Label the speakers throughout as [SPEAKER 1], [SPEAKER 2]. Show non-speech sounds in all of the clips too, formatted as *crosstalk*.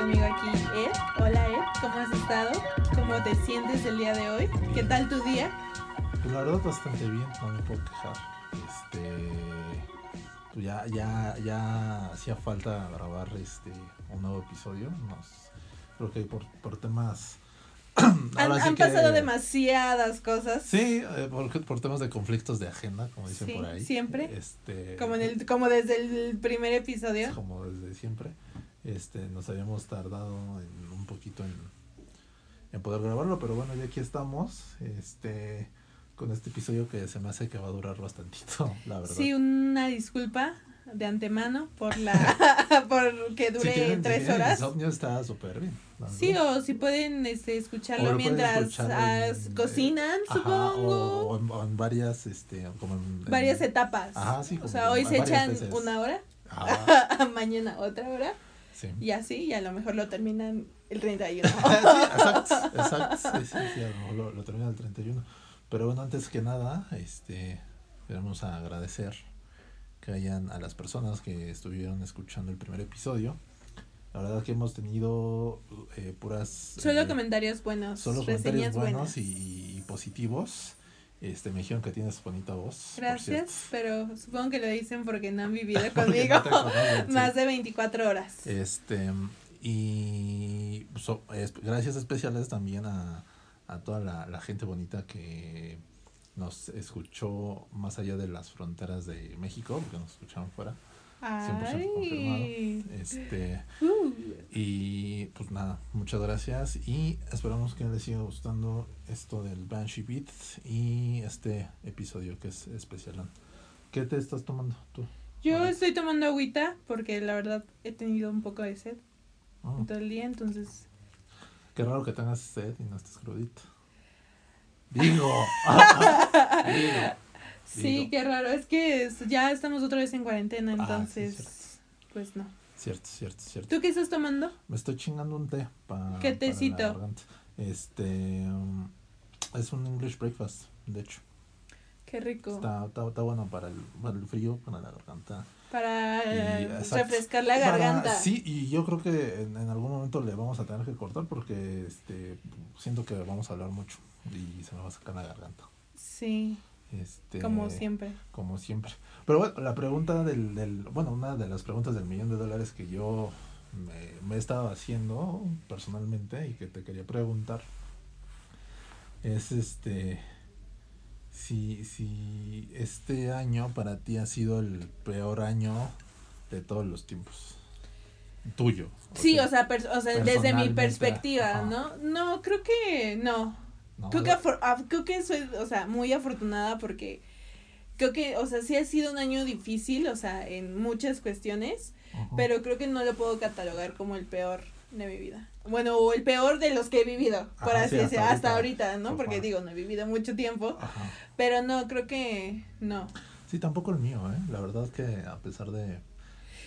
[SPEAKER 1] conmigo aquí Ed. Hola Ed, ¿cómo has estado? ¿Cómo te sientes el día de hoy? ¿Qué tal tu día?
[SPEAKER 2] Pues la verdad bastante bien, no me puedo quejar. Este pues ya, ya, ya hacía falta grabar este un nuevo episodio. Nos, creo que por, por temas *clears throat*
[SPEAKER 1] Han,
[SPEAKER 2] sí
[SPEAKER 1] han
[SPEAKER 2] que-
[SPEAKER 1] pasado demasiadas cosas.
[SPEAKER 2] Sí, eh, por, por temas de conflictos de agenda, como dicen
[SPEAKER 1] Sí,
[SPEAKER 2] por ahí.
[SPEAKER 1] siempre.
[SPEAKER 2] Este,
[SPEAKER 1] Como, en el, como desde el primer episodio.
[SPEAKER 2] como desde siempre. Este, nos habíamos tardado en, un poquito en, en poder grabarlo, pero bueno, ya aquí estamos. Este, con este episodio que se me hace que va a durar bastantito, *laughs* la verdad.
[SPEAKER 1] Sí, una disculpa de antemano por la *laughs* *laughs* por que dure tres horas.
[SPEAKER 2] insomnio está súper bien.
[SPEAKER 1] Sí, o si pueden este, escucharlo mientras
[SPEAKER 2] escuchar
[SPEAKER 1] ah,
[SPEAKER 2] en-
[SPEAKER 1] cocinan,
[SPEAKER 2] Ajá,
[SPEAKER 1] supongo.
[SPEAKER 2] O, en, o en varias, este, como en, en-
[SPEAKER 1] varias etapas.
[SPEAKER 2] Ajá, sí,
[SPEAKER 1] O sea, hoy se echan
[SPEAKER 2] veces.
[SPEAKER 1] una hora,
[SPEAKER 2] Ajá,
[SPEAKER 1] mañana otra hora,
[SPEAKER 2] sí.
[SPEAKER 1] y así, y a lo mejor lo terminan el 31. *laughs*
[SPEAKER 2] sí, exacto, *laughs* exacto, sí, sí, sí, lo lo, lo termina el 31. Pero bueno, antes que nada, este, queremos agradecer que hayan a las personas que estuvieron escuchando el primer episodio. La verdad que hemos tenido eh, puras...
[SPEAKER 1] Solo
[SPEAKER 2] eh,
[SPEAKER 1] comentarios buenos,
[SPEAKER 2] solo
[SPEAKER 1] reseñas
[SPEAKER 2] comentarios buenos y positivos. Este, me dijeron que tienes bonita voz.
[SPEAKER 1] Gracias, pero supongo que lo dicen porque no han vivido *laughs* conmigo
[SPEAKER 2] no *laughs* sí.
[SPEAKER 1] más de 24 horas.
[SPEAKER 2] Este, y so- es- gracias especiales también a, a toda la, la gente bonita que nos escuchó más allá de las fronteras de México, porque nos escucharon fuera. 100% confirmado. Este,
[SPEAKER 1] Uh,
[SPEAKER 2] y pues nada, muchas gracias y esperamos que les siga gustando esto del Banshee Beat y este episodio que es especial. ¿Qué te estás tomando tú?
[SPEAKER 1] Yo
[SPEAKER 2] Vale.
[SPEAKER 1] estoy tomando agüita porque la verdad he tenido un poco de sed
[SPEAKER 2] Ah,
[SPEAKER 1] todo el día, entonces
[SPEAKER 2] Qué raro que tengas sed y no estés crudito. *laughs* Digo. *laughs* Digo.
[SPEAKER 1] Sí,
[SPEAKER 2] Digo.
[SPEAKER 1] qué raro, es que es- ya estamos otra vez en cuarentena,
[SPEAKER 2] Ah, sí,
[SPEAKER 1] entonces pues no.
[SPEAKER 2] Cierto, cierto, cierto.
[SPEAKER 1] ¿Tú qué estás tomando?
[SPEAKER 2] Me estoy chingando un té pa-
[SPEAKER 1] ¿Qué
[SPEAKER 2] para la
[SPEAKER 1] tecito?
[SPEAKER 2] garganta. Este. um, es un English breakfast, de hecho.
[SPEAKER 1] Qué rico.
[SPEAKER 2] Está, está, está bueno para el, para el frío, para la garganta.
[SPEAKER 1] Para eh,
[SPEAKER 2] Y,
[SPEAKER 1] refrescar la
[SPEAKER 2] Para-
[SPEAKER 1] garganta.
[SPEAKER 2] sí, y yo creo que en, en algún momento le vamos a tener que cortar porque este siento que vamos a hablar mucho y se me va a sacar la garganta.
[SPEAKER 1] Sí,
[SPEAKER 2] Este,
[SPEAKER 1] como siempre.
[SPEAKER 2] como siempre. Pero bueno, la pregunta del, del, bueno, una de las preguntas del millón de dólares que yo me, me he estado haciendo personalmente y que te quería preguntar es este si, si este año para ti ha sido el peor año de todos los tiempos. Tuyo.
[SPEAKER 1] Sí, o sea, o sea desde mi perspectiva,
[SPEAKER 2] ajá.
[SPEAKER 1] ¿no? No, creo que no.
[SPEAKER 2] ¿No?
[SPEAKER 1] Creo que, af- creo que soy, o sea, muy afortunada porque creo que, o sea, sí ha sido un año difícil, o sea, en muchas cuestiones, pero creo que no lo puedo catalogar como el peor de mi vida. Bueno, o el peor de los que he vivido, por
[SPEAKER 2] Ajá,
[SPEAKER 1] así
[SPEAKER 2] sí,
[SPEAKER 1] decirlo,
[SPEAKER 2] hasta ahorita.
[SPEAKER 1] ¿no? Porque digo, no he vivido mucho tiempo,
[SPEAKER 2] Ajá.
[SPEAKER 1] pero no, creo que no.
[SPEAKER 2] Sí, tampoco el mío, ¿eh? La verdad es que a pesar de...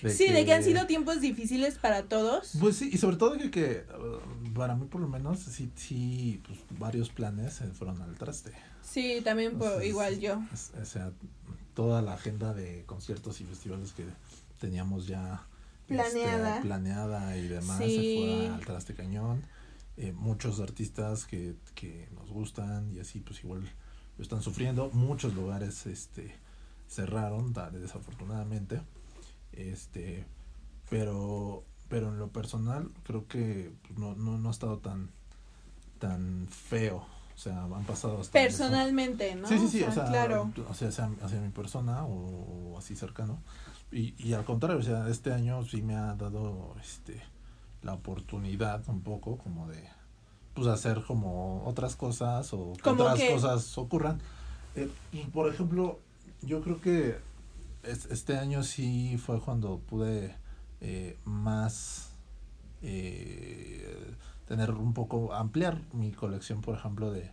[SPEAKER 1] sí, de que han sido tiempos difíciles para todos.
[SPEAKER 2] Pues sí, y sobre todo que, que uh, para mí por lo menos sí, sí pues, varios planes se fueron al traste.
[SPEAKER 1] Sí, también por,
[SPEAKER 2] Entonces,
[SPEAKER 1] igual yo.
[SPEAKER 2] es- o sea, toda la agenda de conciertos y festivales que teníamos ya este,
[SPEAKER 1] Planeada.
[SPEAKER 2] planeada y demás
[SPEAKER 1] Sí.
[SPEAKER 2] se fue al traste cañón. Eh, muchos artistas que, que nos gustan y así pues igual lo están sufriendo. Muchos lugares este cerraron da- desafortunadamente. Este, pero pero en lo personal creo que pues, no, no, no ha estado tan tan feo. O sea, han pasado hasta eso.
[SPEAKER 1] Personalmente, ¿no?
[SPEAKER 2] Sí, sí, sí, o sea,
[SPEAKER 1] claro.
[SPEAKER 2] o sea, hacia, hacia mi persona o, o así cercano. Y, y al contrario, o sea, este año sí me ha dado este la oportunidad un poco como de pues hacer como otras cosas o que
[SPEAKER 1] ¿Cómo
[SPEAKER 2] otras cosas ocurran. Eh, por ejemplo, yo creo que este año sí fue cuando pude eh, más eh, tener un poco, ampliar mi colección, por ejemplo, de,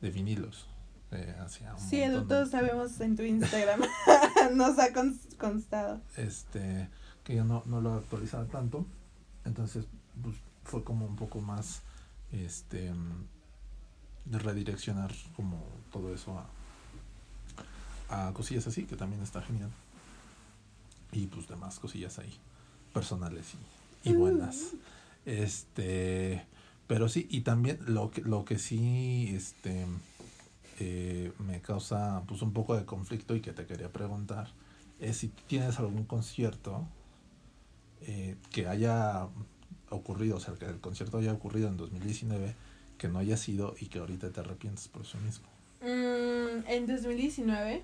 [SPEAKER 2] de vinilos. Eh, hacia un
[SPEAKER 1] Sí,
[SPEAKER 2] montón
[SPEAKER 1] todos sabemos en tu Instagram. *laughs* Nos ha cons- constado.
[SPEAKER 2] este que yo no, no lo actualizaba tanto entonces pues, fue como un poco más este de redireccionar como todo eso a, a cosillas así que también está genial y pues demás cosillas ahí personales y, y buenas Este, pero sí, y también lo que, lo que sí, este, eh, me causa pues un poco de conflicto y que te quería preguntar es si tienes algún concierto eh, que haya ocurrido, o sea, que el concierto haya ocurrido en 2019, que no haya sido y que ahorita te arrepientes por eso mismo.
[SPEAKER 1] Mm, en 2019.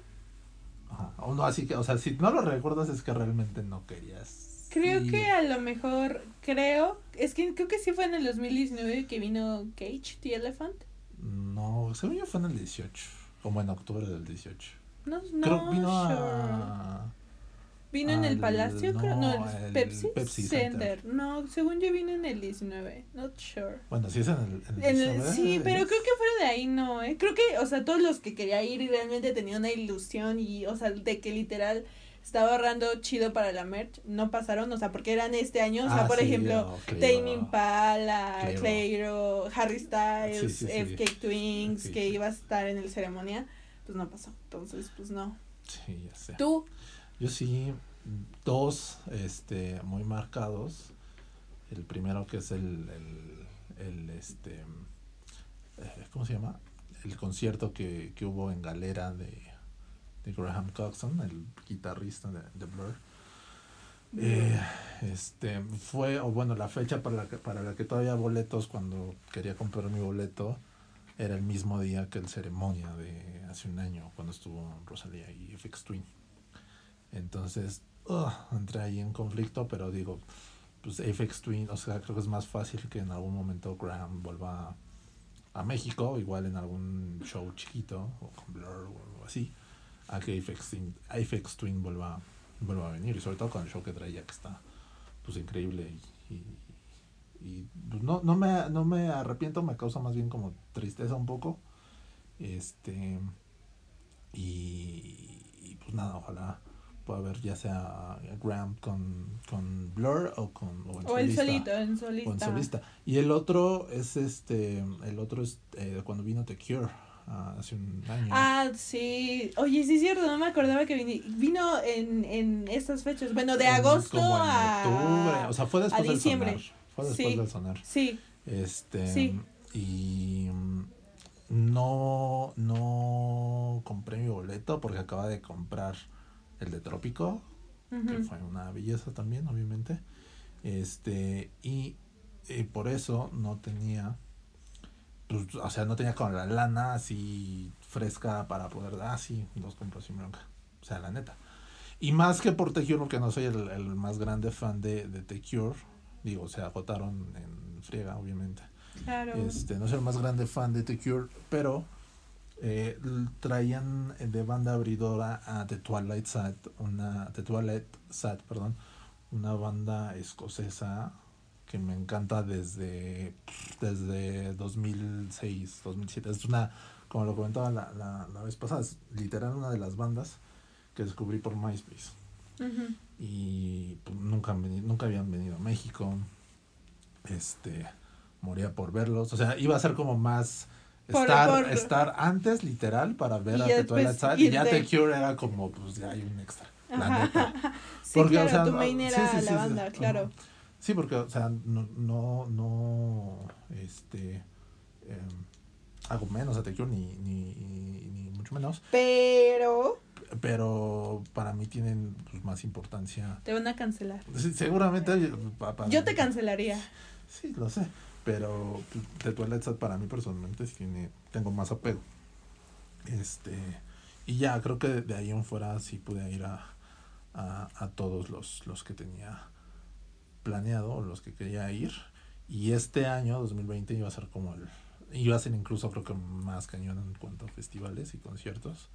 [SPEAKER 2] O no, así que, o sea, si no lo recuerdas es que realmente no querías.
[SPEAKER 1] Creo
[SPEAKER 2] ir.
[SPEAKER 1] que a lo mejor, creo, es que creo que sí fue en el 2019 que vino Cage, the Elephant.
[SPEAKER 2] No, según yo fue en el 18, como en octubre del 18.
[SPEAKER 1] No, no,
[SPEAKER 2] Creo que vino
[SPEAKER 1] sure.
[SPEAKER 2] a...
[SPEAKER 1] Vino en el
[SPEAKER 2] al-
[SPEAKER 1] Palacio, creo, no,
[SPEAKER 2] no,
[SPEAKER 1] el Pepsi,
[SPEAKER 2] Pepsi
[SPEAKER 1] Center.
[SPEAKER 2] Center.
[SPEAKER 1] No, según yo vino en el 19, not sure.
[SPEAKER 2] Bueno, si es en el... En el
[SPEAKER 1] En el-
[SPEAKER 2] 19,
[SPEAKER 1] sí, pero
[SPEAKER 2] es-
[SPEAKER 1] creo que fuera de ahí no, ¿eh? Creo que, o sea, todos los que quería ir y realmente tenían una ilusión y, o sea, de que literal estaba ahorrando chido para la merch, no pasaron, o sea, porque eran este año, o sea,
[SPEAKER 2] Ah,
[SPEAKER 1] por
[SPEAKER 2] sí,
[SPEAKER 1] ejemplo,
[SPEAKER 2] o Clairo.
[SPEAKER 1] Tame Impala, Harry Styles,
[SPEAKER 2] Sí, sí, sí.
[SPEAKER 1] FK Twins,
[SPEAKER 2] Sí,
[SPEAKER 1] que
[SPEAKER 2] sí.
[SPEAKER 1] iba a estar en el ceremonia, pues no pasó, entonces, pues no.
[SPEAKER 2] Sí, ya sé.
[SPEAKER 1] Tú,
[SPEAKER 2] Yo sí, dos este, muy marcados. El primero que es el, el, el, este, eh, ¿cómo se llama? El concierto que, que hubo en Galera de, de Graham Coxon, el guitarrista de, de Blur. Eh, este fue, o bueno, la fecha para la, que, para la que todavía boletos, cuando quería comprar mi boleto, era el mismo día que el ceremonia de hace un año, cuando estuvo Rosalía y FX Twin. Entonces, ugh, entré ahí en conflicto, pero digo, pues FX Twin, o sea, creo que es más fácil que en algún momento Graham vuelva a México, igual en algún show chiquito, o con Blur o algo así, a que FX Twin, Twin vuelva, vuelva a venir, y sobre todo con el show que traía, que está pues increíble y, y, pues, no, no, me, no me arrepiento, me causa más bien como tristeza un poco. Este y, pues nada, ojalá pueda haber ya sea Graham con, con Blur o con o en
[SPEAKER 1] o el
[SPEAKER 2] solista,
[SPEAKER 1] solito, solista.
[SPEAKER 2] o en solista. Y el otro es este, el otro es eh, cuando vino The Cure ah, hace un año.
[SPEAKER 1] Ah, sí. Oye, sí es cierto, no me acordaba que vini- vino en, en estas fechas. Bueno, de
[SPEAKER 2] En-
[SPEAKER 1] agosto
[SPEAKER 2] como en
[SPEAKER 1] a...
[SPEAKER 2] octubre, o sea, fue después del
[SPEAKER 1] diciembre.
[SPEAKER 2] sonar. Fue después
[SPEAKER 1] Sí.
[SPEAKER 2] del sonar.
[SPEAKER 1] Sí,
[SPEAKER 2] Este
[SPEAKER 1] Sí.
[SPEAKER 2] y mm, no no compré mi boleto porque acaba de comprar el de Trópico, que fue una belleza también, obviamente. Este, y, y por eso no tenía pues, o sea, no tenía con la lana así fresca para poder, ah, sí, los compro sin bronca. O sea, la neta. Y más que por The Cure, porque no soy el, el más grande fan de, de The Cure. Digo, se agotaron en friega, obviamente.
[SPEAKER 1] claro.
[SPEAKER 2] Este, no soy el más grande fan de The Cure, pero eh, traían de banda abridora a The Twilight Sad, una The Twilight Sad, perdón, una banda escocesa que me encanta desde desde 2006, 2007. Es una, como lo comentaba la, la, la vez pasada, es literal una de las bandas que descubrí por MySpace y pues, nunca han venido, nunca habían venido a México. Este moría por verlos, o sea, iba a ser como más
[SPEAKER 1] Por-
[SPEAKER 2] estar
[SPEAKER 1] por-
[SPEAKER 2] estar antes literal para ver
[SPEAKER 1] Y
[SPEAKER 2] a The Twilight Sad y ya. The Cure era como pues ya hay un extra, la neta. *laughs*
[SPEAKER 1] Sí,
[SPEAKER 2] Porque, o
[SPEAKER 1] claro,
[SPEAKER 2] sea,
[SPEAKER 1] tu
[SPEAKER 2] no-
[SPEAKER 1] main era
[SPEAKER 2] sí, sí,
[SPEAKER 1] la
[SPEAKER 2] sí,
[SPEAKER 1] banda, claro.
[SPEAKER 2] Sí, porque o sea, no no no este em, hago menos a The Cure ni, ni, ni mucho menos,
[SPEAKER 1] Pero
[SPEAKER 2] pero para mí tienen pues, más importancia
[SPEAKER 1] te van a cancelar.
[SPEAKER 2] Sí, seguramente. pa-
[SPEAKER 1] Yo te cancelaría.
[SPEAKER 2] Sí, lo sé. Pero The Twilight Sad para mí personalmente tiene, tengo más apego. Este. Y ya, creo que de, ahí en fuera sí pude ir a, a, a todos los, los que tenía planeado o los que quería ir. Y este año, 2020, iba a ser como el. Iba a ser incluso, creo que más cañón en cuanto a festivales y conciertos.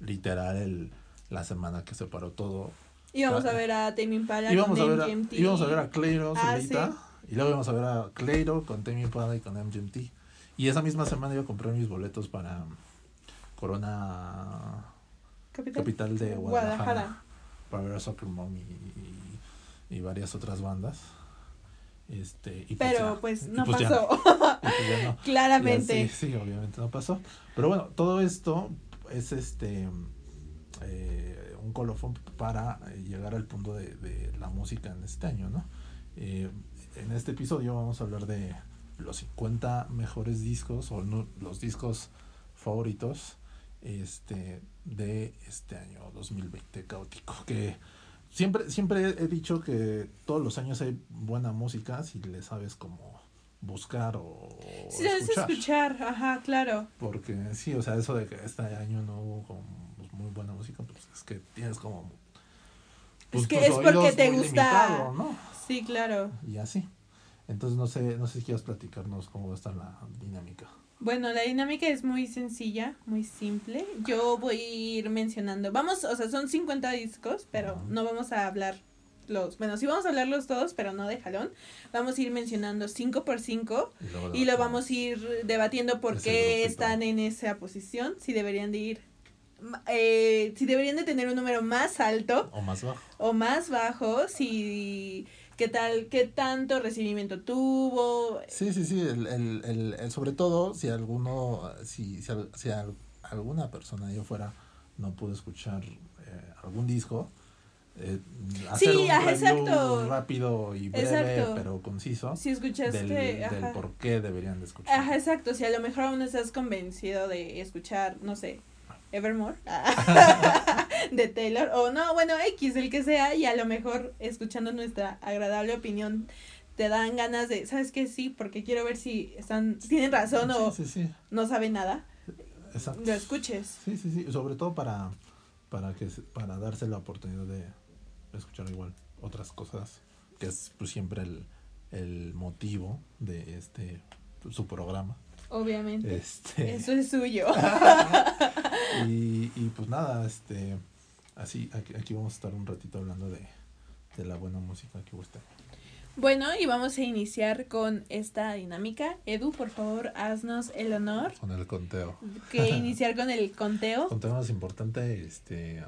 [SPEAKER 2] Literal, el, la semana que se paró todo.
[SPEAKER 1] Íbamos a ver a Tame Impala
[SPEAKER 2] Íbamos a, ver a, íbamos a ver a Clairo
[SPEAKER 1] Ah, sí.
[SPEAKER 2] Y luego íbamos a ver a Clairo con Tame Impala y con MGMT. Y esa misma semana a comprar mis boletos para Corona
[SPEAKER 1] Capital.
[SPEAKER 2] Capital de Guadalajara.
[SPEAKER 1] Guadalajara.
[SPEAKER 2] Para ver a Soccer Mom y, y, y varias otras bandas. Este, y pues
[SPEAKER 1] Pero
[SPEAKER 2] ya.
[SPEAKER 1] pues no
[SPEAKER 2] pues
[SPEAKER 1] pasó. *laughs*
[SPEAKER 2] Y pues ya no. *laughs*
[SPEAKER 1] Claramente.
[SPEAKER 2] Ya, sí, sí, obviamente no pasó. Pero bueno, todo esto es este eh, un colofón para eh, llegar al punto de, de la música en este año, ¿no? Eh, en este episodio vamos a hablar de los 50 mejores discos o no, los discos favoritos este de este año 2020 caótico que siempre siempre he dicho que todos los años hay buena música si le sabes cómo buscar o
[SPEAKER 1] sí, escuchar. escuchar ajá claro
[SPEAKER 2] porque sí o sea eso de que este año no hubo como muy buena música pues es que tienes como
[SPEAKER 1] pues, es que es porque te gusta ¿no? Sí claro.
[SPEAKER 2] Y así. Entonces no sé no sé si quieres platicarnos cómo va a estar la dinámica.
[SPEAKER 1] Bueno, la dinámica es muy sencilla, muy simple. Yo voy a ir mencionando, vamos, o sea, son 50 discos, pero no vamos a hablar los, bueno, sí vamos a hablarlos todos, pero no de jalón. Vamos a ir mencionando 5 por 5 y, lo vamos a ir debatiendo por qué están en esa posición, si deberían de ir eh, si deberían de tener un número más alto
[SPEAKER 2] o más bajo.
[SPEAKER 1] o más bajo si qué tal, qué tanto recibimiento tuvo.
[SPEAKER 2] Sí, sí, sí, el, el, el, sobre todo si alguno, si, si, si alguna persona yo fuera no pudo escuchar eh, algún disco, eh, hacer sí, un exacto. rápido y breve pero conciso
[SPEAKER 1] si escuchaste
[SPEAKER 2] del, por qué deberían de escuchar
[SPEAKER 1] ajá exacto si a lo mejor aún estás convencido de escuchar no sé Evermore *laughs* *laughs* de Taylor o no, bueno, X, el que sea, y a lo mejor escuchando nuestra agradable opinión te dan ganas de, ¿sabes qué? Sí, porque quiero ver si están tienen razón o no saben nada. Exacto. Lo escuches.
[SPEAKER 2] Sí, sí, sí, sobre todo para para que para darse la oportunidad de escuchar igual otras cosas, que es pues siempre el, el motivo de este su programa.
[SPEAKER 1] Obviamente. Este... Eso es suyo. *laughs*
[SPEAKER 2] y, y pues nada, este así aquí, aquí vamos a estar un ratito hablando de, de la buena música que gusta.
[SPEAKER 1] Bueno, y vamos a iniciar con esta dinámica. Edu, por favor, haznos el honor.
[SPEAKER 2] Con el conteo.
[SPEAKER 1] Que *laughs* iniciar con el conteo.
[SPEAKER 2] Conteo más importante, este,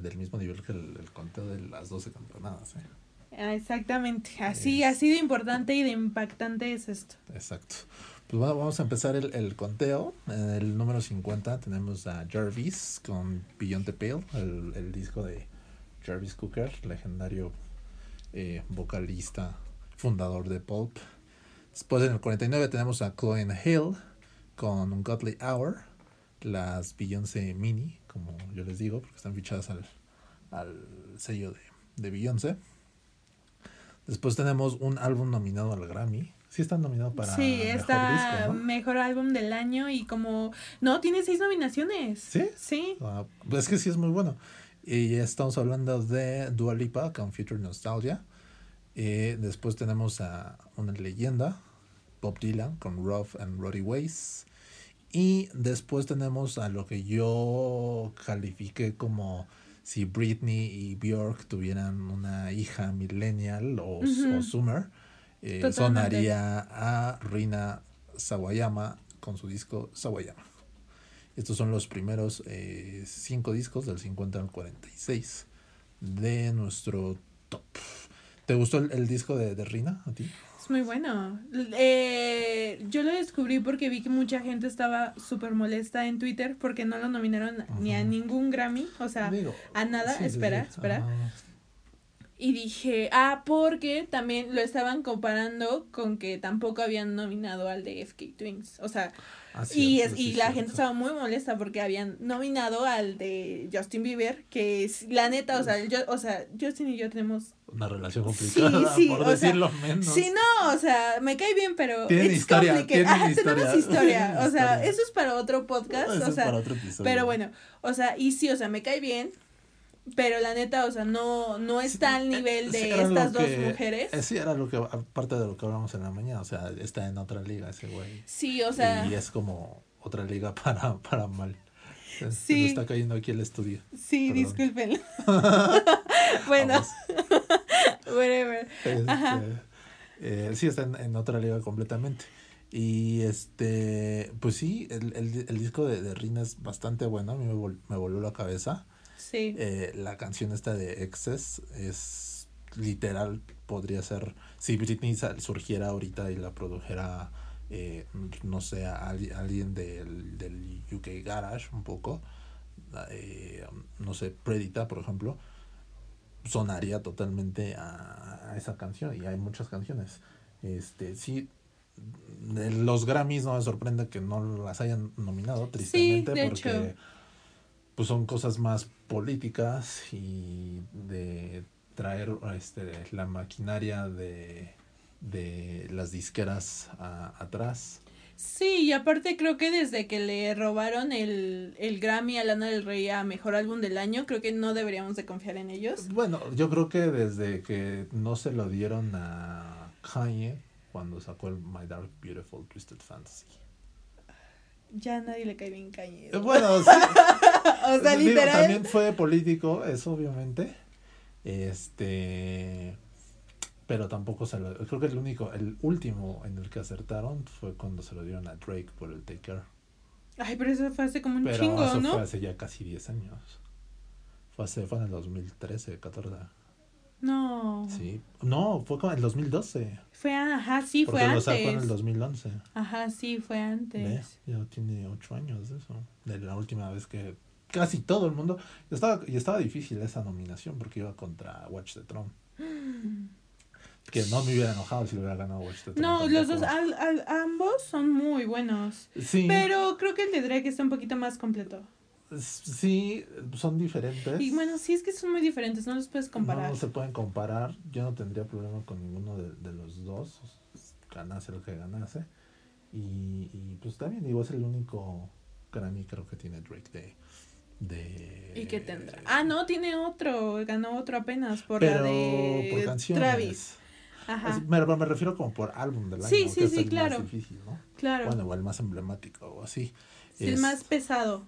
[SPEAKER 2] del mismo nivel que el, conteo de las 12 campeonadas. ¿eh?
[SPEAKER 1] Ah, exactamente. Así, ha sido importante y de impactante es esto.
[SPEAKER 2] Exacto. Pues vamos a empezar el, el conteo. En el número 50 tenemos a Jarvis con Beyond the Pale, el, el disco de Jarvis Cooker, legendario eh, vocalista, fundador de Pulp. Después en el 49 tenemos a Chloe Hill con Godly Hour, las Beyoncé Mini, como yo les digo, porque están fichadas al, al sello de, de Beyoncé. Después tenemos un álbum nominado al Grammy, Sí está nominado para
[SPEAKER 1] sí, está mejor álbum del año y como... No, tiene seis nominaciones.
[SPEAKER 2] ¿Sí?
[SPEAKER 1] Sí.
[SPEAKER 2] Ah, pues es que sí es muy bueno. Y estamos hablando de Dua Lipa con Future Nostalgia. Y después tenemos a una leyenda, Bob Dylan con Rough and Roddy Ways. Y después tenemos a lo que yo califiqué como si Britney y Bjork tuvieran una hija millennial o, o Summer eh, sonaría a Rina Sawayama con su disco Sawayama. Estos son los primeros eh, cinco discos del 50 al 46 de nuestro top. ¿Te gustó el, disco de, de, Rina a ti?
[SPEAKER 1] Es muy bueno. Eh, yo lo descubrí porque vi que mucha gente estaba súper molesta en Twitter porque no lo nominaron ni a ningún Grammy, o sea, a nada. espera, espera. Y dije, ah, porque también lo estaban comparando con que tampoco habían nominado al de FK Twins. O sea, y, es, y la gente estaba muy molesta porque habían nominado al de Justin Bieber, que es la neta, o sea, yo, o sea, Justin y yo tenemos
[SPEAKER 2] una relación complicada, por decirlo menos.
[SPEAKER 1] Sí, no, o sea, me cae bien, pero tienen historia, tienen historia. tenemos historia, *laughs* o sea, eso es para otro podcast, o sea, para otro episodio. pero bueno, o sea, y sí, o sea, me cae bien, pero la neta, o sea, no, no está al nivel de estas dos mujeres.
[SPEAKER 2] Eh, sí, era lo que, aparte de lo que hablamos en la mañana, o sea, está en otra liga ese güey.
[SPEAKER 1] Sí, o sea.
[SPEAKER 2] Y es como otra liga *laughs* para, para mal. sí. está cayendo aquí el estudio.
[SPEAKER 1] Sí, disculpen. *laughs* *laughs* bueno. Whatever.
[SPEAKER 2] Este, eh, sí, está en, otra liga completamente. Y este, pues sí, el, el, el disco de, de Rina es bastante bueno, a mí me, me volvió la cabeza.
[SPEAKER 1] Sí.
[SPEAKER 2] Eh, la canción esta de Excess es literal, podría ser, si Britney surgiera ahorita y la produjera, eh, no sé, alguien del, del UK Garage un poco, eh, no sé, Predita, por ejemplo, sonaría totalmente a, a, esa canción y hay muchas canciones. Este, sí, los Grammys no me sorprende que no las hayan nominado, tristemente, porque pues son cosas más políticas y de traer este, la maquinaria de, de las disqueras atrás.
[SPEAKER 1] Sí, y aparte creo que desde que le robaron el, el Grammy a Lana del Rey a Mejor Álbum del Año, creo que no deberíamos de confiar en ellos.
[SPEAKER 2] Bueno, yo creo que desde que no se lo dieron a Kanye cuando sacó el My Dark Beautiful Twisted Fantasy.
[SPEAKER 1] Ya nadie le cae bien.
[SPEAKER 2] Eh, bueno, *laughs* sí. o sea, literal. también fue político, eso obviamente. Este pero tampoco se lo creo que el único el último en el que acertaron fue cuando se lo dieron a Drake por el Take Care
[SPEAKER 1] ay pero eso fue hace como un pero chingo eso
[SPEAKER 2] fue hace ya casi 10 años fue hace fue en el 2013 14 no. Sí. No fue como en el 2012
[SPEAKER 1] fue ajá sí fue antes lo sacó
[SPEAKER 2] en el 2011
[SPEAKER 1] ajá sí fue antes.
[SPEAKER 2] Ya tiene 8 años de eso de la última vez que casi todo el mundo y estaba y estaba difícil esa nominación porque iba contra Watch the Throne. *gasps* Que no me hubiera enojado si lo hubiera ganado Watch
[SPEAKER 1] No, los dos, al, al, ambos son muy buenos. Sí. Pero creo que el de Drake está un poquito más completo.
[SPEAKER 2] Sí, son diferentes.
[SPEAKER 1] Y bueno, sí es que son muy diferentes, no los puedes comparar.
[SPEAKER 2] No, se pueden comparar. Yo no tendría problema con ninguno de, de los dos. Ganase lo que ganase. Y, y pues también, digo, es el único Grammy creo que tiene Drake de, de
[SPEAKER 1] ¿Y qué tendrá? Ah, no, tiene otro, ganó otro apenas por la de por canciones. Travis.
[SPEAKER 2] Ajá. me, me, refiero como por álbum del año. Sí, sí, que sí, es el claro. Más difícil, ¿no? Claro. Bueno, o el más emblemático o así.
[SPEAKER 1] el más pesado.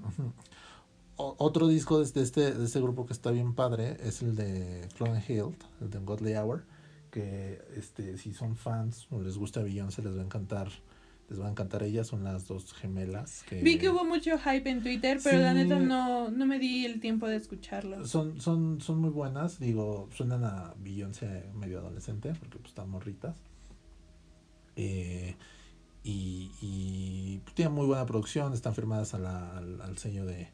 [SPEAKER 2] Otro disco de este, de este grupo que está bien padre es el de Clone Hill, el de Godly Hour, que este, si son fans o les gusta Beyoncé les va a encantar les va a encantar ellas, son las dos gemelas.
[SPEAKER 1] Que... Vi que hubo mucho hype en Twitter, pero la neta no, no me di el tiempo de escucharlo.
[SPEAKER 2] Son, son, son muy buenas, digo, suenan a Beyoncé medio adolescente, porque pues están morritas. Eh, y, y tienen muy buena producción, están firmadas a la, al, al, sello de,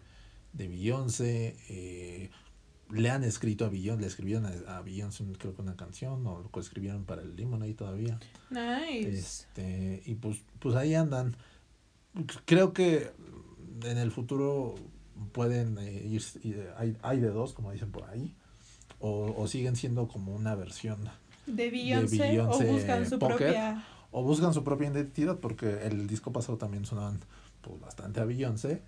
[SPEAKER 2] de Beyoncé. Eh, le han escrito a Beyoncé, le escribieron a, a Beyoncé creo que una canción o lo escribieron para el Lemonade todavía. Nice. Este, y pues, pues ahí andan. Creo que en el futuro pueden eh, ir, hay, hay de dos, como dicen por ahí, o, o siguen siendo como una versión de Beyoncé, o buscan su propia o buscan su propia identidad porque el disco pasado también sonaban pues bastante a Beyoncé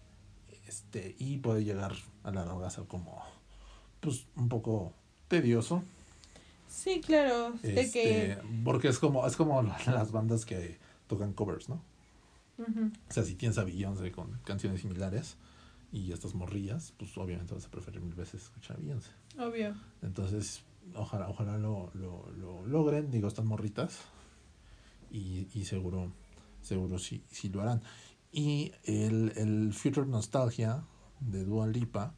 [SPEAKER 2] este y puede llegar a la larga a ser como pues un poco tedioso.
[SPEAKER 1] Sí, claro.
[SPEAKER 2] Este, porque es como, es como las bandas que tocan covers, ¿no? O sea, si tienes a Beyoncé con canciones similares y estas morrillas, pues obviamente vas a preferir mil veces escuchar a Beyoncé. Obvio. Entonces, ojalá, ojalá lo, lo, lo logren, digo, están morritas. Y, y seguro, seguro sí, sí lo harán. Y el, el Future Nostalgia de Dua Lipa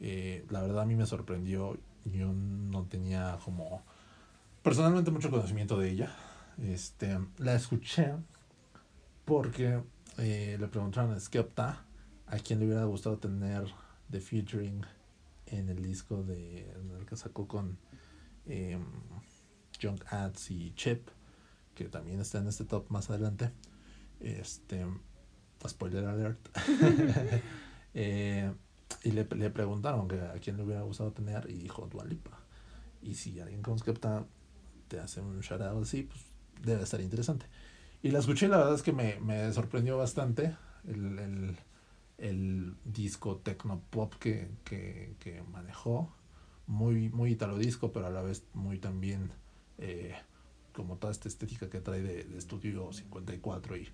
[SPEAKER 2] eh, la verdad a mí me sorprendió. Yo no tenía como personalmente mucho conocimiento de ella. Este, la escuché porque eh, le preguntaron a Skepta a quién le hubiera gustado tener de featuring en el disco de el que sacó con eh, Junk Ads y Chip, que también está en este top más adelante. Este, spoiler alert. *laughs* *laughs* eh, y le, le preguntaron que a quién le hubiera gustado tener y dijo Dualipa. Y si alguien con Skepta te hace un shout así, pues debe estar interesante. Y la escuché y la verdad es que me, me sorprendió bastante el, el, el disco techno pop que, que, que, manejó. Muy, muy italo disco, pero a la vez muy también eh, como toda esta estética que trae de, de Estudio 54 y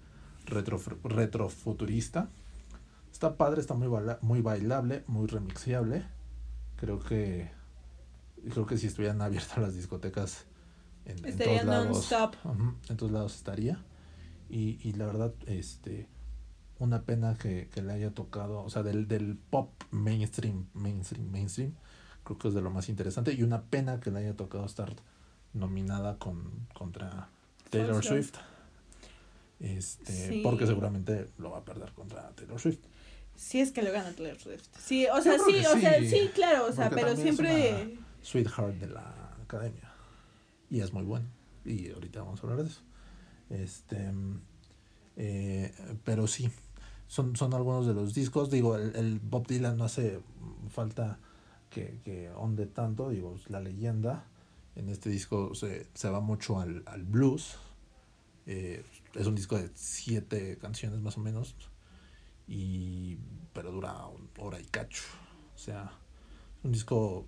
[SPEAKER 2] retro, retrofuturista. Está padre, está muy, muy bailable, muy remixable. Creo que creo que si estuvieran abiertas las discotecas en, en todos lados, en todos lados estaría. Y, y la verdad, este una pena que, que le haya tocado, o sea, del, del pop mainstream, mainstream, mainstream, creo que es de lo más interesante. Y una pena que le haya tocado estar nominada con, contra Taylor Swift. Este, porque seguramente lo va a perder contra Taylor Swift.
[SPEAKER 1] Si es que lo gana Taylor Swift. Sí, o sea, sí, o sea, sí, claro, o sea, pero siempre
[SPEAKER 2] Sweetheart de la academia. Y es muy bueno. Y ahorita vamos a hablar de eso. Este, eh, pero sí, son, son algunos de los discos. Digo, el, Bob Dylan no hace falta que, que onde tanto. Digo, la leyenda. En este disco se, se va mucho al, al blues. Eh, es un disco de siete canciones más o menos. Y, pero dura hora y cacho. O sea, un disco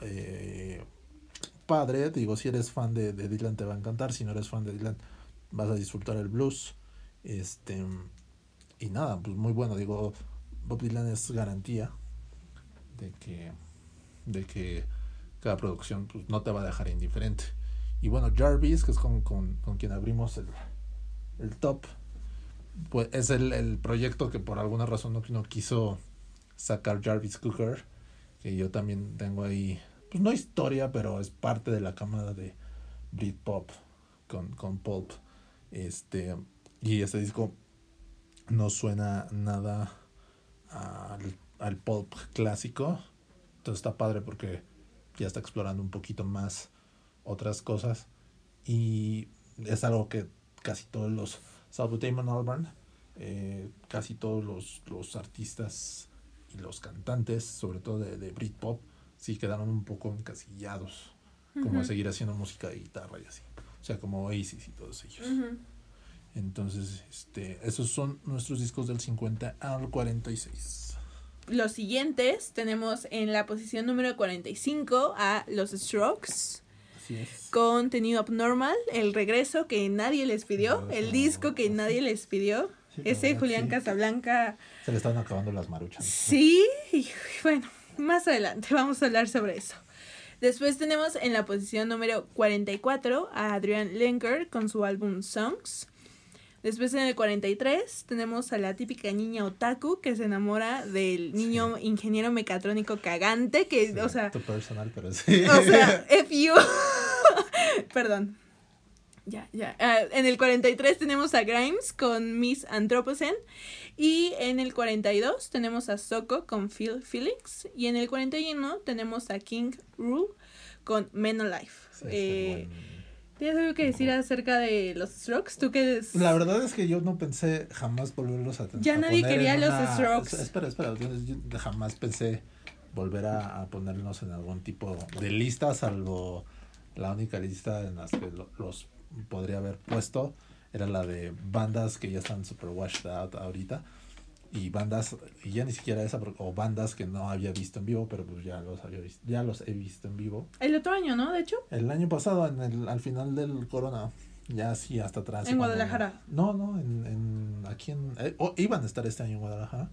[SPEAKER 2] eh, padre. Digo, si eres fan de, de, Dylan te va a encantar. Si no eres fan de Dylan vas a disfrutar el blues. Este, y nada, pues muy bueno. Digo, Bob Dylan es garantía de que, de que cada producción pues, no te va a dejar indiferente. Y bueno, Jarvis, que es con, con, con quien abrimos el, el top, pues es el, el, proyecto que por alguna razón no, no quiso sacar Jarvis Cooker, que yo también tengo ahí, pues no historia, pero es parte de la cámara de Britpop con, con Pulp. Este, y este disco no suena nada al, al pulp clásico. Entonces está padre porque ya está explorando un poquito más otras cosas. Y es algo que casi todos los Damon Albarn, eh, casi todos los, los, artistas y los cantantes, sobre todo de, de Britpop, sí quedaron un poco encasillados. Como a seguir haciendo música de guitarra y así. O sea, como Oasis y todos ellos. Entonces, este, esos son nuestros discos del 50 al 46.
[SPEAKER 1] Los siguientes tenemos en la posición número 45 a Los Strokes. Así es. Con Tenido Abnormal, el regreso que nadie les pidió, el disco que nadie les pidió. Ese Julián Casablanca.
[SPEAKER 2] Se le están acabando las maruchas.
[SPEAKER 1] Sí, y bueno, más adelante vamos a hablar sobre eso. Después tenemos en la posición número 44 a Adrian Lenker con su álbum Songs. Después en el 43 tenemos a la típica niña otaku que se enamora del niño ingeniero mecatrónico cagante que, o sea...
[SPEAKER 2] personal, pero sí.
[SPEAKER 1] O sea, *laughs* F you. *laughs* Perdón. Ya, ya. Ah, en el 43 tenemos a Grimes con Miss Anthropocene. Y en el 42 tenemos a Soko con Phil Felix. Y en el 41 tenemos a King Rule con Men Alive. eh, ¿Tienes algo que decir acerca de los Strokes? ¿Tú qué es?
[SPEAKER 2] La verdad es que yo no pensé jamás volverlos a tener.
[SPEAKER 1] Ya nadie quería los Strokes.
[SPEAKER 2] Espera, espera, yo, jamás pensé volver a, a, ponerlos en algún tipo de lista, salvo la única lista en las que los podría haber puesto era la de bandas que ya están super washed out ahorita y bandas, y ya ni siquiera esa, o bandas que no había visto en vivo, pero pues ya los había visto, ya los he visto en vivo.
[SPEAKER 1] El otro año, ¿no? De hecho.
[SPEAKER 2] El año pasado, en el, al final del Corona, ya sí, hasta atrás.
[SPEAKER 1] ¿En Guadalajara?
[SPEAKER 2] No, no, en, en aquí en, eh, iban a estar este año en Guadalajara,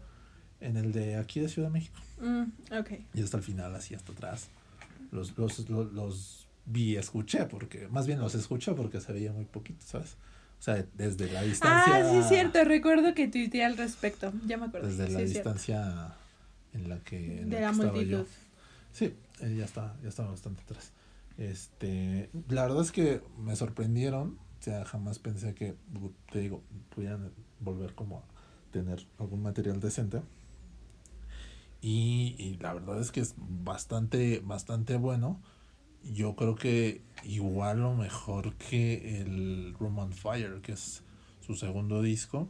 [SPEAKER 2] en el de aquí de Ciudad de México.
[SPEAKER 1] Mm, ok.
[SPEAKER 2] Y hasta el final, así hasta atrás. Los, los, los, los vi, escuché, porque, más bien los escuché porque se veía muy poquito, ¿sabes? O sea, desde la distancia.
[SPEAKER 1] Ah, sí, es cierto. Recuerdo que tuiteé al respecto. Ya me acuerdo.
[SPEAKER 2] Desde la distancia en la que.
[SPEAKER 1] de la, multitud.
[SPEAKER 2] Sí, eh, ya está, ya estaba bastante atrás. Este, la verdad es que me sorprendieron. O sea, jamás pensé que, te digo, pudieran volver como a tener algún material decente. Y, y la verdad es que es bastante, bastante bueno yo creo que igual o mejor que el Room on Fire, que es su segundo disco,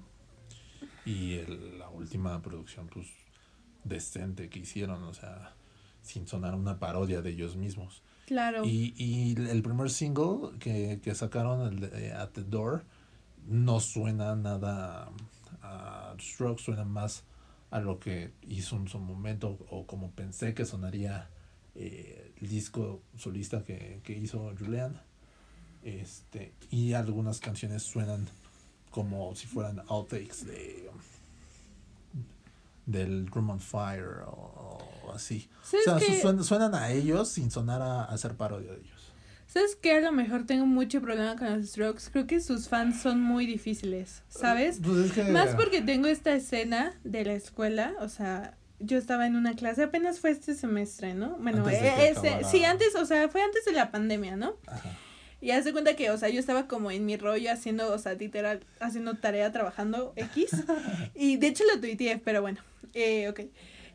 [SPEAKER 2] y el, la última producción, pues, decente que hicieron, o sea, sin sonar una parodia de ellos mismos.
[SPEAKER 1] Claro.
[SPEAKER 2] Y, y el primer single que, que sacaron, el de At the Door, no suena nada a Stroke, suena más a lo que hizo en su momento o como pensé que sonaría eh, el disco solista que, que hizo Julian. Este, y algunas canciones suenan como si fueran outtakes de del Room on Fire o, así. O sea, suenan, a ellos sin sonar a, hacer parodia de ellos.
[SPEAKER 1] ¿Sabes que A lo mejor tengo mucho problema con los Strokes. Creo que sus fans son muy difíciles, ¿sabes?
[SPEAKER 2] Pues
[SPEAKER 1] Más porque tengo esta escena de la escuela, o sea, yo estaba en una clase, apenas fue este semestre, ¿no? Bueno, ese, sí, antes, o sea, fue antes de la pandemia, ¿no? Ajá. Y haz de cuenta que, o sea, yo estaba como en mi rollo haciendo, o sea, literal, haciendo tarea, trabajando X. *laughs* y de hecho lo tuiteé, pero bueno, eh, ok.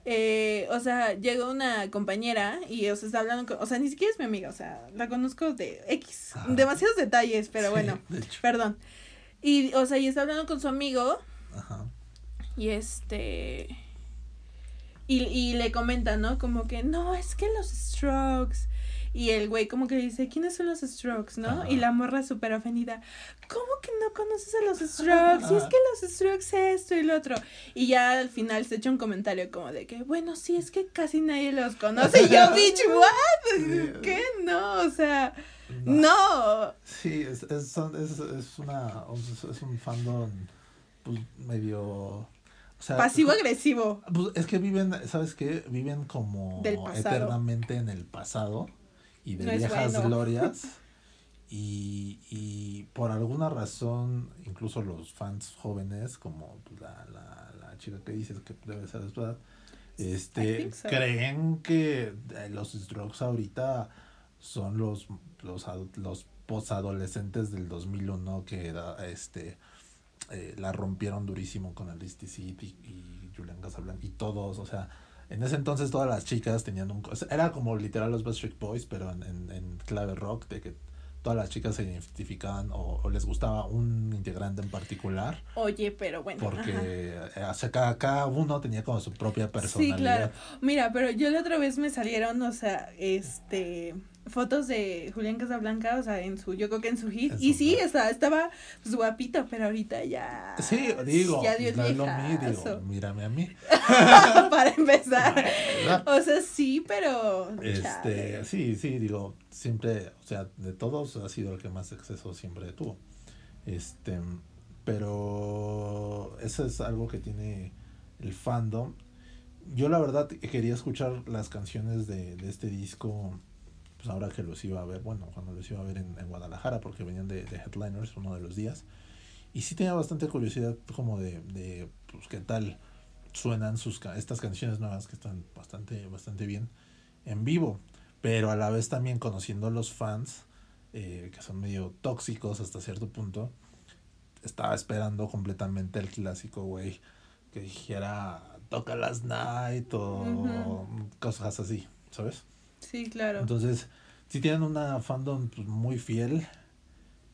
[SPEAKER 1] eh, o sea, llegó una compañera y, o sea, está hablando con, o sea, ni siquiera es mi amiga, o sea, la conozco de X, demasiados detalles, pero bueno, perdón. Y, o sea, y está hablando con su amigo. Ajá. Y este... Y, y le comenta, ¿no? Como que, no, es que los strokes y el güey como que dice, ¿quiénes son los Strokes, no? Y la morra súper ofendida, ¿cómo que no conoces a los *laughs* Strokes? Y es que los Strokes esto y lo otro. Y ya al final se echa un comentario como de que, bueno, sí, es que casi nadie los conoce. Y yo, *laughs* bitch, what? ¿Qué? No, o sea... No.
[SPEAKER 2] Sí, es, es, es, es una, es un fandom pues, medio... O sea,
[SPEAKER 1] Pasivo agresivo.
[SPEAKER 2] Pues es que viven, ¿sabes qué? Viven como eternamente en el pasado y de viejas glorias. *laughs* Y, y, por alguna razón, incluso los fans jóvenes, como la, la, la chica que dices que debe ser de su edad, este, creen que eh, los Strokes ahorita son los, los, los posadolescentes del 2001 que este, eh, la rompieron durísimo con Alice City y, y Julian Casablanca y todos, o sea, en ese entonces todas las chicas tenían un... Era como literal los Backstreet Boys, pero en, en, en clave rock, de que todas las chicas se identificaban o, les gustaba un integrante en particular.
[SPEAKER 1] Oye, pero bueno.
[SPEAKER 2] Porque eh, cada, cada, uno tenía como su propia personalidad. Sí, claro.
[SPEAKER 1] Mira, pero yo la otra vez me salieron, o sea, este fotos de Julián Casablanca, o sea, en su, yo creo que en su hit. y sí, estaba, estaba pues, guapito, pero ahorita ya.
[SPEAKER 2] Sí, digo, ya dio digo, mírame a mí. *laughs*
[SPEAKER 1] Para empezar. *laughs* o sea, sí, pero.
[SPEAKER 2] Este, sí, sí, digo, siempre, o sea, de todos ha sido el que más exceso siempre tuvo. Este, pero eso es algo que tiene el fandom. Yo la verdad quería escuchar las canciones de, de este disco pues ahora que los iba a ver, bueno, cuando los iba a ver en, Guadalajara, porque venían de, Headliners uno de los días. Y sí tenía bastante curiosidad como de, de pues, qué tal suenan sus, estas canciones nuevas que están bastante, bastante bien en vivo. Pero a la vez también conociendo a los fans, eh, que son medio tóxicos hasta cierto punto, estaba esperando completamente el clásico, güey, que dijera toca las night o cosas así, ¿sabes?
[SPEAKER 1] Sí, claro.
[SPEAKER 2] Entonces, sí tienen una fandom pues, muy fiel,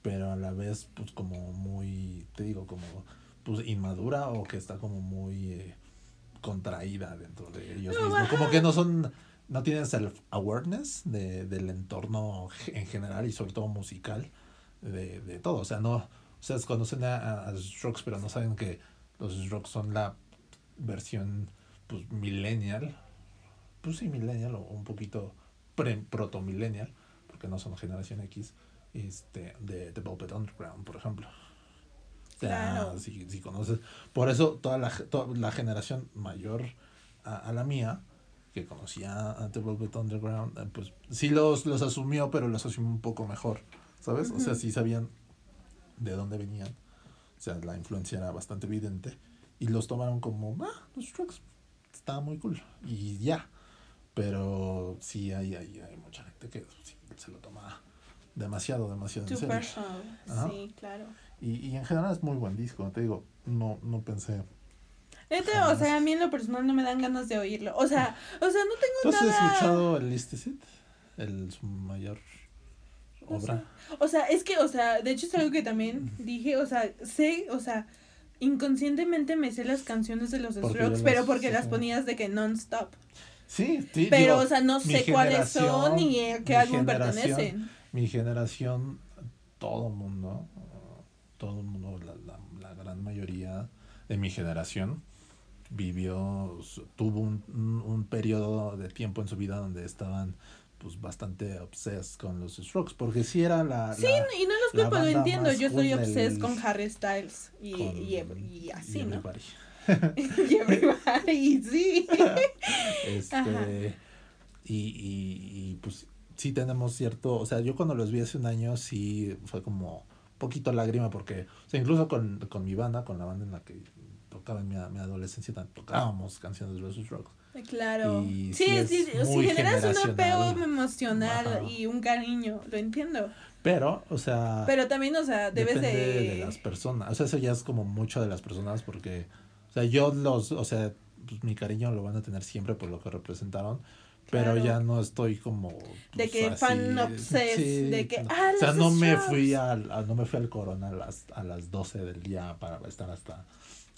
[SPEAKER 2] pero a la vez, pues como muy, te digo, como pues inmadura o que está como muy eh, contraída dentro de ellos mismos. Como que no son, no tienen self-awareness de, del entorno en general y sobre todo musical de, de todo. O sea, no, o sea, conocen a, a Strokes, pero no saben que los Strokes son la versión pues millennial pues sí, millennial o un poquito proto-millennial, porque no son generación X, este, de, de Velvet Underground, por ejemplo. O sea, si, si, conoces. Por eso toda la, toda la generación mayor a, a, la mía, que conocía a The Velvet Underground, eh, pues sí los, los asumió, pero los asumió un poco mejor, ¿sabes? O sea, sí sabían de dónde venían. O sea, la influencia era bastante evidente. Y los tomaron como, ah, los trucks, está muy cool. Y ya. Pero sí hay, hay, hay mucha gente que se lo toma demasiado, demasiado en serio.
[SPEAKER 1] Sí, claro.
[SPEAKER 2] Y, y en general es muy buen disco, te digo, no, no pensé.
[SPEAKER 1] Este, o sea, a mí en lo personal no me dan ganas de oírlo. O sea, o sea, no tengo
[SPEAKER 2] ¿Tú has escuchado el Listicit? El su mayor obra.
[SPEAKER 1] O sea, es que, o sea, de hecho es algo que también dije, o sea, sé, o sea, inconscientemente me sé las canciones de los Strokes, pero porque las ponías de que non-stop.
[SPEAKER 2] Sí,
[SPEAKER 1] Pero, o sea, no sé cuáles son ni a qué álbum pertenecen.
[SPEAKER 2] Mi generación, todo el mundo, todo el mundo, la, la, la, gran mayoría de mi generación vivió, tuvo un, un, periodo de tiempo en su vida donde estaban pues bastante obses con los Strokes, porque sí era la...
[SPEAKER 1] Sí, y no los culpo, lo entiendo, yo soy obses con Harry Styles y, y, y, así, ¿no? y *laughs* everybody, *laughs* sí. *laughs*
[SPEAKER 2] este, y, y, y, pues sí tenemos cierto, o sea, yo cuando los vi hace un año sí fue como poquito lágrima porque, o sea, incluso con, con mi banda, con la banda en la que tocaba en mi, mi adolescencia, tocábamos canciones de los Rocks.
[SPEAKER 1] Claro. sí, sí, sí, si generas un apego emocional y un cariño, lo entiendo.
[SPEAKER 2] Pero, o sea.
[SPEAKER 1] Pero también, o sea, debes de.
[SPEAKER 2] de las personas. O sea, eso ya es como mucho de las personas porque sea, yo los, o sea, pues, mi cariño lo van a tener siempre por lo que representaron. Pero ya no estoy como de pues, que fan obsessed, de que ah, o sea no me fui al no me fui al corona a las a las 12 del día para estar hasta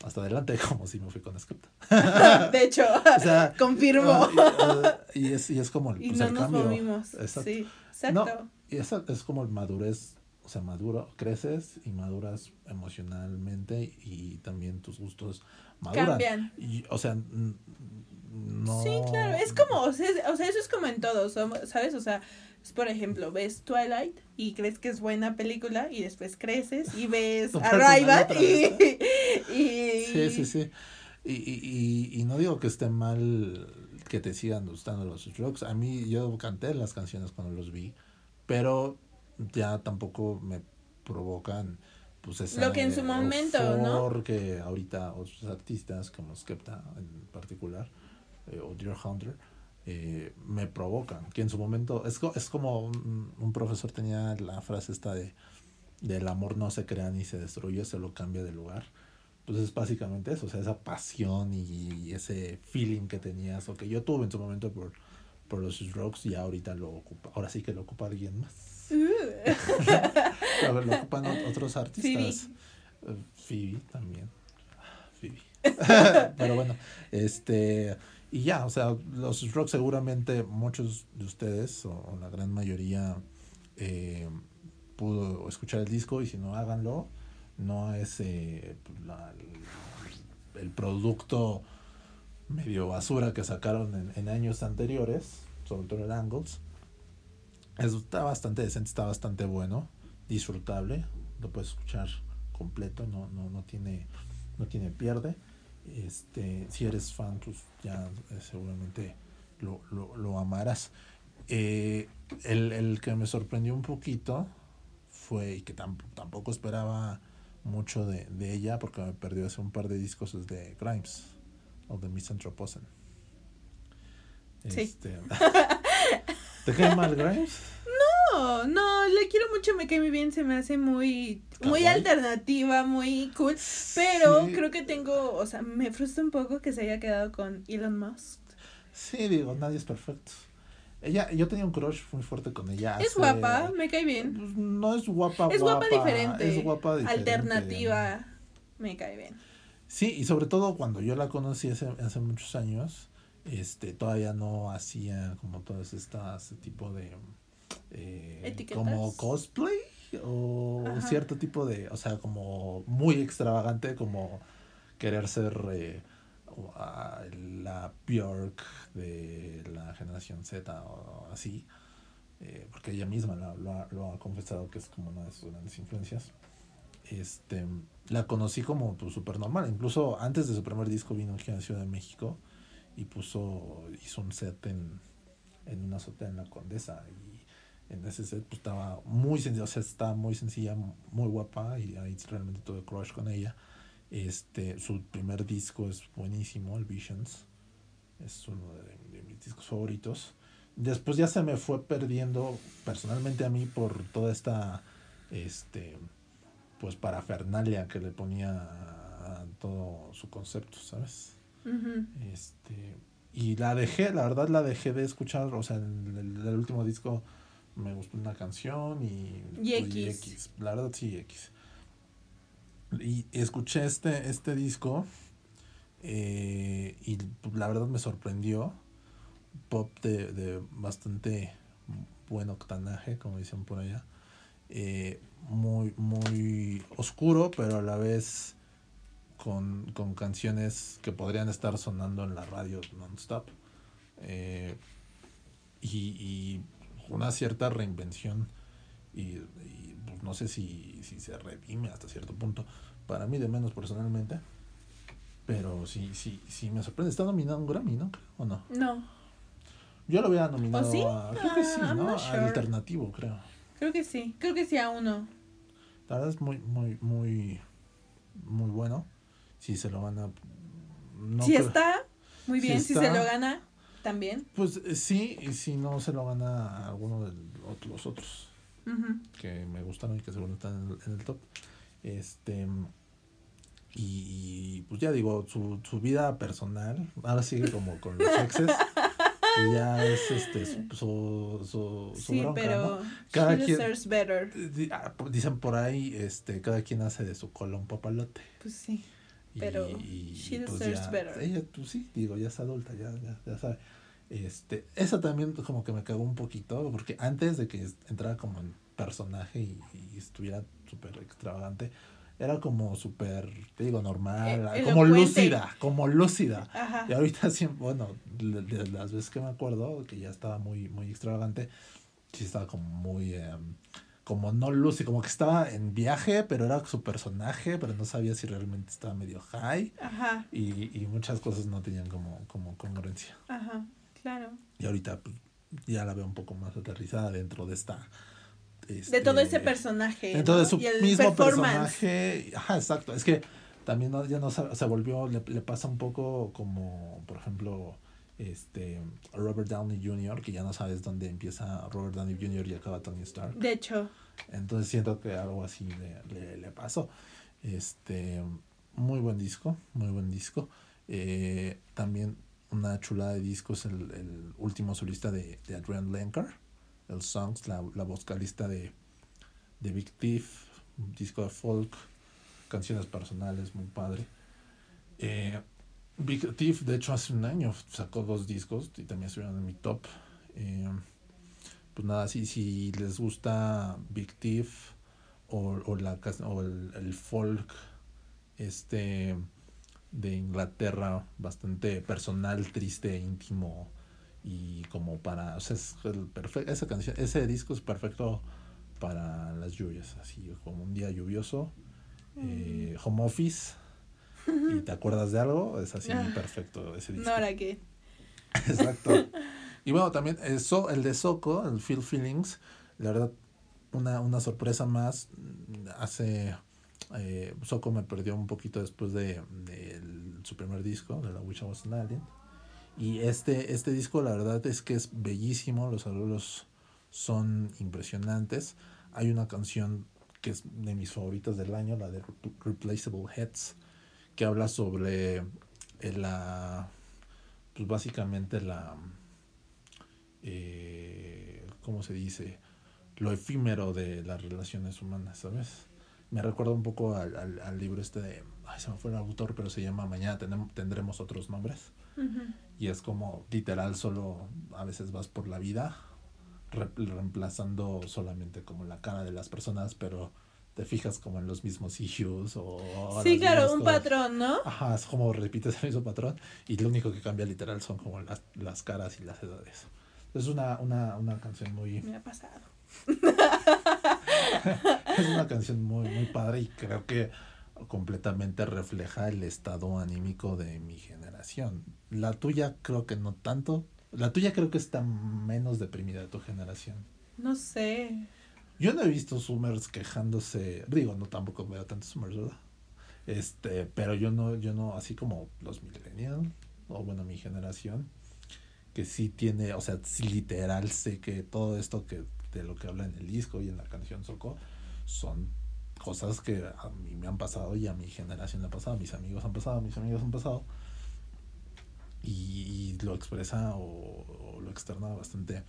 [SPEAKER 2] hasta adelante *laughs* como si me fui con Skepta. *laughs* de hecho, *laughs* o sea, confirmo. Ah, y, es, y es como el, pues, no nos cambio. Movimos. Sí, exacto. y eso es como el madurez, o sea, maduro, creces y maduras emocionalmente y también tus gustos maduran. Cambian. Y, o sea, no.
[SPEAKER 1] Sí, claro, es como, o sea, o sea, eso es como en todo, ¿sabes? O sea, por ejemplo, ves Twilight y crees que es buena película y después creces y ves *laughs* Arrival y,
[SPEAKER 2] y, Sí, sí, sí. Y, y, y, no digo que esté mal que te sigan gustando los rocks. A mí yo canté las canciones cuando los vi, pero ya tampoco me provocan pues esa lo que en su momento, ¿no? Porque ahorita otros artistas como Skepta en particular eh, o Dear Hunter eh, me provocan. Que en su momento es, es como un, profesor tenía la frase esta de del amor no se crea ni se destruye, se lo cambia de lugar. Pues es básicamente eso, o sea, esa pasión y, ese feeling que tenías, o que yo tuve en su momento por, por los strokes y ahorita lo ocupa, ahora sí que lo ocupa alguien más. *laughs* Lo ocupan otros artistas. Phoebe, Phoebe también. Phoebe. *laughs* Pero bueno, este y ya, o sea, los rock seguramente muchos de ustedes, o, la gran mayoría, eh, pudo escuchar el disco y si no, háganlo. No es eh, el, producto medio basura que sacaron en, en, años anteriores, sobre todo el Angles. Está bastante decente, está bastante bueno, disfrutable, lo puedes escuchar completo, no, no, no tiene, no tiene pierde. Este, si eres fan, pues ya eh, seguramente lo, lo, amarás. Eh, el, que me sorprendió un poquito fue, y que tampoco esperaba mucho de, ella, porque me perdió hace un par de discos, es de Grimes, o de Misanthroposen. Sí. Este, *laughs* ¿Te cae mal Grimes?
[SPEAKER 1] No, le quiero mucho, me cae muy bien, se me hace muy, muy alternativa, muy cool, pero creo que tengo, o sea, me frustra un poco que se haya quedado con Elon Musk.
[SPEAKER 2] Sí, digo, nadie es perfecto. Ella, yo tenía un crush muy fuerte con ella.
[SPEAKER 1] Es guapa, me cae bien.
[SPEAKER 2] Pues, no es guapa,
[SPEAKER 1] Es guapa, diferente. Es guapa diferente. Alternativa, me cae bien.
[SPEAKER 2] Sí, y sobre todo cuando yo la conocí hace, hace muchos años, este, todavía no hacía como todo este tipo de eh, como cosplay o cierto tipo de, o sea, como muy extravagante, como querer ser eh, la Bjork de la generación Z o así, eh, porque ella misma lo, ha, confesado que es como una de sus grandes influencias. Este, la conocí como pues, súper normal, incluso antes de su primer disco vino aquí a Ciudad de México y puso, hizo un set en, en una azotea en la Condesa y en ese set pues estaba muy sencilla, o sea, está muy sencilla, muy guapa y ahí realmente todo crush con ella. Este, su primer disco es buenísimo, el Visions. Es uno de, mis discos favoritos. Después ya se me fue perdiendo personalmente a mí por toda esta este pues parafernalia que le ponía a, todo su concepto, ¿sabes? Este y la dejé, la verdad la dejé de escuchar, o sea, el, el último disco me gustó una canción y, y X. La verdad sí, X. Y escuché este, este disco eh, y la verdad me sorprendió. Pop de, de bastante buen octanaje, como dicen por allá. Eh, muy, muy oscuro, pero a la vez con, con canciones que podrían estar sonando en la radio non-stop. Eh, y, y una cierta reinvención y, pues, no sé si, si se redime hasta cierto punto. Para mí de menos personalmente. Pero sí, sí, sí me sorprende. Está nominado un Grammy, ¿no? ¿O no? No. Yo lo había nominado a... Creo que sí,
[SPEAKER 1] ah, ¿no? Alternativo, creo. Creo que sí. Creo que sí a uno.
[SPEAKER 2] La verdad es muy, muy, muy, muy bueno. Si se lo gana...
[SPEAKER 1] No si está, muy bien. Si, se lo gana, también.
[SPEAKER 2] Pues eh, sí, y si no se lo gana alguno de los otros que me gustaron y que seguro están en el, top. Este. Y, pues ya digo, su, su vida personal, ahora sigue como con los exes. Pues ya es este su, su, su, sí, pero Cada quien, better. Ah, dicen por ahí, este, cada quien hace de su cola un papalote.
[SPEAKER 1] Pues sí. Pero she pues deserves
[SPEAKER 2] better. Ella, pues sí, digo, ya es adulta, ya, ya, ya sabe. Este, esa también como que me cagó un poquito, porque antes de que entrara como en personaje y, y estuviera súper extravagante, era como súper, te digo, normal, eh, como lúcida, como lúcida. Y ahorita *laughs* siempre, bueno, de, las veces que me acuerdo, que ya estaba muy, muy extravagante, sí estaba como muy, em, como no lúcida, como que estaba en viaje, pero era su personaje, pero no sabía si realmente estaba medio high. Ajá. Y, y muchas cosas no tenían como, como congruencia.
[SPEAKER 1] Ajá, claro.
[SPEAKER 2] Y ahorita pues, ya la veo un poco más aterrizada dentro de esta
[SPEAKER 1] de todo ese este, personaje.
[SPEAKER 2] Dentro de su mismo personaje. Ajá, exacto. Es que también ya no se, volvió, le, pasa un poco como, por ejemplo, este Robert Downey Jr., que ya no sabes dónde empieza Robert Downey Jr. y acaba Tony Stark.
[SPEAKER 1] De hecho.
[SPEAKER 2] Entonces siento que algo así le, le, pasó. Este, muy buen disco, muy buen disco. Eh, también una chulada de disco es el, el último solista de, de Adrian Lenker el Songs, la, la vocalista de, de Big Thief, un disco de folk, canciones personales, muy padre. Eh, Big Thief, de hecho, hace un año sacó dos discos y también estuvieron en mi top. Eh, pues nada, si, si les gusta Big Thief o, o, la, o el, el folk este de Inglaterra, bastante personal, triste, íntimo, y como para, o sea, es el esa canción, ese disco es perfecto para las lluvias, así como un día lluvioso, eh, home office, y te acuerdas de algo, es así ah. perfecto ese disco.
[SPEAKER 1] No, ahora qué. *laughs*
[SPEAKER 2] Exacto. y bueno, también eso, el de Soco, el Feel Feelings, la verdad, una, una sorpresa más, hace, eh, Soco me perdió un poquito después de, de su primer disco, de la Wish I Was an Alien y este, este disco la verdad es que es bellísimo, los arreglos son impresionantes. Hay una canción que es de mis favoritas del año, la de Replaceable Heads, que habla sobre eh, la, pues básicamente la, eh, ¿cómo se dice? Lo efímero de las relaciones humanas, ¿sabes? Me recuerda un poco al, al, al libro este de, ay, se me fue el autor, pero se llama Mañana tendremos otros nombres y es como literal solo a veces vas por la vida reemplazando solamente como la cara de las personas, pero te fijas como en los mismos issues o...
[SPEAKER 1] Sí, claro, un patrón, ¿no?
[SPEAKER 2] Ajá, es como repites el mismo patrón y lo único que cambia literal son como las, las caras y las edades. Es una, una, una canción muy...
[SPEAKER 1] Me ha pasado. *laughs*
[SPEAKER 2] es una canción muy, muy padre y creo que completamente refleja el estado anímico de mi generación. La tuya creo que no tanto. La tuya creo que está menos deprimida de tu generación.
[SPEAKER 1] No sé.
[SPEAKER 2] Yo no he visto Summers quejándose. Digo, no tampoco veo tantos Summers, ¿verdad? Este, pero yo no, yo no, así como los millennials, o bueno, mi generación, que sí tiene, o sea, sí literal sé que todo esto que de lo que habla en el disco y en la canción Soco son cosas que a mí me han pasado y a mi generación le ha pasado, a mis amigos han pasado, a mis amigos han pasado. Y, lo expresa o, lo externa bastante,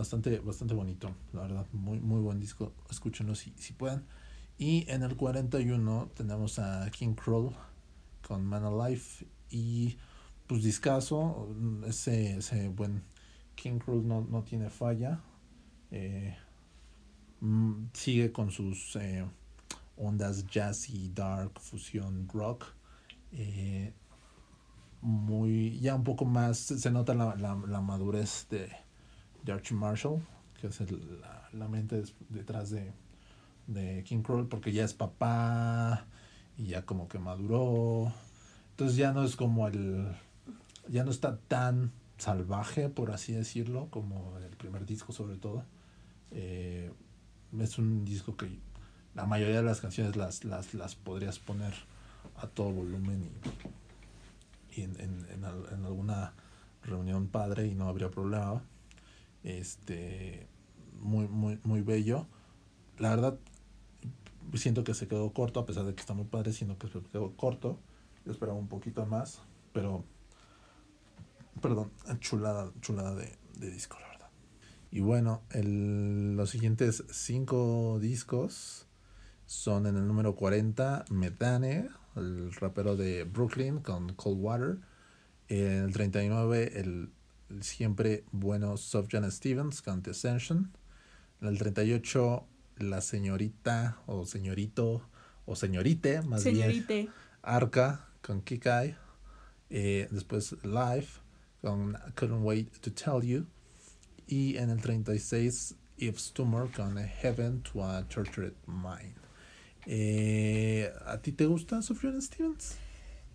[SPEAKER 2] bastante, bastante bonito, la verdad. Muy, muy buen disco. Escúchenlo si, si pueden. Y en el 41 tenemos a King Kroll con Man Alive y pues discaso, ese, ese buen King Kroll no, no tiene falla. Eh, mm, sigue con sus eh, ondas jazzy, dark, fusión, rock. Eh, muy, ya un poco más, se nota la, la, la madurez de, Archie Marshall, que es el, la, la, mente detrás de, de King Kroll, porque ya es papá y ya como que maduró. Entonces ya no es como el, ya no está tan salvaje, por así decirlo, como el primer disco sobre todo. Eh, es un disco que la mayoría de las canciones las, las, las podrías poner a todo volumen y, en, en, en, alguna reunión padre y no habría problema. Este, muy, muy, muy bello. La verdad, siento que se quedó corto, a pesar de que está muy padre, siento que se quedó corto. Yo esperaba un poquito más, pero, perdón, chulada, chulada de, de disco, la verdad. Y bueno, el, los siguientes cinco discos son en el número 40, Medane, el rapero de Brooklyn con Cold Water. El 39, el, siempre bueno Sofjan Stevens con The Ascension. En el 38, la señorita o señorito o señorite, más bien. Arca con Kikai. Eh, después Live con Couldn't Wait to Tell You. Y en el 36, If Tumor con Heaven to a Tortured Mind. Eh, ¿A ti te gusta Sufjan Stevens?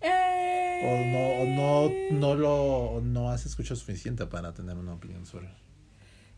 [SPEAKER 2] ¿O no, no, no, lo, no has escuchado suficiente para tener una opinión sobre él?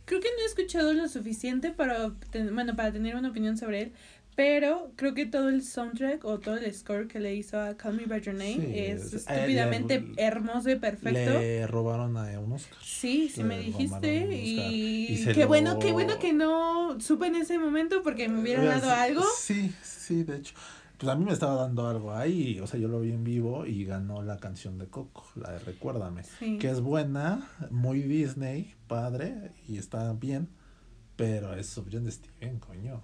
[SPEAKER 1] Creo que no he escuchado lo suficiente para, bueno, para tener una opinión sobre él, pero creo que todo el soundtrack o todo el score que le hizo a Call Me By Your Name es estúpidamente hermoso y perfecto.
[SPEAKER 2] Le robaron a un Oscar.
[SPEAKER 1] Sí, sí me dijiste. Y, qué bueno, qué bueno que no supe en ese momento porque me hubiera dado algo.
[SPEAKER 2] Sí, sí, de hecho. Pues a mí me estaba dando algo ahí, o sea, yo lo vi en vivo y ganó la canción de Coco, la de Recuérdame, que es buena, muy Disney, padre, y está bien, pero es de Steven, coño.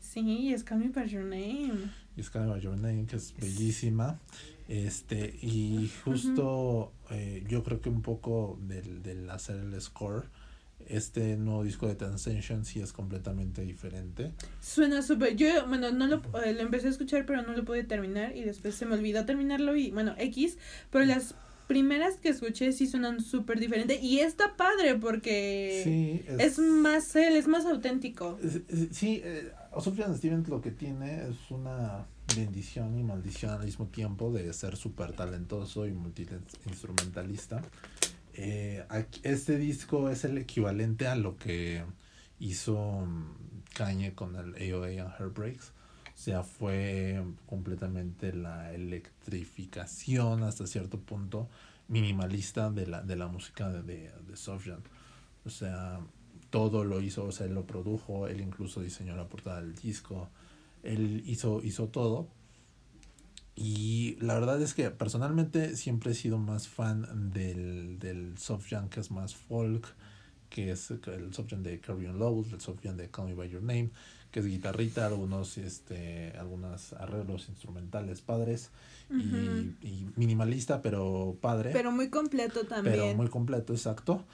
[SPEAKER 1] Sí, es Call Me By Your Name.
[SPEAKER 2] Es Call Me By Your Name, que es bellísima. Este, y justo eh, yo creo que un poco del, del hacer el score, este nuevo disco de Transcension sí es completamente diferente.
[SPEAKER 1] Suena súper. Yo, bueno, no lo, eh, lo empecé a escuchar, pero no lo pude terminar y después se me olvidó terminarlo y, bueno, X, pero las primeras que escuché sí suenan súper diferente y está padre porque es, más él, es más auténtico.
[SPEAKER 2] Sí, eh, Sufjan Stevens lo que tiene es una bendición y maldición al mismo tiempo de ser súper talentoso y multi-instrumentalista. Eh, este disco es el equivalente a lo que hizo mm, Kanye con el AOA and Heartbreaks. O sea, fue completamente la electrificación hasta cierto punto minimalista de la, de la música de, de, de Sofjan. O sea, todo lo hizo, o sea, él lo produjo, él incluso diseñó la portada del disco, él hizo, hizo todo. Y la verdad es que personalmente siempre he sido más fan del, del soft jam que es más folk, que es el soft jam de Carrion Lowell, el soft jam de Call Me By Your Name, que es guitarrita, algunos, este, algunos arreglos instrumentales padres y, y, minimalista, pero padre.
[SPEAKER 1] Pero muy completo también.
[SPEAKER 2] Pero muy completo, exacto.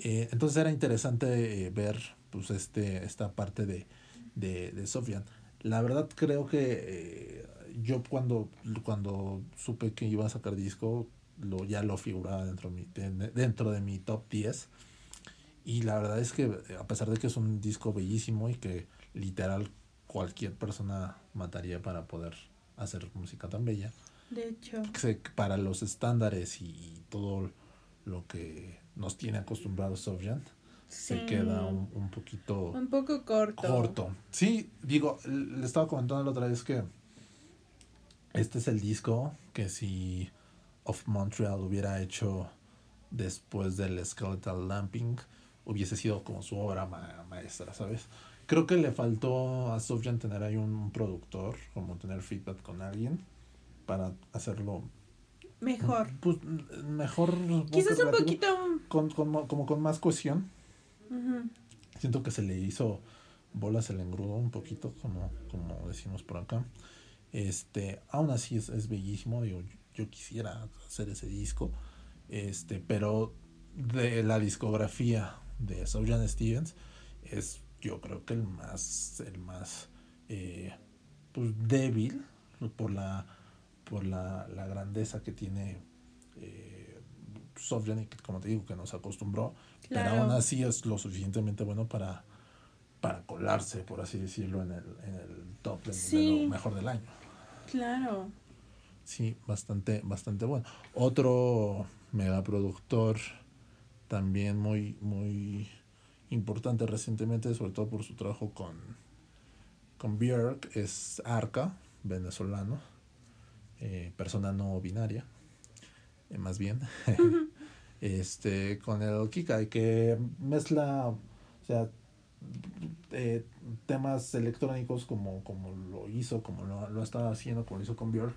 [SPEAKER 2] Eh, entonces era interesante eh, ver pues este esta parte de, de, de Sofian. La verdad creo que eh, yo cuando, cuando supe que iba a sacar disco, lo, ya lo figuraba dentro de, mi, dentro de mi top 10. Y la verdad es que a pesar de que es un disco bellísimo y que literal cualquier persona mataría para poder hacer música tan bella.
[SPEAKER 1] De hecho.
[SPEAKER 2] Para los estándares y todo lo que nos tiene acostumbrados Sofjan, se queda un, un, poquito...
[SPEAKER 1] Un poco corto.
[SPEAKER 2] Corto. Sí, digo, le estaba comentando la otra vez que este es el disco que si Of Montreal hubiera hecho después del Skeletal Lamping, hubiese sido como su obra maestra, ¿sabes? Creo que le faltó a Sofjan tener ahí un productor, como tener feedback con alguien para hacerlo
[SPEAKER 1] Mejor.
[SPEAKER 2] Pues mejor.
[SPEAKER 1] Quizás un poquito.
[SPEAKER 2] Con, con, como con más cohesión. Siento que se le hizo bolas el engrudo un poquito, como, como decimos por acá. Este, aún así es, es bellísimo. Digo, yo quisiera hacer ese disco. Este, pero de la discografía de Sojan Stevens es yo creo que el más el más eh, pues débil por la por la, la grandeza que tiene eh, como te digo, que nos acostumbró, pero aún así es lo suficientemente bueno para, para colarse, por así decirlo, en el, en el top de, lo mejor del año.
[SPEAKER 1] Claro.
[SPEAKER 2] Sí, bastante, bastante bueno. Otro megaproductor también muy, muy importante recientemente, sobre todo por su trabajo con, con Björk, es Arca, venezolano eh, persona no binaria, eh, más bien, *laughs* este, con el Kikai, que mezcla, o sea, eh, temas electrónicos como, como lo hizo, como lo, lo estaba haciendo, como lo hizo con Björk,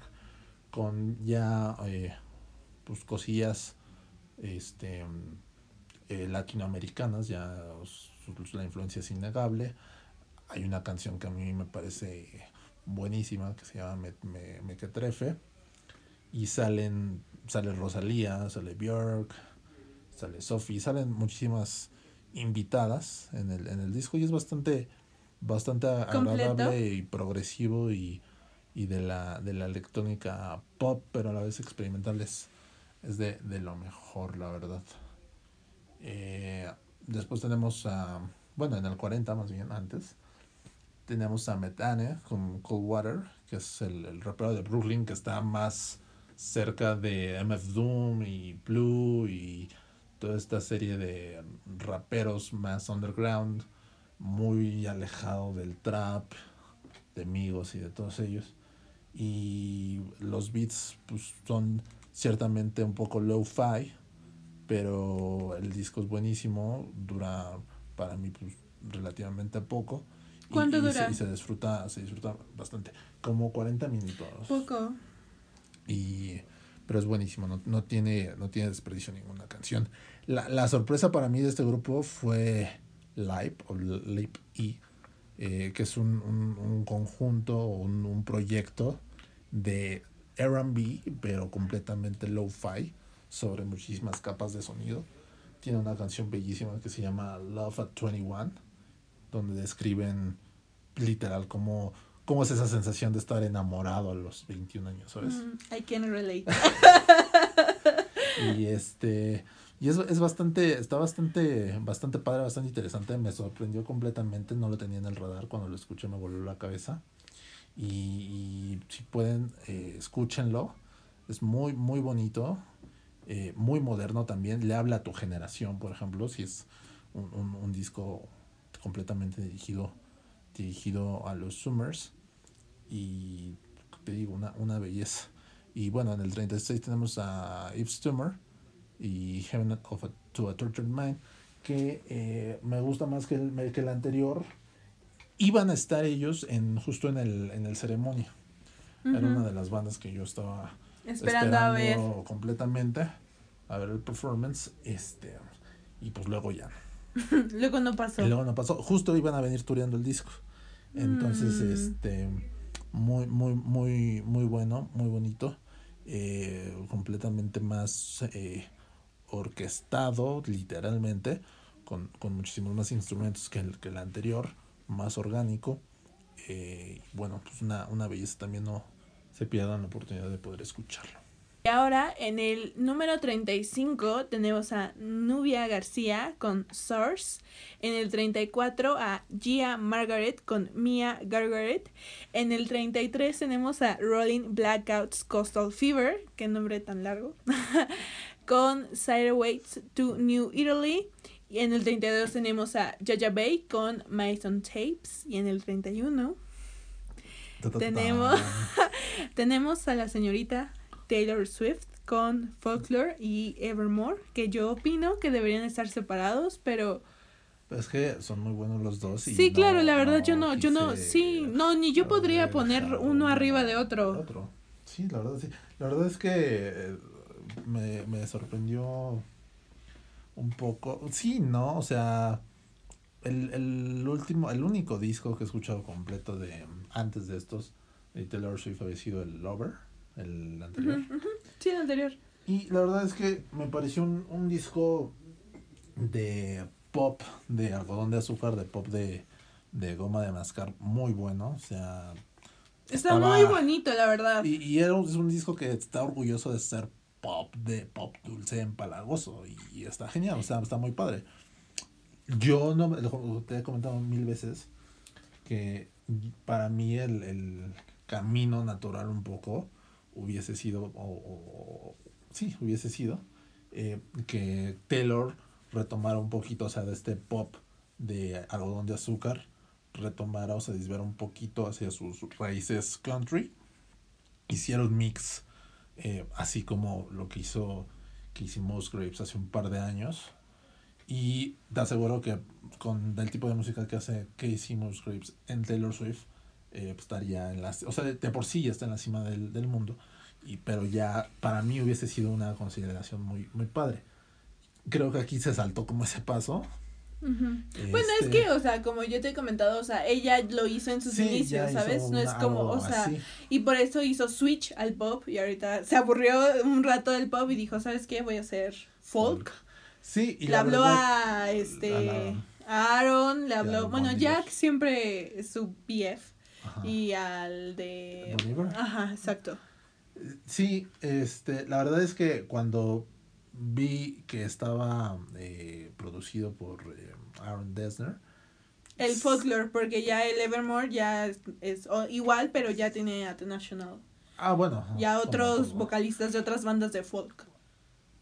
[SPEAKER 2] con ya eh, pues cosillas este eh, latinoamericanas ya la influencia es innegable. Hay una canción que a mí me parece buenísima que se llama Me, me, Mequetrefe y salen sale Rosalía sale Björk sale Sophie salen muchísimas invitadas en el, en el disco y es bastante bastante agradable y progresivo y, y de la de la electrónica pop pero a la vez experimental es, de, lo mejor la verdad. Eh, después tenemos a bueno en el 40 más bien antes tenemos a Metane con Cold Water que es el, el rapero de Brooklyn que está más cerca de MF Doom y Blue y toda esta serie de raperos más underground, muy alejado del trap, de amigos y de todos ellos. Y los beats pues, son ciertamente un poco low-fi, pero el disco es buenísimo, dura para mí pues, relativamente poco. ¿Cuánto dura? Se, y se disfruta, se disfruta bastante, como 40 minutos. Poco. Y pero es buenísimo, no, no, tiene, no tiene desperdicio ninguna canción. La, la sorpresa para mí de este grupo fue Live, o Lip E, eh, que es un, un, un conjunto, un, un proyecto de RB, pero completamente low-fi, sobre muchísimas capas de sonido. Tiene una canción bellísima que se llama Love at 21, donde describen literal como ¿Cómo es esa sensación de estar enamorado a los 21 años, sabes?
[SPEAKER 1] Mm, I can relate. *laughs*
[SPEAKER 2] y este y es, es bastante está bastante bastante padre, bastante interesante, me sorprendió completamente, no lo tenía en el radar, cuando lo escuché me volvió la cabeza. Y, si pueden eh, escúchenlo. Es muy muy bonito, eh, muy moderno también, le habla a tu generación, por ejemplo, si es un, un, disco completamente dirigido dirigido a los Summers y te digo, una, una belleza. Y bueno, en el 36 tenemos a Eve Stummer y Heaven of a, to a Tortured Mind, que eh, me gusta más que el, que el anterior. Iban a estar ellos en justo en el, en el ceremonia. Era una de las bandas que yo estaba esperando, a ver. completamente a ver el performance. Este, y pues luego ya. *laughs*
[SPEAKER 1] luego no pasó.
[SPEAKER 2] Y luego no pasó. Justo iban a venir tureando el disco. Entonces, mm. este muy, muy, muy, muy bueno, muy bonito. Eh, completamente más eh, orquestado, literalmente, con, con, muchísimos más instrumentos que el, que el anterior, más orgánico. Eh, bueno, pues una, una belleza también no se pierdan la oportunidad de poder escucharlo.
[SPEAKER 1] Y ahora en el número 35 tenemos a Nubia García con Source. En el 34 a Gia Margaret con Mia Gargaret. En el 33 tenemos a Rolling Blackouts Coastal Fever, qué nombre tan largo, *laughs* con Waits to New Italy. Y en el 32 tenemos a Jaja Bay con Mason Tapes. Y en el 31 tenemos, *laughs* tenemos a la señorita Taylor Swift con Folklore y Evermore, que yo opino que deberían estar separados, pero...
[SPEAKER 2] Es que son muy buenos los dos.
[SPEAKER 1] sí, claro, la verdad yo no, yo no, sí, no, ni yo podría poner uno arriba de otro.
[SPEAKER 2] otro. Sí, la verdad sí. La verdad es que eh, me, me sorprendió un poco. Sí, ¿no? O sea, el, el último, el único disco que he escuchado completo de antes de estos de Taylor Swift había sido el Lover el anterior.
[SPEAKER 1] Sí, el anterior.
[SPEAKER 2] Y la verdad es que me pareció un, un disco de pop, de algodón de azúcar, de pop de, de goma de mascar muy bueno. O sea.
[SPEAKER 1] Está muy bonito, la verdad.
[SPEAKER 2] Y, y era, es un disco que está orgulloso de ser pop, de pop dulce, empalagoso. Y, está genial, o sea, está muy padre. Yo no te he comentado mil veces que para mí el, el camino natural un poco hubiese sido, o, sí, hubiese sido, eh, que Taylor retomara un poquito, o sea, de este pop de algodón de azúcar, retomara o se desviara un poquito hacia sus raíces country, hiciera un mix, eh, así como lo que hizo hicimos Grapes hace un par de años. Y te aseguro que con el tipo de música que hace Casey Musgraves en Taylor Swift, eh, pues, estaría en la, o sea, de, por sí ya está en la cima del, del mundo. y, pero ya para mí hubiese sido una consideración muy, muy padre. Creo que aquí se saltó como ese paso.
[SPEAKER 1] Bueno, es este que, o sea, como yo te he comentado, o sea, ella lo hizo en sus inicios, ¿sabes? No es como, o sea, y por eso hizo switch al pop y ahorita se aburrió un rato del pop y dijo, ¿sabes qué? Voy a hacer folk.
[SPEAKER 2] Sí,
[SPEAKER 1] y le habló a este a Aaron, le habló, bueno, Jack siempre es su BF y al de Ajá, exacto.
[SPEAKER 2] Sí, este, la verdad es que cuando vi que estaba eh, producido por eh, Aaron Dessner.
[SPEAKER 1] El folklore, porque ya el Evermore ya es, igual, pero ya tiene a The National.
[SPEAKER 2] Ah, bueno.
[SPEAKER 1] Ya otros vocalistas de otras bandas de folk.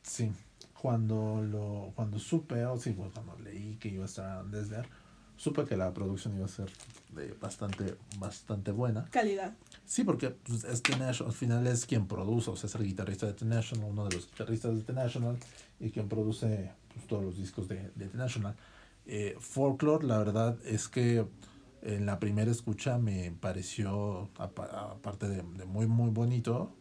[SPEAKER 2] Sí, cuando lo cuando supe, o sí, cuando leí que iba a estar Aaron Dessner, supe que la producción iba a ser de bastante, bastante buena.
[SPEAKER 1] Calidad.
[SPEAKER 2] Sí, porque pues, este National, al final es quien produce, o sea, es el guitarrista de The National, uno de los guitarristas de The National, y quien produce pues, todos los discos de, de The National. Eh, Folklore, la verdad es que en la primera escucha me pareció, aparte de, muy, muy bonito,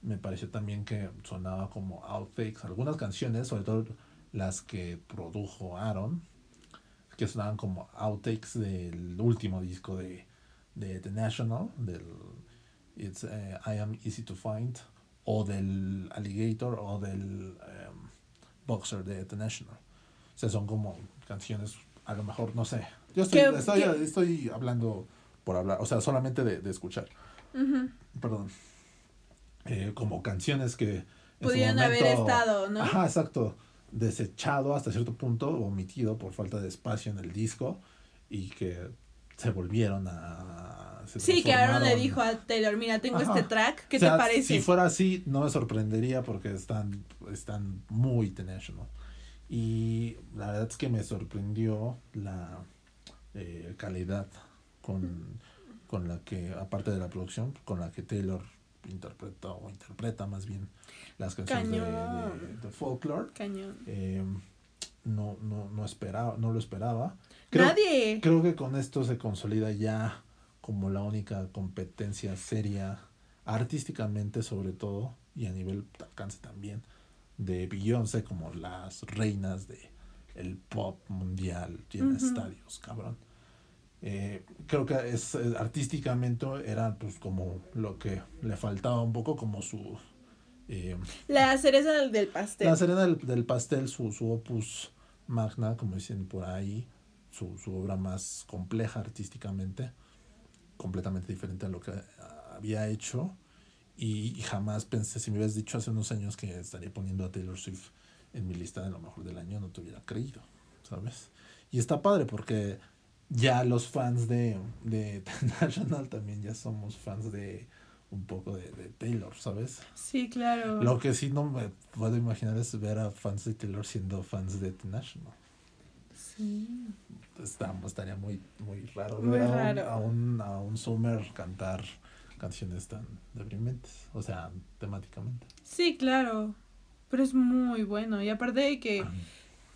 [SPEAKER 2] me pareció también que sonaba como outtakes. Algunas canciones, sobre todo las que produjo Aaron, que sonaban como outtakes del último disco de, de The National, del It's, eh, I Am Easy to Find, o del Alligator, o del em, Boxer de The National. O sea, son como canciones, a lo mejor, no sé. Yo estoy, estoy, estoy, hablando por hablar, o sea, solamente de, de escuchar. Perdón. Eh, como canciones que...
[SPEAKER 1] Pudieron haber estado, ¿no?
[SPEAKER 2] Ajá, exacto desechado hasta cierto punto, omitido por falta de espacio en el disco y que se volvieron a...
[SPEAKER 1] sí, que Aaron le dijo a Taylor, mira, tengo este track, ¿qué te parece?
[SPEAKER 2] Si fuera así, no me sorprendería porque están, están muy tenational. Y la verdad es que me sorprendió la eh, calidad con, con la que, aparte de la producción, con la que Taylor interpreta o interpreta más bien las canciones de, folklore. Eh, no, no, no esperaba, no lo esperaba.
[SPEAKER 1] Nadie.
[SPEAKER 2] Creo que con esto se consolida ya como la única competencia seria, artísticamente sobre todo, y a nivel alcance también, de Beyoncé como las reinas de el pop mundial, llena estadios, cabrón. Eh, creo que es artísticamente era pues como lo que le faltaba un poco como su
[SPEAKER 1] eh, la cereza del, pastel.
[SPEAKER 2] La cereza del, pastel, su, su, opus magna, como dicen por ahí, su, su obra más compleja artísticamente, completamente diferente a lo que había hecho. Y, jamás pensé, si me hubieras dicho hace unos años que estaría poniendo a Taylor Swift en mi lista de lo mejor del año, no te hubiera creído, ¿sabes? Y está padre porque ya los fans de, de *laughs* National también ya somos fans de un poco de, de, Taylor, ¿sabes?
[SPEAKER 1] Sí, claro.
[SPEAKER 2] Lo que sí no me puedo imaginar es ver a fans de Taylor siendo fans de The National.
[SPEAKER 1] Sí.
[SPEAKER 2] estaría muy, muy raro
[SPEAKER 1] muy raro.
[SPEAKER 2] A, un, a, un, Summer cantar canciones tan deprimentes, o sea, temáticamente.
[SPEAKER 1] Sí, claro. Pero es muy bueno. Y aparte de que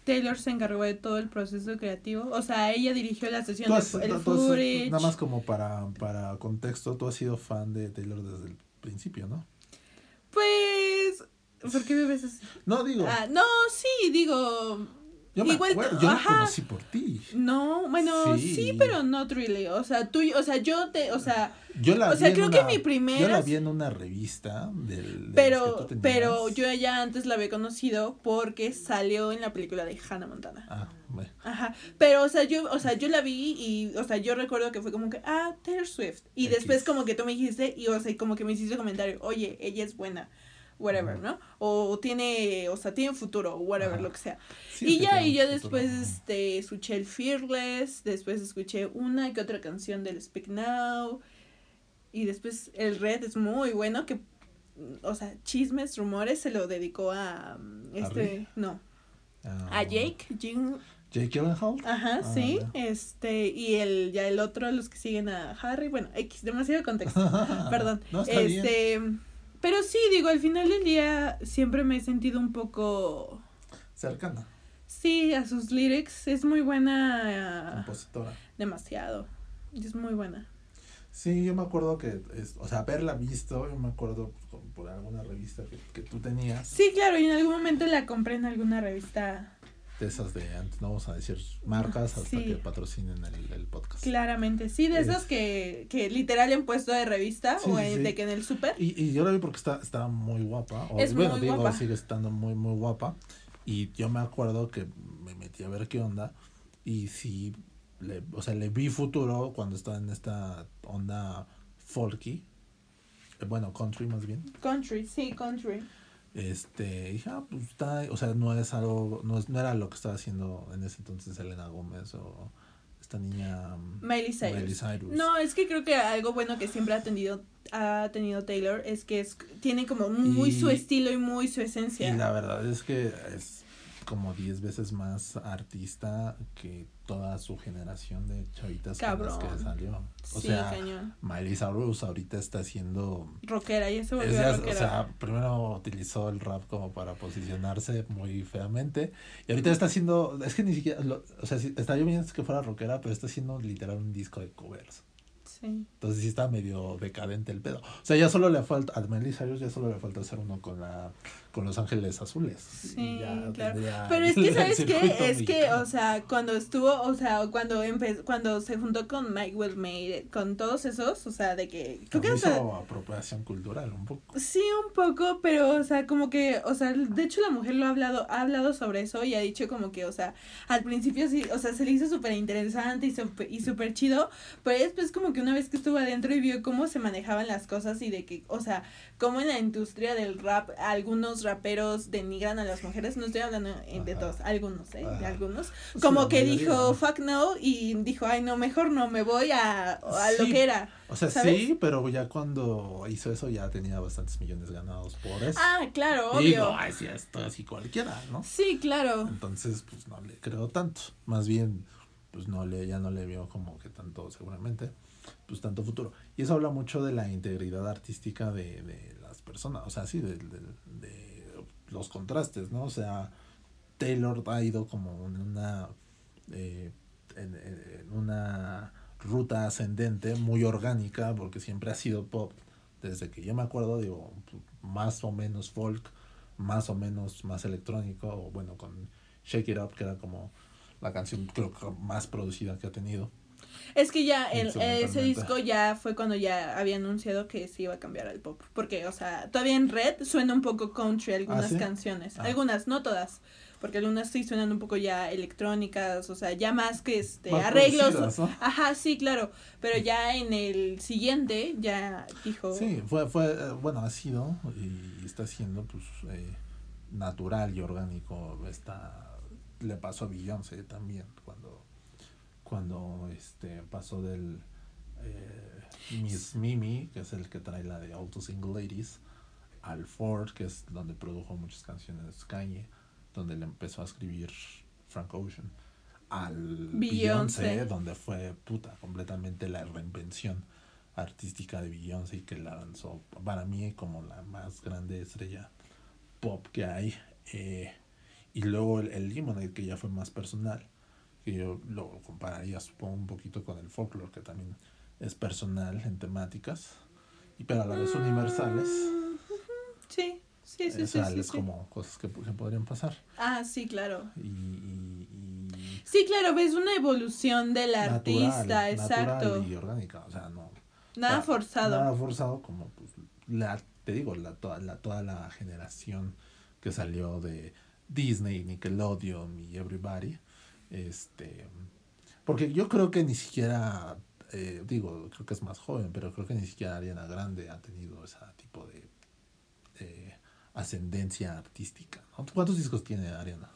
[SPEAKER 1] Taylor se encargó de todo el proceso creativo. O sea, ella dirigió la sesión del
[SPEAKER 2] el Nada más como para, para contexto, tú has sido fan de Taylor desde el principio, ¿no?
[SPEAKER 1] Pues... ¿Por qué me ves así?
[SPEAKER 2] No, digo...
[SPEAKER 1] Ah, no, sí, digo...
[SPEAKER 2] Yo me acuerdo, yo conocí por ti.
[SPEAKER 1] No, bueno, sí. pero no really. O sea, tú, o sea, yo te, o sea,
[SPEAKER 2] yo la
[SPEAKER 1] o sea, creo que mi primera.
[SPEAKER 2] Yo la vi en una revista del.
[SPEAKER 1] pero, pero yo ya antes la había conocido porque salió en la película de Hannah Montana.
[SPEAKER 2] Ah, bueno.
[SPEAKER 1] Ajá. Pero, o sea, yo, o sea, yo la vi y, o sea, yo recuerdo que fue como que, ah, Taylor Swift. Y después como que tú me dijiste y, o sea, como que me hiciste comentario, oye, ella es buena whatever, ¿no? O tiene, o sea, tiene futuro, whatever, lo que sea. y ya, y yo después, este, escuché el Fearless, después escuché una que otra canción del Speak Now, y después el Red es muy bueno, que, o sea, chismes, rumores, se lo dedicó a, este, no, a ah. Jake,
[SPEAKER 2] Jake Gyllenhaal.
[SPEAKER 1] Ajá, ah, sí, este, y el, ya el otro, los que siguen a Harry, bueno, X, demasiado contexto, *laughs* perdón, este... Pero sí, digo, al final del día siempre me he sentido un poco...
[SPEAKER 2] Cercana.
[SPEAKER 1] Sí, a sus lyrics. Es muy buena.
[SPEAKER 2] Compositora.
[SPEAKER 1] Demasiado. Es muy buena.
[SPEAKER 2] Sí, yo me acuerdo que, es, o sea, haberla visto, yo me acuerdo por alguna revista que, que, tú tenías.
[SPEAKER 1] Sí, claro, y en algún momento la compré en alguna revista.
[SPEAKER 2] De esas de antes, no vamos a decir marcas hasta que patrocinen el, el, podcast.
[SPEAKER 1] Claramente, sí, de esas que, que literal en puesto de revista o de que en el súper.
[SPEAKER 2] Y, y yo la vi porque está, está muy guapa. O, es bueno, digo, guapa. sigue estando muy, muy guapa. Y yo me acuerdo que me metí a ver qué onda. Y sí, le, o sea, le vi futuro cuando estaba en esta onda folky. Eh, bueno, country más bien.
[SPEAKER 1] Country, sí, country.
[SPEAKER 2] Este, dije, ah, pues está, o sea, no es algo, no, es, no era lo que estaba haciendo en ese entonces Elena Gómez o esta niña
[SPEAKER 1] mm, Miley Cyrus. No, es que creo que algo bueno que siempre ha tenido, ha tenido Taylor es que es, tiene como muy su estilo y muy su esencia.
[SPEAKER 2] Y la verdad es que es como 10 veces más artista que toda su generación de chavitas que salió. O sea, Miley Cyrus ahorita está haciendo...
[SPEAKER 1] Rockera, y eso volvió rockera.
[SPEAKER 2] O sea, primero utilizó el rap como para posicionarse muy feamente y ahorita está haciendo... Es que ni siquiera... o sea, está yo bien que fuera rockera, pero está haciendo literal un disco de covers. Entonces sí está medio decadente el pedo. O sea, ya solo le falta, a Miley ya solo le falta hacer uno con la con Los Ángeles Azules. Sí,
[SPEAKER 1] claro. Pero es que, ¿sabes qué? Es que, o sea, cuando estuvo, o sea, cuando empezó, cuando se juntó con Mike Made con todos esos, o sea, de que...
[SPEAKER 2] Creo que hizo apropiación cultural un poco.
[SPEAKER 1] Sí, un poco, pero, o sea, como que, o sea, de hecho la mujer lo ha hablado, ha hablado sobre eso y ha dicho como que, o sea, al principio sí, o sea, se le hizo súper interesante y súper y super chido, pero después como que una vez que estuvo adentro y vio cómo se manejaban las cosas y de que, o sea, cómo en la industria del rap algunos raperos denigran a las mujeres, no estoy hablando de todos, algunos, ¿eh? De algunos. Como que dijo, fuck no, y dijo, ay, no, mejor no, me voy a, a lo que era.
[SPEAKER 2] O sea, sí, pero ya cuando hizo eso ya tenía bastantes millones ganados por eso.
[SPEAKER 1] Ah, claro, obvio. Y digo,
[SPEAKER 2] ay, sí, esto así cualquiera, ¿no?
[SPEAKER 1] Sí, claro.
[SPEAKER 2] Entonces, pues no le creo tanto. Más bien, pues no le, ya no le vio como que tanto, seguramente, pues tanto futuro. Y eso habla mucho de la integridad artística de, de las personas, o sea, sí, de, de, los contrastes, ¿no? O sea, Taylor ha ido como en una, eh, en, una ruta ascendente muy orgánica porque siempre ha sido pop desde que yo me acuerdo digo más o menos folk más o menos más electrónico o bueno con Shake It Up que era como la canción creo que más producida que ha tenido
[SPEAKER 1] es que ya el, ese disco ya fue cuando ya había anunciado que se iba a cambiar al pop. Porque, o sea, todavía en Red suena un poco country algunas ¿Ah, canciones. Ah. Algunas, no todas. Porque algunas sí suenan un poco ya electrónicas, o sea, ya más que este arreglos. Ajá, sí, claro. Pero ya en el siguiente ya dijo.
[SPEAKER 2] Sí, fue, fue, eh, bueno, ha sido y está siendo pues eh, natural y orgánico. Está, le pasó a Beyoncé también cuando cuando este pasó del eh, Miss Mimi, que es el que trae la de Auto Single Ladies, al Ford, que es donde produjo muchas canciones Kanye, donde le empezó a escribir Frank Ocean, al Beyoncé, donde fue puta completamente la reinvención artística de Beyoncé y que la lanzó para mí como la más grande estrella pop que hay. Eh, y luego el, el Lemonade, que ya fue más personal que yo lo compararía supongo un poquito con el folklore que también es personal en temáticas y pero a la vez universales.
[SPEAKER 1] Sí sí sí, sí,
[SPEAKER 2] es como cosas que, podrían pasar.
[SPEAKER 1] Ah sí claro. Y, sí claro ves una evolución del artista exacto.
[SPEAKER 2] y orgánica o sea no.
[SPEAKER 1] Nada forzado.
[SPEAKER 2] nada forzado como pues la te digo la toda la toda la generación que salió de Disney Nickelodeon y Everybody este, porque yo creo que ni siquiera, eh, digo, creo que es más joven, pero creo que ni siquiera Ariana Grande ha tenido ese tipo de ascendencia artística. ¿Cuántos discos tiene Ariana?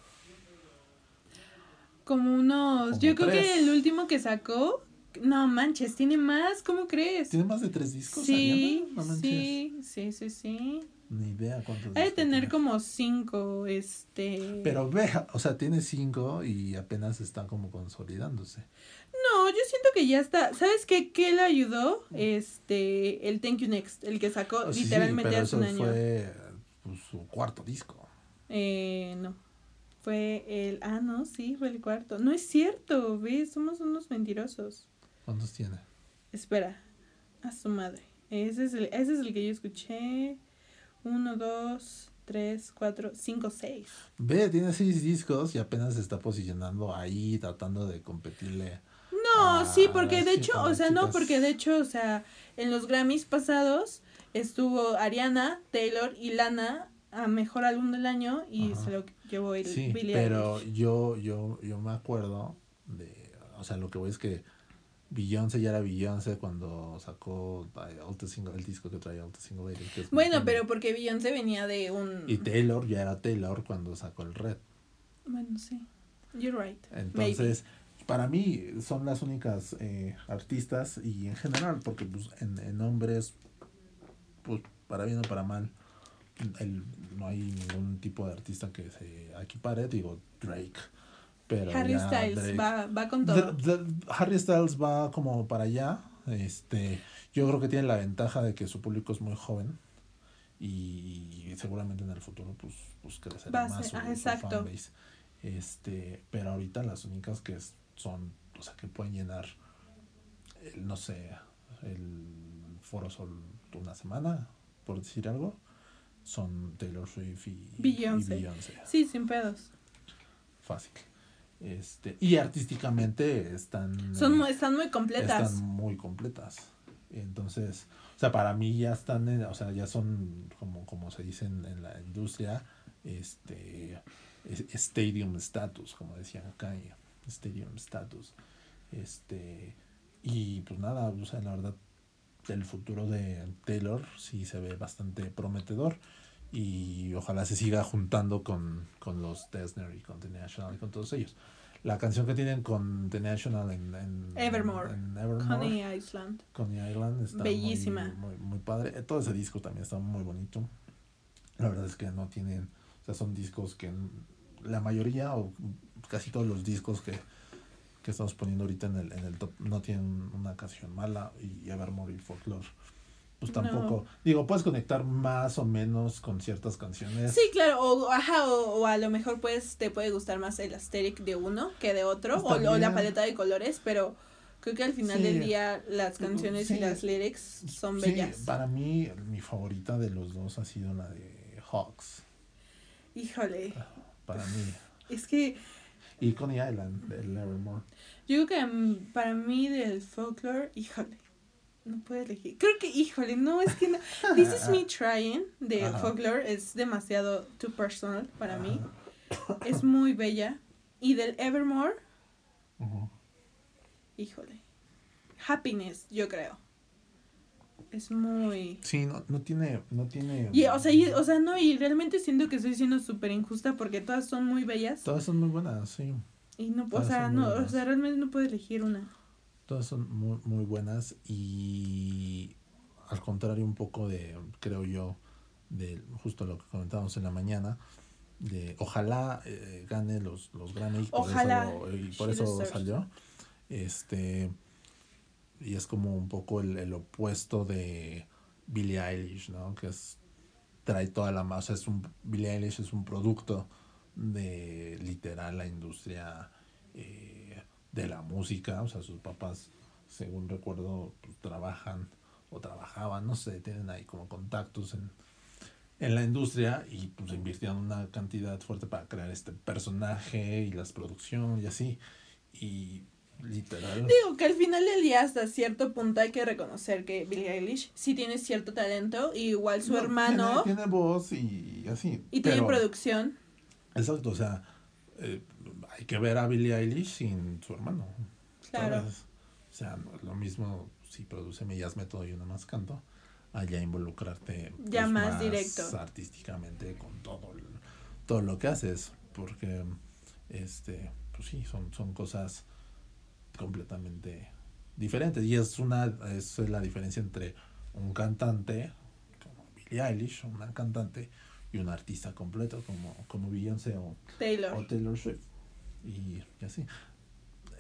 [SPEAKER 1] Como unos, yo creo que el último que sacó, no manches, tiene más, ¿cómo crees?
[SPEAKER 2] ¿Tiene más de tres discos?
[SPEAKER 1] Sí, sí, sí, sí, sí.
[SPEAKER 2] Ni idea cuántos.
[SPEAKER 1] Hay de tener como cinco, este.
[SPEAKER 2] Pero ve, o sea, tiene cinco y apenas está como consolidándose.
[SPEAKER 1] No, yo siento que ya está. ¿Sabes qué? ¿Qué le ayudó? Este, el Thank You Next, el que sacó oh, literalmente hace un año.
[SPEAKER 2] Fue pues, su cuarto disco.
[SPEAKER 1] Eh, no. Fue el. Ah, no, sí, fue el cuarto. No es cierto, ¿ves? Somos unos mentirosos.
[SPEAKER 2] ¿Cuántos tiene?
[SPEAKER 1] Espera, a su madre. Ese es el, ese es el que yo escuché. Uno, dos, tres, cuatro, cinco, seis.
[SPEAKER 2] Ve, tiene seis discos y apenas se está posicionando ahí, tratando de competirle.
[SPEAKER 1] No, sí, porque de hecho, o sea, no, porque de hecho, o sea, en los Grammys pasados estuvo Ariana, Taylor y Lana a mejor álbum del año y se lo llevó el
[SPEAKER 2] sí, pero yo yo yo me acuerdo de o sea lo que voy es que Beyoncé ya era Beyoncé cuando sacó Single, el disco que traía Alta Single
[SPEAKER 1] bueno, pero porque Beyoncé venía de un...
[SPEAKER 2] Y Taylor ya era Taylor cuando sacó el Red.
[SPEAKER 1] Bueno, sí. You're right.
[SPEAKER 2] Entonces, para mí son las únicas eh, artistas y en general, porque pues, en, en hombres, pues para bien o para mal, el, no hay ningún tipo de artista que se equipare, digo Drake. Pero Harry Styles va, va con todo. Harry Styles va como para allá. Este, yo creo que tiene la ventaja de que su público es muy joven y seguramente en el futuro pues, pues crecerá más su, ah, fanbase. Este, pero ahorita las únicas que son, o sea, que pueden llenar, el, no sé, el Foro Sol una semana, por decir algo, son Taylor Swift y
[SPEAKER 1] Beyoncé. Sí, sin pedos.
[SPEAKER 2] Fácil. Este, y artísticamente están
[SPEAKER 1] son están muy completas.
[SPEAKER 2] Están muy completas. Entonces, o sea, para mí ya están, o sea, ya son como como se dice en, la industria, este stadium status, como decían acá, stadium status. Este, y pues nada, o sea, la verdad el futuro de Taylor sí se ve bastante prometedor y ojalá se siga juntando con, con los Desner y con The National y con todos ellos. La canción que tienen con The National en, en Evermore, en Coney Island. Coney Island está Bellísima. Muy, muy, padre. Todo ese disco también está muy bonito. La verdad es que no tienen, o sea, son discos que la mayoría o casi todos los discos que que estamos poniendo ahorita en el, en el top no tienen una canción mala y Evermore y Folklore pues tampoco. Digo puedes conectar más o menos con ciertas canciones.
[SPEAKER 1] Sí claro o ajá o, a lo mejor pues te puede gustar más el aesthetic de uno que de otro o, la paleta de colores pero creo que al final del día las canciones y las lyrics son bellas.
[SPEAKER 2] para mí mi favorita de los dos ha sido la de Hawks.
[SPEAKER 1] Híjole.
[SPEAKER 2] Para mí.
[SPEAKER 1] Es que
[SPEAKER 2] y Coney Island, del Evermore.
[SPEAKER 1] Yo creo que mm, para mí del folklore, híjole, no puedo elegir. Creo que, híjole, no, es que no. *laughs* This is me trying de folklore es demasiado too personal para mí. Es muy bella. Y del Evermore, híjole, happiness, yo creo es muy...
[SPEAKER 2] Sí, no, no tiene... No tiene
[SPEAKER 1] y, o, sea, y, o sea, no, y realmente siento que estoy siendo súper injusta porque todas son muy bellas.
[SPEAKER 2] Todas son muy buenas, sí.
[SPEAKER 1] Y no, o sea, no, o sea, realmente no puedo elegir una.
[SPEAKER 2] Todas son muy, muy buenas y al contrario un poco de, creo yo, de justo lo que comentábamos en la mañana, de ojalá eh, gane los, los Grammy. Ojalá. Por eso, y por eso salió. Este y es como un poco el, el opuesto de Billie Eilish, ¿no? Que es trae toda la masa, es un Billie Eilish es un producto de literal la industria eh, de la música, o sea, sus papás, según recuerdo, pues, trabajan o trabajaban, no sé, tienen ahí como contactos en, en la industria y pues invirtieron una cantidad fuerte para crear este personaje y las producciones y así. Y Literal.
[SPEAKER 1] Digo que al final del día, hasta cierto punto, hay que reconocer que Billie Eilish sí tiene cierto talento, y igual su hermano.
[SPEAKER 2] Tiene, voz y así.
[SPEAKER 1] Y tiene producción.
[SPEAKER 2] Exacto, o sea, eh, hay que ver a Billie Eilish sin su hermano. Claro. O sea, no es lo mismo si produce Millas Método y uno más canto, allá involucrarte ya pues, más, directo. artísticamente con todo, todo lo que haces, porque, este, pues sí, son, son cosas completamente diferentes. Y es una es la diferencia entre un cantante como Billie Eilish, una cantante, y un artista completo como, como Beyoncé o Taylor. Taylor Swift. Y, así.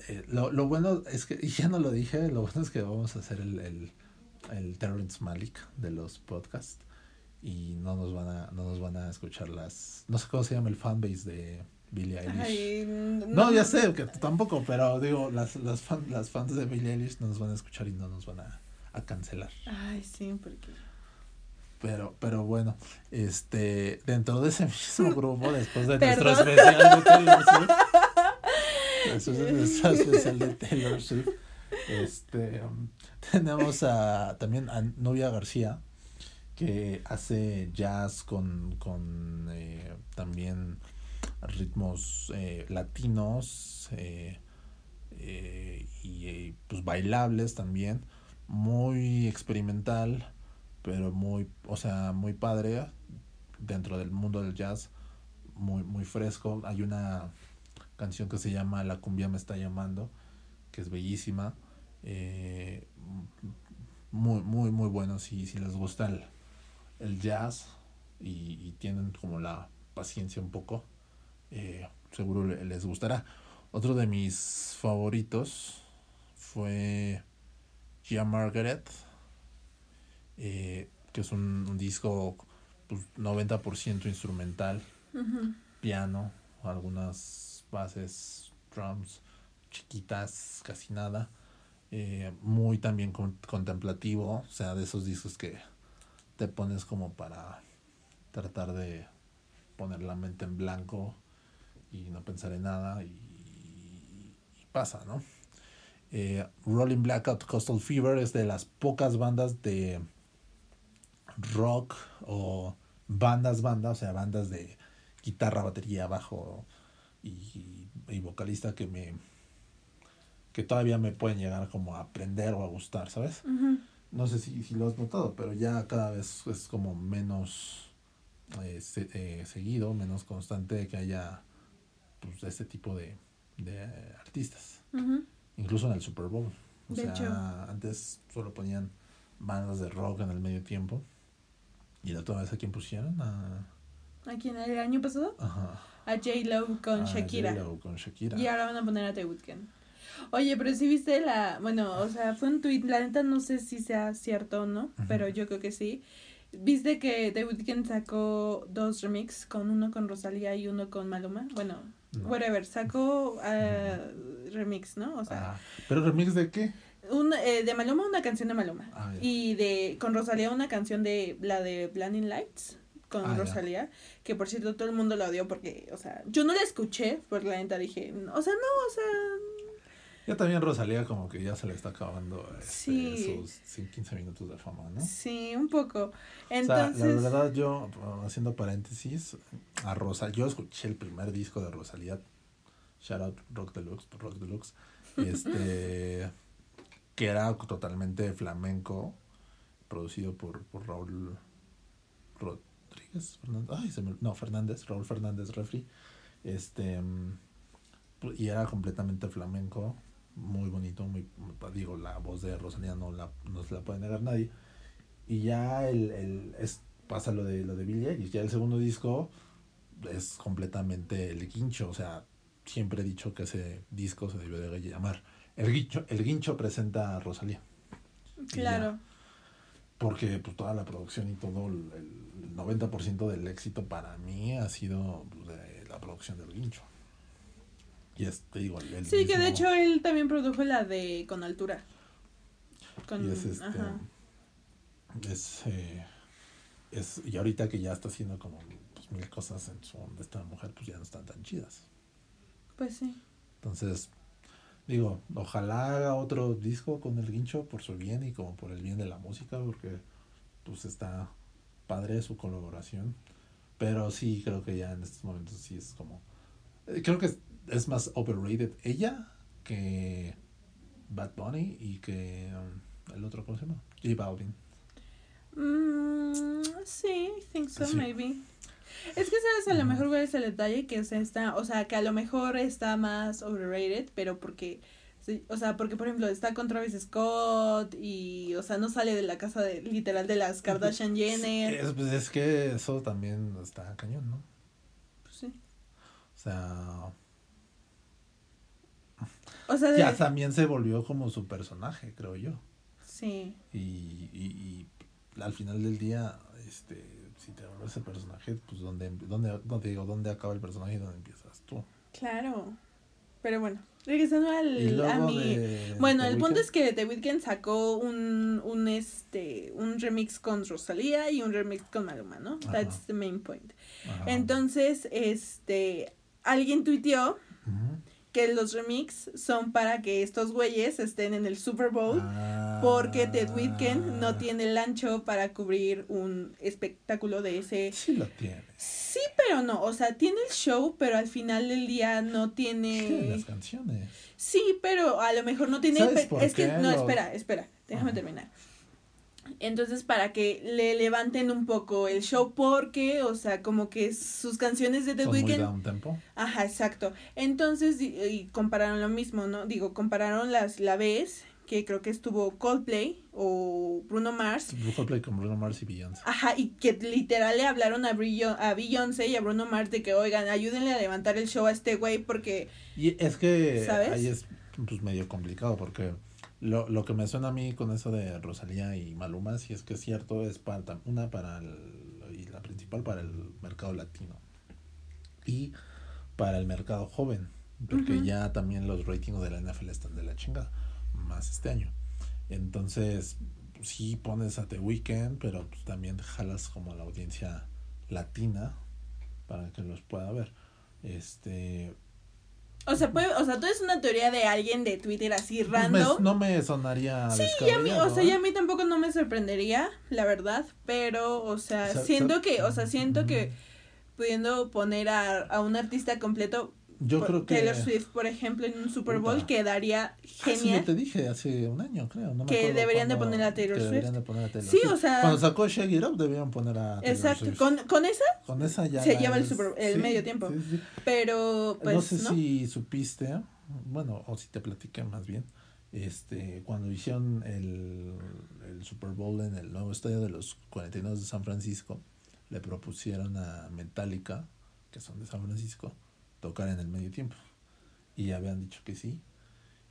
[SPEAKER 2] Eh, lo, lo bueno es que, y ya no lo dije, lo bueno es que vamos a hacer el, el, el Terrence Malik de los podcasts y no nos van a no nos van a escuchar las no sé cómo se llama el fanbase de Billie Eilish. no. ya sé que tampoco, pero digo, las, las, fan, las fans de Billie Eilish no nos van a escuchar y no nos van a, a cancelar.
[SPEAKER 1] Ay, sí, porque...
[SPEAKER 2] Pero, pero bueno, este, dentro de ese mismo *laughs* grupo, después de nuestro especial de Taylor Swift, después de nuestro especial de Taylor Swift, este, tenemos a, también a Novia García, que hace jazz con, con eh, también ritmos eh, latinos eh, y pues bailables también. Muy experimental pero muy o sea muy padre dentro del mundo del jazz. Muy muy fresco. Hay una canción que se llama la cumbia me está llamando que es bellísima muy muy muy bueno si, si les gusta el, el jazz y, tienen como la paciencia un poco, eh, seguro les gustará. Otro de mis favoritos fue Gia Margaret, eh, que es un, disco pues, 90% instrumental, piano, algunas bases, drums chiquitas, casi nada. Eh, muy también contemplativo, o sea, de esos discos que te pones como para tratar de poner la mente en blanco y no pensar en nada y, pasa, ¿no? Eh, Rolling Blackout Coastal Fever es de las pocas bandas de rock o bandas, bandas, o sea, bandas de guitarra, batería, bajo y, y vocalista que me que todavía me pueden llegar como a aprender o a gustar, ¿sabes? no sé si, si lo has notado, pero ya cada vez es como menos eh, eh, seguido, menos constante que haya pues, este tipo de, de artistas. Incluso en el Super Bowl. O sea, antes solo ponían bandas de rock en el medio tiempo. ¿Y la otra vez a quién pusieron? A...
[SPEAKER 1] ¿A quién? ¿El año pasado? Ajá. A J-Lo con Shakira. J-Lo con Shakira. Y ahora van a poner a The Weeknd. Oye, pero si viste la, bueno, o sea, fue un tweet, la neta no sé si sea cierto o no, pero yo creo que sí. ¿Viste que The Weeknd sacó dos remix, con uno con Rosalía y uno con Maluma? Bueno, whatever, sacó uh, remix, ¿no? O sea,
[SPEAKER 2] ah, ¿Pero remix de qué?
[SPEAKER 1] Un, eh, de Maluma una canción de Maluma. Ah, y de con Rosalía una canción de la de Blinding Lights con ah, Rosalía, que por cierto todo el mundo la odió porque, o sea, yo no la escuché, porque la neta dije, o sea, no, o sea,
[SPEAKER 2] ya también Rosalía como que ya se le está acabando este, sus 15 minutos de fama, ¿no?
[SPEAKER 1] Sí, un poco.
[SPEAKER 2] Entonces... O sea, la verdad yo, haciendo paréntesis, a Rosa, yo escuché el primer disco de Rosalía, Shout Out Rock Deluxe, Rock Deluxe, *laughs* este, que era totalmente flamenco, producido por, por Raúl Fernández, no, Fernández, Raúl Fernández Refri, este, y era completamente flamenco, muy bonito, muy, digo, la voz de Rosalía no, la, no se la puede negar nadie. Y ya el, el es, pasa lo de, lo de Billie ya el segundo disco es completamente el guincho, o sea, siempre he dicho que ese disco se debió de llamar El Guincho, el guincho presenta a Rosalía. Claro. Porque pues toda la producción y todo el, el 90% del éxito para mí ha sido pues, de la producción del guincho. Y este, digo,
[SPEAKER 1] Sí, que de hecho él también produjo la de Con Altura.
[SPEAKER 2] Con, y es este. Es, eh, es. Y ahorita que ya está haciendo como pues, mil cosas en su. de esta mujer, pues ya no están tan chidas.
[SPEAKER 1] Pues sí.
[SPEAKER 2] Entonces, digo, ojalá haga otro disco con el guincho por su bien y como por el bien de la música, porque pues está padre su colaboración. Pero sí, creo que ya en estos momentos sí es como. Eh, creo que es más overrated ella que Bad Bunny y que um, el otro, ¿cómo se llama? J Balvin.
[SPEAKER 1] Mm, sí, I think so, maybe. Es que sabes a lo mejor cuál es el detalle que se está, o sea, que a lo mejor está más overrated, pero porque o sea, porque por ejemplo está con Travis Scott y, o sea, no sale de la casa de, literal de las Kardashian Jenner.
[SPEAKER 2] es, pues es que eso también está cañón, ¿no?
[SPEAKER 1] Pues sí.
[SPEAKER 2] O sea, o sea, ya también se volvió como su personaje, creo yo.
[SPEAKER 1] Sí.
[SPEAKER 2] Y, y, al final del día, este, si te vuelves ese personaje, pues ¿dónde, dónde, no te digo, dónde acaba el personaje y dónde empiezas tú?
[SPEAKER 1] Claro. Pero bueno, regresando al a mi bueno, el punto es que The Weeknd sacó un un este un remix con Rosalía y un remix con Maluma, ¿no? That's the main point. Entonces, este alguien tuiteó que los remix son para que estos güeyes estén en el Super Bowl porque Ted Weeknd no ah. tiene el ancho para cubrir un espectáculo de ese.
[SPEAKER 2] Sí lo tiene.
[SPEAKER 1] Sí, pero no, o sea, tiene el show, pero al final del día no tiene...
[SPEAKER 2] Tiene las canciones.
[SPEAKER 1] Sí, pero a lo mejor no tiene... es que, no, espera, espera, déjame terminar. Entonces, para que le levanten un poco el show, porque, o sea, como que sus canciones de The Weeknd. Ajá, exacto. Entonces, y, compararon lo mismo, ¿no? Digo, compararon las, la vez que creo que estuvo Coldplay o Bruno Mars.
[SPEAKER 2] Coldplay con Bruno Mars y Beyoncé.
[SPEAKER 1] Ajá, y que literal le hablaron a, Brillo, a Beyoncé y a Bruno Mars de que, oigan, ayúdenle a levantar el show a este güey porque...
[SPEAKER 2] Y es que ¿sabes? ahí es pues medio complicado porque lo, lo que me suena a mí con eso de Rosalía y Maluma, si es que es cierto, es para, una para el, y la principal para el mercado latino y para el mercado joven, porque ya también los ratings de la NFL están de la chingada, más este año. Entonces, sí pones a The Weeknd, pero pues, también jalas como la audiencia latina para que los pueda ver. Este,
[SPEAKER 1] o sea, puede, o sea, tú es una teoría de alguien de Twitter así random.
[SPEAKER 2] no me sonaría.
[SPEAKER 1] Sí, ya a mí, o sea, ya a mí tampoco no me sorprendería, la verdad. Pero, o sea, siento que, o sea, siento que pudiendo poner a, a un artista completo yo creo que Taylor Swift, por ejemplo, en un Super Bowl quedaría genial.
[SPEAKER 2] Sí, te dije hace un año, creo. No
[SPEAKER 1] me que deberían de poner a Taylor Swift.
[SPEAKER 2] De poner a Taylor
[SPEAKER 1] sí, o sea.
[SPEAKER 2] Cuando sacó Shaggy Up debían poner a
[SPEAKER 1] Taylor Exacto. ¿Con, ¿Con esa?
[SPEAKER 2] Con esa ya.
[SPEAKER 1] Se lleva el, super, el medio tiempo. Sí, Pero, pues.
[SPEAKER 2] No sé si supiste, bueno, o si te platiqué más bien. Este, cuando hicieron el, el Super Bowl en el nuevo estadio de los 49 de San Francisco, le propusieron a Metallica, que son de San Francisco, tocar en el medio tiempo. Y habían dicho que sí.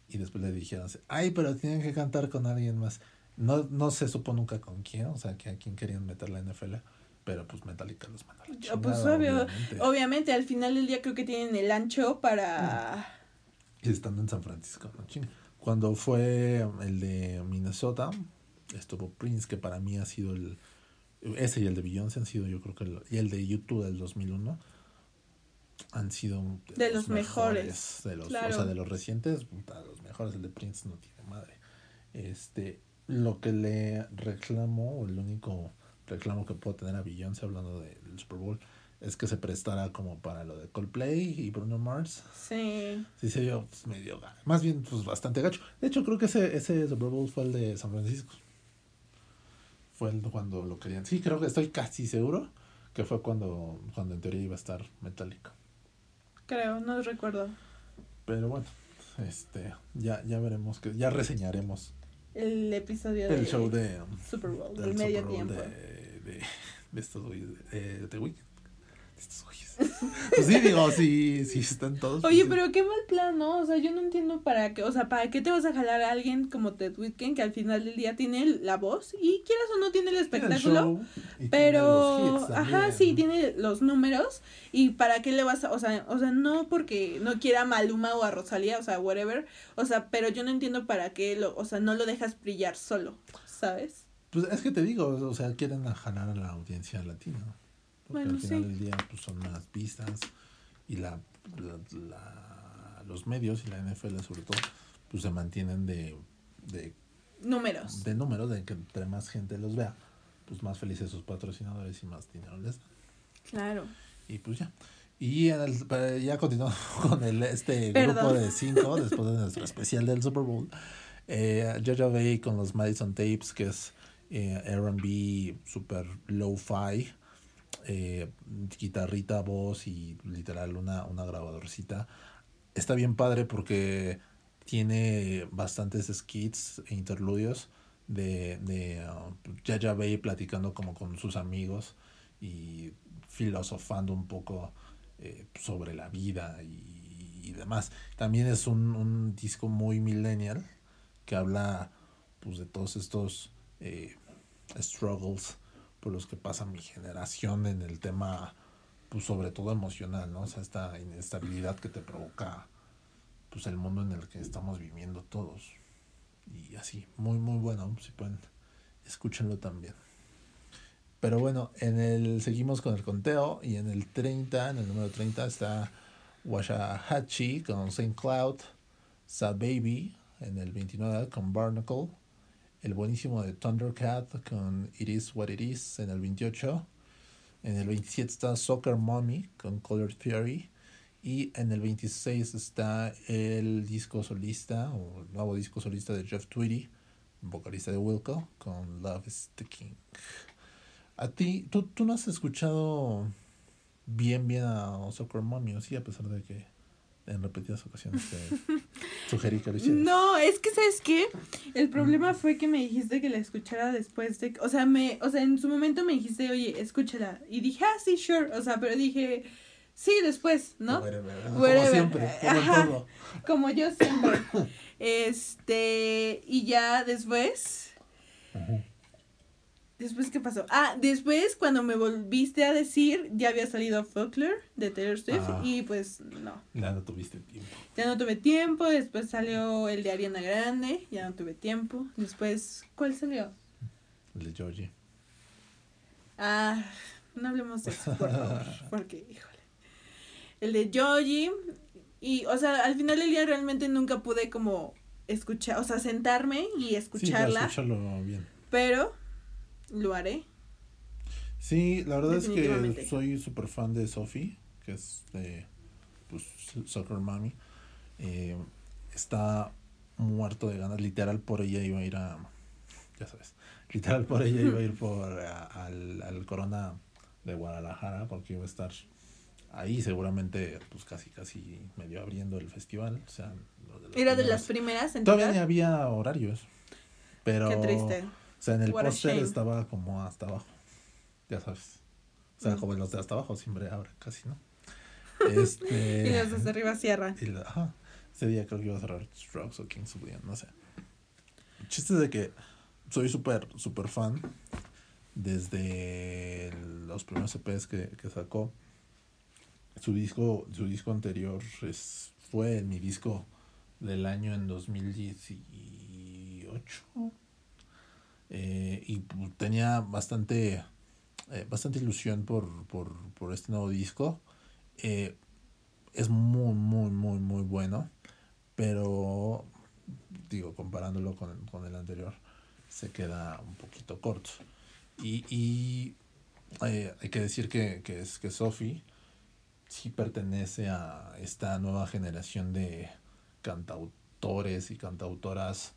[SPEAKER 2] Y después le dijeron, ay, pero tienen que cantar con alguien más. No, no se supo nunca con quién, o sea, que a quién querían meter la NFL. Pero pues Metallica los mandó
[SPEAKER 1] a Pues obvio, obviamente. al final del día creo que tienen el ancho para...
[SPEAKER 2] Y estando en San Francisco, Cuando fue el de Minnesota, estuvo Prince, que para mí ha sido el... Ese y el de Beyoncé han sido yo creo que... El, y el de YouTube del 2001 han sido
[SPEAKER 1] de, los, mejores,
[SPEAKER 2] de los o sea de los recientes los mejores el de Prince no tiene madre. Este lo que le reclamo o el único reclamo que puedo tener a Beyoncé hablando del Super Bowl es que se prestara como para lo de Coldplay y Bruno Mars.
[SPEAKER 1] Sí.
[SPEAKER 2] Sí se vio pues, medio más bien pues bastante gacho. De hecho creo que ese ese Super Bowl fue el de San Francisco. Fue el cuando lo querían. Sí creo que estoy casi seguro que fue cuando cuando en teoría iba a estar Metallica
[SPEAKER 1] Creo, no recuerdo.
[SPEAKER 2] Pero bueno, este, ya, ya veremos, que ya reseñaremos.
[SPEAKER 1] El episodio
[SPEAKER 2] el show de
[SPEAKER 1] Super Bowl, del, medio tiempo.
[SPEAKER 2] De, de, de estos de, de, de Pues sí, digo, sí, sí están todos.
[SPEAKER 1] Oye,
[SPEAKER 2] pues
[SPEAKER 1] pero qué mal plan, ¿no? O sea, yo no entiendo para qué, o sea, ¿para qué te vas a jalar a alguien como Ted Whitken que al final del día tiene la voz y quieras o no tiene el espectáculo? pero, ajá, sí, tiene los números y para qué le vas a, o sea, o sea, no porque no quiera a Maluma o a Rosalía, o sea, whatever, o sea, pero yo no entiendo para qué lo, o sea, no lo dejas brillar solo, ¿sabes?
[SPEAKER 2] Pues es que te digo, o sea, quieren jalar a la audiencia latina. Porque al final del día pues, son más pistas y la, la, los medios y la NFL sobre todo pues se mantienen de, de
[SPEAKER 1] números.
[SPEAKER 2] De números, de que entre más gente los vea, pues más felices sus patrocinadores y más dinero les dan.
[SPEAKER 1] Claro.
[SPEAKER 2] Y pues ya. Y en el, ya continuamos *laughs* con el, este grupo de cinco, después de nuestro especial del Super Bowl. Eh, Jojo Bay con los Madison Tapes, que es eh, RB super low-fi eh, guitarrita, voz y literal una, una grabadorcita. Está bien padre porque tiene bastantes skits e interludios de, de uh, Bay platicando como con sus amigos y filosofando un poco eh, sobre la vida y, demás. También es un, un, disco muy millennial que habla pues de todos estos eh, struggles por los que pasa mi generación en el tema, pues sobre todo emocional, ¿no? O sea, esta inestabilidad que te provoca pues el mundo en el que estamos viviendo todos. Y así, muy muy bueno, si pueden, escúchenlo también. Pero bueno, en el seguimos con el conteo y en el 30, en el número 30 está Washahachi con Saint Cloud, Sa Baby en el 29 con Barnacle, el buenísimo de Thundercat con It Is What It Is en el 28, en el 27 está Soccer Mommy con Color Theory, y en el 26 está el disco solista, o el nuevo disco solista de Jeff Tweedy, vocalista de Wilco, con Love is the King. A ti, ¿tú, tú no has escuchado bien, bien a Soccer Mommy, o sí, a pesar de que en repetidas ocasiones te *laughs* sugerí que lo hicieras.
[SPEAKER 1] No, es que sabes qué, el problema fue que me dijiste que la escuchara después de, o sea, me, o sea, en su momento me dijiste, oye, escúchala, y dije, ah, sí, sure, o sea, pero dije, Sí, después, ¿no? Como siempre, como todo. *laughs* Como yo siempre. este, y ya después. Después, ¿qué pasó? Ah, después, cuando me volviste a decir, ya había salido Folklore de Taylor Swift ah. y pues no.
[SPEAKER 2] Ya no tuviste tiempo.
[SPEAKER 1] Ya no tuve tiempo, después salió el de Ariana Grande, ya no tuve tiempo. Después, ¿cuál salió?
[SPEAKER 2] El de Georgie.
[SPEAKER 1] Ah, no hablemos de eso, por favor, *laughs* porque, hijo el de Joji. Y, o sea, al final del día realmente nunca pude como escuchar, o sea, sentarme y escucharla. Sí, escucharlo bien. Pero lo haré.
[SPEAKER 2] Sí, la verdad es que soy súper fan de Sophie, que es de pues, Soccer Mommy. Eh, está muerto de ganas, literal por ella iba a ir a, ya sabes, literal por ella iba a ir por al, al Corona de Guadalajara porque iba a estar ahí seguramente pues casi casi medio abriendo el festival o sea
[SPEAKER 1] era de las primeras
[SPEAKER 2] en todavía había horarios pero qué triste sea en el póster estaba como hasta abajo ya sabes. O sea mm. como los de hasta abajo siempre ahora casi no *laughs*
[SPEAKER 1] este y los de arriba cierran.
[SPEAKER 2] y ajá, ese día creo que iba a cerrar Strokes o Kings of Leon no sé. El chiste es de que soy súper súper fan desde los primeros EPs que, que sacó. Su disco, su disco anterior es, fue mi disco del año en 2018. Eh, y tenía bastante, eh, bastante ilusión por, por, por, este nuevo disco. Eh, es muy, muy, muy, muy bueno. Pero, digo, comparándolo con, con el anterior, se queda un poquito corto. Y, hay que decir que, que, es, que Sophie sí pertenece a esta nueva generación de cantautores y cantautoras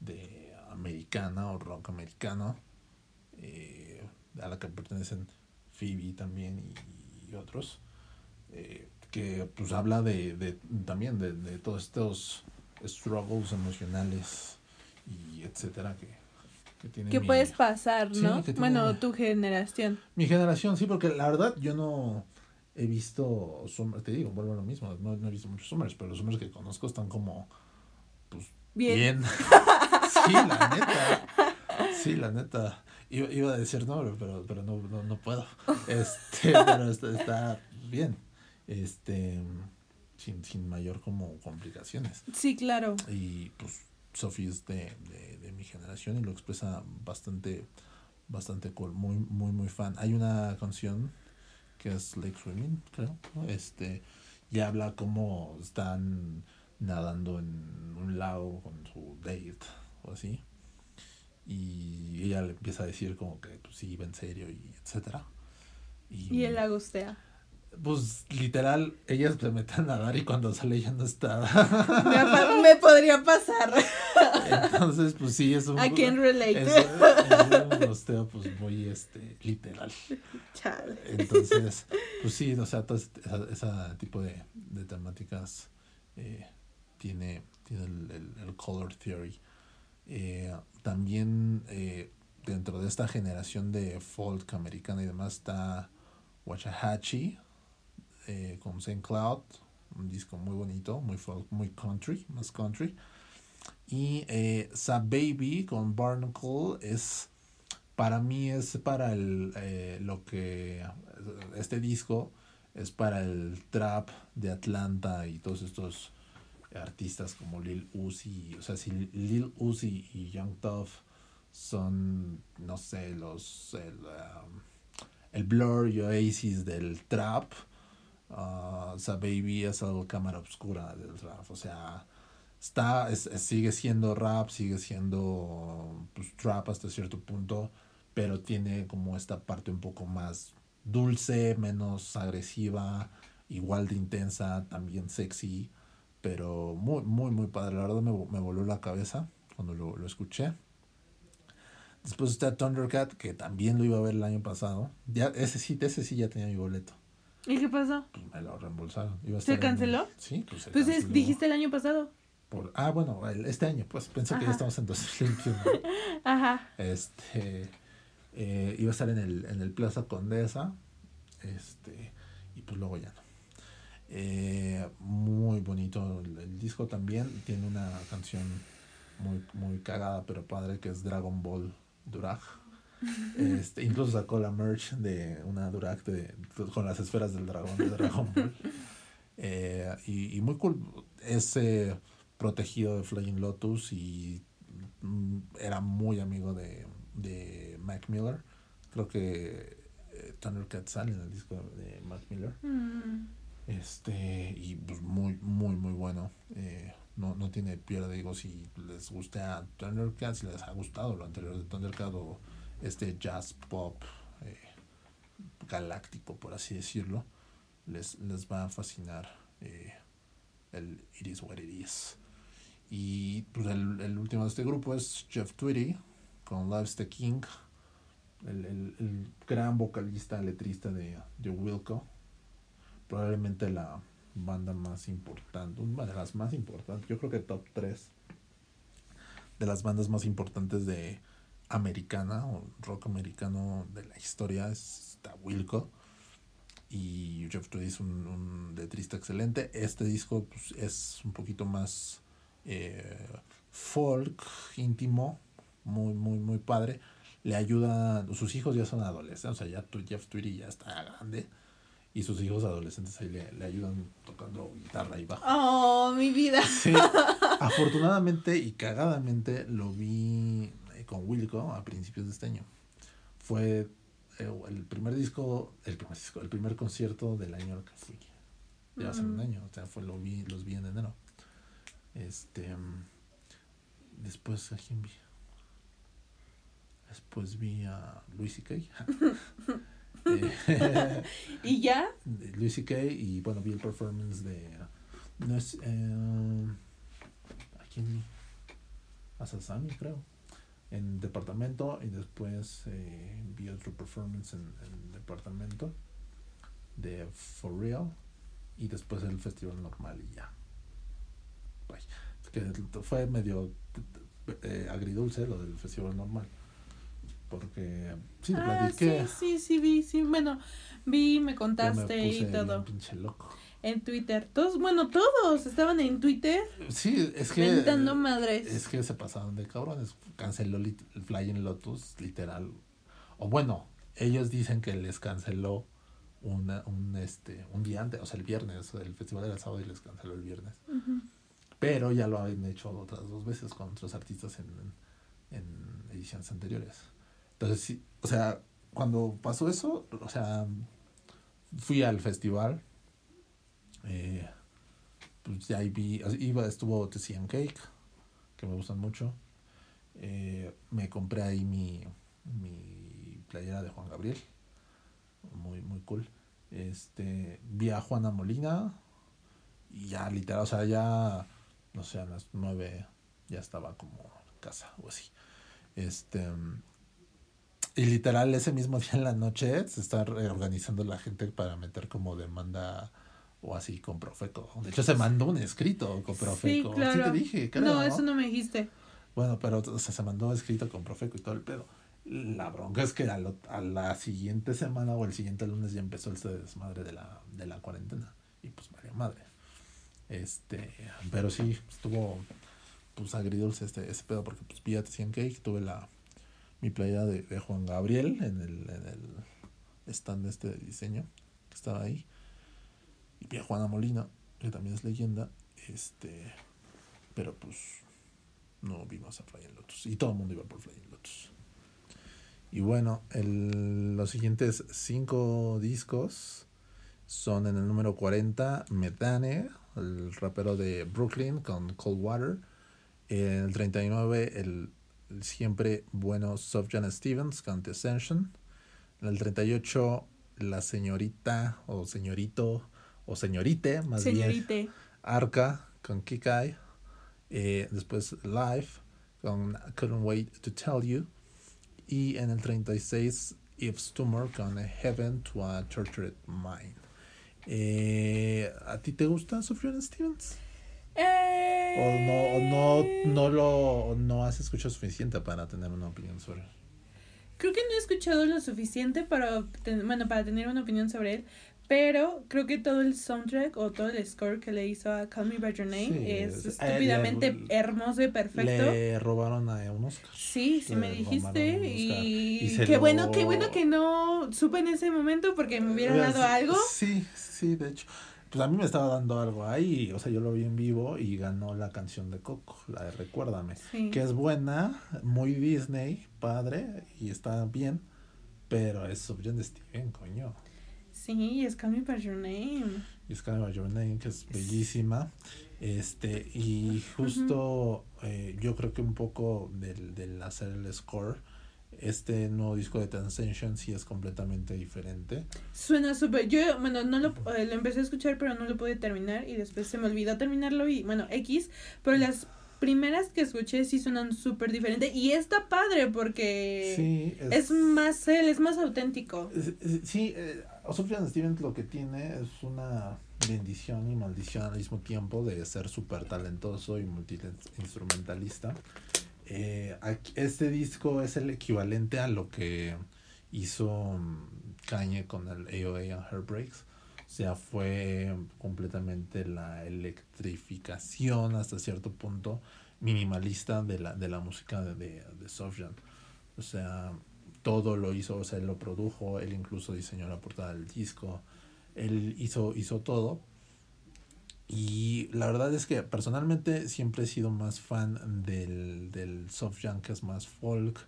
[SPEAKER 2] de americana o rock americano, eh, a la que pertenecen Phoebe también y, otros, eh, que pues habla de, de también de, de, todos estos struggles emocionales y etcétera que, que tiene
[SPEAKER 1] que puedes pasar, ¿no? bueno, tu generación.
[SPEAKER 2] Mi generación, sí, porque la verdad yo no he visto, te digo, vuelvo a lo mismo, no, he visto muchos Summers, pero los Summers que conozco están como, pues, bien. *laughs* sí, la neta. Sí, la neta. Iba, iba a decir no, pero, pero no, no, no puedo. Este, *laughs* pero está, está bien. Este, sin, sin mayor como complicaciones.
[SPEAKER 1] Sí, claro.
[SPEAKER 2] Y pues Sophie es de, de, de mi generación y lo expresa bastante, bastante cool. Muy, muy, muy fan. Hay una canción que es Lake Swimming, creo, este, y habla como están nadando en un lago con su date o así. Y ella le empieza a decir como que pues sí, va en serio y etcétera.
[SPEAKER 1] Y, y él la gustea.
[SPEAKER 2] Pues literal, ellas se meten a nadar y cuando sale ya no está. *laughs* *laughs*
[SPEAKER 1] me, podría pasar.
[SPEAKER 2] Entonces, pues sí, es un.
[SPEAKER 1] I can relate.
[SPEAKER 2] Es, un gusteo, pues muy este, literal. Chale. Entonces, pues sí, o sea, todo ese tipo de, de temáticas eh, tiene, tiene el, el, color theory. Eh, también eh, dentro de esta generación de folk americana y demás está Wachahachi eh, con Saint Cloud, un disco muy bonito, muy folk, muy country, más country. Y eh, Baby con Barnacle es, para mí es para el, lo que, este disco es para el trap de Atlanta y todos estos artistas como Lil Uzi, o sea, si Lil Uzi y Young Tough son, no sé, los, el, um, el Blur y Oasis del trap, uh, Baby es la cámara oscura del trap, o sea, está, sigue siendo rap, sigue siendo pues, trap hasta cierto punto, pero tiene como esta parte un poco más dulce, menos agresiva, igual de intensa, también sexy, pero muy, muy, muy padre. La verdad me, me voló la cabeza cuando lo, lo, escuché. Después está Thundercat, que también lo iba a ver el año pasado. Ya, ese sí, ese sí ya tenía mi boleto.
[SPEAKER 1] ¿Y qué pasó?
[SPEAKER 2] Pues me lo reembolsaron.
[SPEAKER 1] ¿Se canceló?
[SPEAKER 2] Sí, pues
[SPEAKER 1] se Pues dijiste el año pasado.
[SPEAKER 2] Por, ah, bueno, este año, pues pensé que ya estamos en 2021. *laughs* Ajá. Este, eh, iba a estar en el, en el Plaza Condesa, este, y pues luego ya no. Eh, muy bonito el, disco también. Tiene una canción muy, muy cagada pero padre que es Dragon Ball Durag. *laughs* Este, incluso sacó la merch de una Durag de, con las esferas del dragón de Dragon Ball. *laughs* Eh, y, muy cool. Ese protegido de Flying Lotus y mm, era muy amigo de, de Mac Miller. Creo que eh, Thundercat sale en el disco de Mac Miller. Mm. Este, y pues muy, muy, muy bueno. Eh, no, no tiene pierde, digo, si les gusta Thundercat, si les ha gustado lo anterior de Thundercat o este jazz pop eh, galáctico, por así decirlo, les, les va a fascinar eh, el It Is What It Is. Y pues el, el último de este grupo es Jeff Tweedy con Loves the King, el, el, el gran vocalista, letrista de, de Wilco probablemente la banda más importante, una de las más importantes, yo creo que top 3 de las bandas más importantes de americana o rock americano de la historia es Wilco y Jeff Tweedy es un, un, letrista excelente. Este disco pues, es un poquito más eh, folk, íntimo, muy, muy, muy padre. Le ayuda, sus hijos ya son adolescentes, o sea, ya Jeff Tweedy ya está grande y sus hijos adolescentes ahí le, ayudan tocando guitarra y bajo.
[SPEAKER 1] Oh, mi vida.
[SPEAKER 2] Sí. *laughs* Afortunadamente y cagadamente lo vi eh, con Wilco a principios de este año. Fue eh, el primer disco, el primer disco, el primer concierto del año que fui. Ya hace un año, o sea, fue lo vi, los vi en enero. Este después a quién vi. Después vi a Luis y *laughs* *laughs*
[SPEAKER 1] ¿Y ya?
[SPEAKER 2] Luis C.K. y bueno, vi el performance de. No es. Eh, ¿A quién A Sasami, creo. En departamento y después eh, vi otro performance en, en departamento de For Real y después el festival normal y ya. que fue medio eh, agridulce lo del festival normal porque sí,
[SPEAKER 1] ah, Sí, sí, sí, vi, sí, bueno, vi, me contaste y todo. En Twitter. Todos, bueno, todos estaban en Twitter.
[SPEAKER 2] Sí, es que.
[SPEAKER 1] Mentando madres.
[SPEAKER 2] Es que se pasaron de cabrones. Canceló el Flying Lotus, literal. O bueno, ellos dicen que les canceló una, un, este, un día antes, o sea, el viernes. El festival era sábado y les canceló el viernes. Pero ya lo habían hecho otras dos veces con otros artistas en, en ediciones anteriores. Entonces, sí, o sea, cuando pasó eso, o sea, fui al festival. Eh, pues ya vi, iba, estuvo TCM Cake, que me gustan mucho. Eh, me compré ahí mi, mi playera de Juan Gabriel. Muy, muy cool. Este, vi a Juana Molina. Y ya literal, o sea, ya, no sé, a las nueve ya estaba como en casa o así. Este, y literal, ese mismo día en la noche se está organizando la gente para meter como demanda o así con Profeco. De hecho, se mandó un escrito con Profeco. Sí, claro. te dije,
[SPEAKER 1] No, eso no me dijiste.
[SPEAKER 2] Bueno, pero o sea, se mandó escrito con Profeco y todo el pedo. La bronca es que a, a, la siguiente semana o el siguiente lunes ya empezó el desmadre de la, de la cuarentena. Y pues, María Madre. Este, pero sí, estuvo pues agridulce este, ese pedo porque pues vi a Cake, tuve la mi playera de, de, Juan Gabriel en el, en el stand de este diseño que estaba ahí. Y vi a Juana Molina, que también es leyenda. Este, pero pues no vimos a Flying Lotus. Y todo el mundo iba por Flying Lotus. Y bueno, los siguientes cinco discos son en el número 40, Medane, el rapero de Brooklyn con Cold Water. En el 39, el, siempre bueno Sofjan Stevens con The Ascension. En el 38, la señorita o señorito o señorite, más bien. Arca con Kikai. Eh, después Live con Couldn't Wait to Tell You. Y en el 36, Eve's Tumor con Heaven to a Tortured Mind. Eh, ¿A ti te gusta Sufjan Stevens? Eh... ¿O no, no, no, lo, no has escuchado suficiente para tener una opinión sobre él?
[SPEAKER 1] Creo que no he escuchado lo suficiente para, bueno, para tener una opinión sobre él, pero creo que todo el soundtrack o todo el score que le hizo a Call Me By Your Name es, estúpidamente hermoso y perfecto.
[SPEAKER 2] Le robaron a un Oscar.
[SPEAKER 1] Sí, sí me dijiste. Y, qué bueno, qué bueno que no supe en ese momento porque me hubiera dado algo.
[SPEAKER 2] Sí, sí, de hecho. Pues a mí me estaba dando algo ahí, o sea, yo lo vi en vivo y ganó la canción de Coco, la de Recuérdame, que es buena, muy Disney, padre, y está bien, pero es Subject de Steven, coño.
[SPEAKER 1] Sí, es Call Me By Your Name.
[SPEAKER 2] Y es Call Me By Your Name, que es bellísima. Este, y justo eh, yo creo que un poco del, del hacer el score, este nuevo disco de Transcension sí es completamente diferente.
[SPEAKER 1] Suena súper. Yo, bueno, no lo, eh, lo empecé a escuchar, pero no lo pude terminar. Y después se me olvidó terminarlo. Y bueno, X. Pero las primeras que escuché sí suenan súper diferente y está padre porque es, más él, es más auténtico.
[SPEAKER 2] Sí, eh, Sufjan Stevens lo que tiene es una bendición y maldición al mismo tiempo de ser súper talentoso y multi-instrumentalista. Eh, este disco es el equivalente a lo que hizo mm, Kanye con el AOA and Heartbreaks. O sea, fue completamente la electrificación hasta cierto punto minimalista de la, de la música de, de, de O sea, todo lo hizo, o sea, él lo produjo, él incluso diseñó la portada del disco, él hizo, hizo todo. Y la verdad es que personalmente siempre he sido más fan del, del soft jam que es más folk,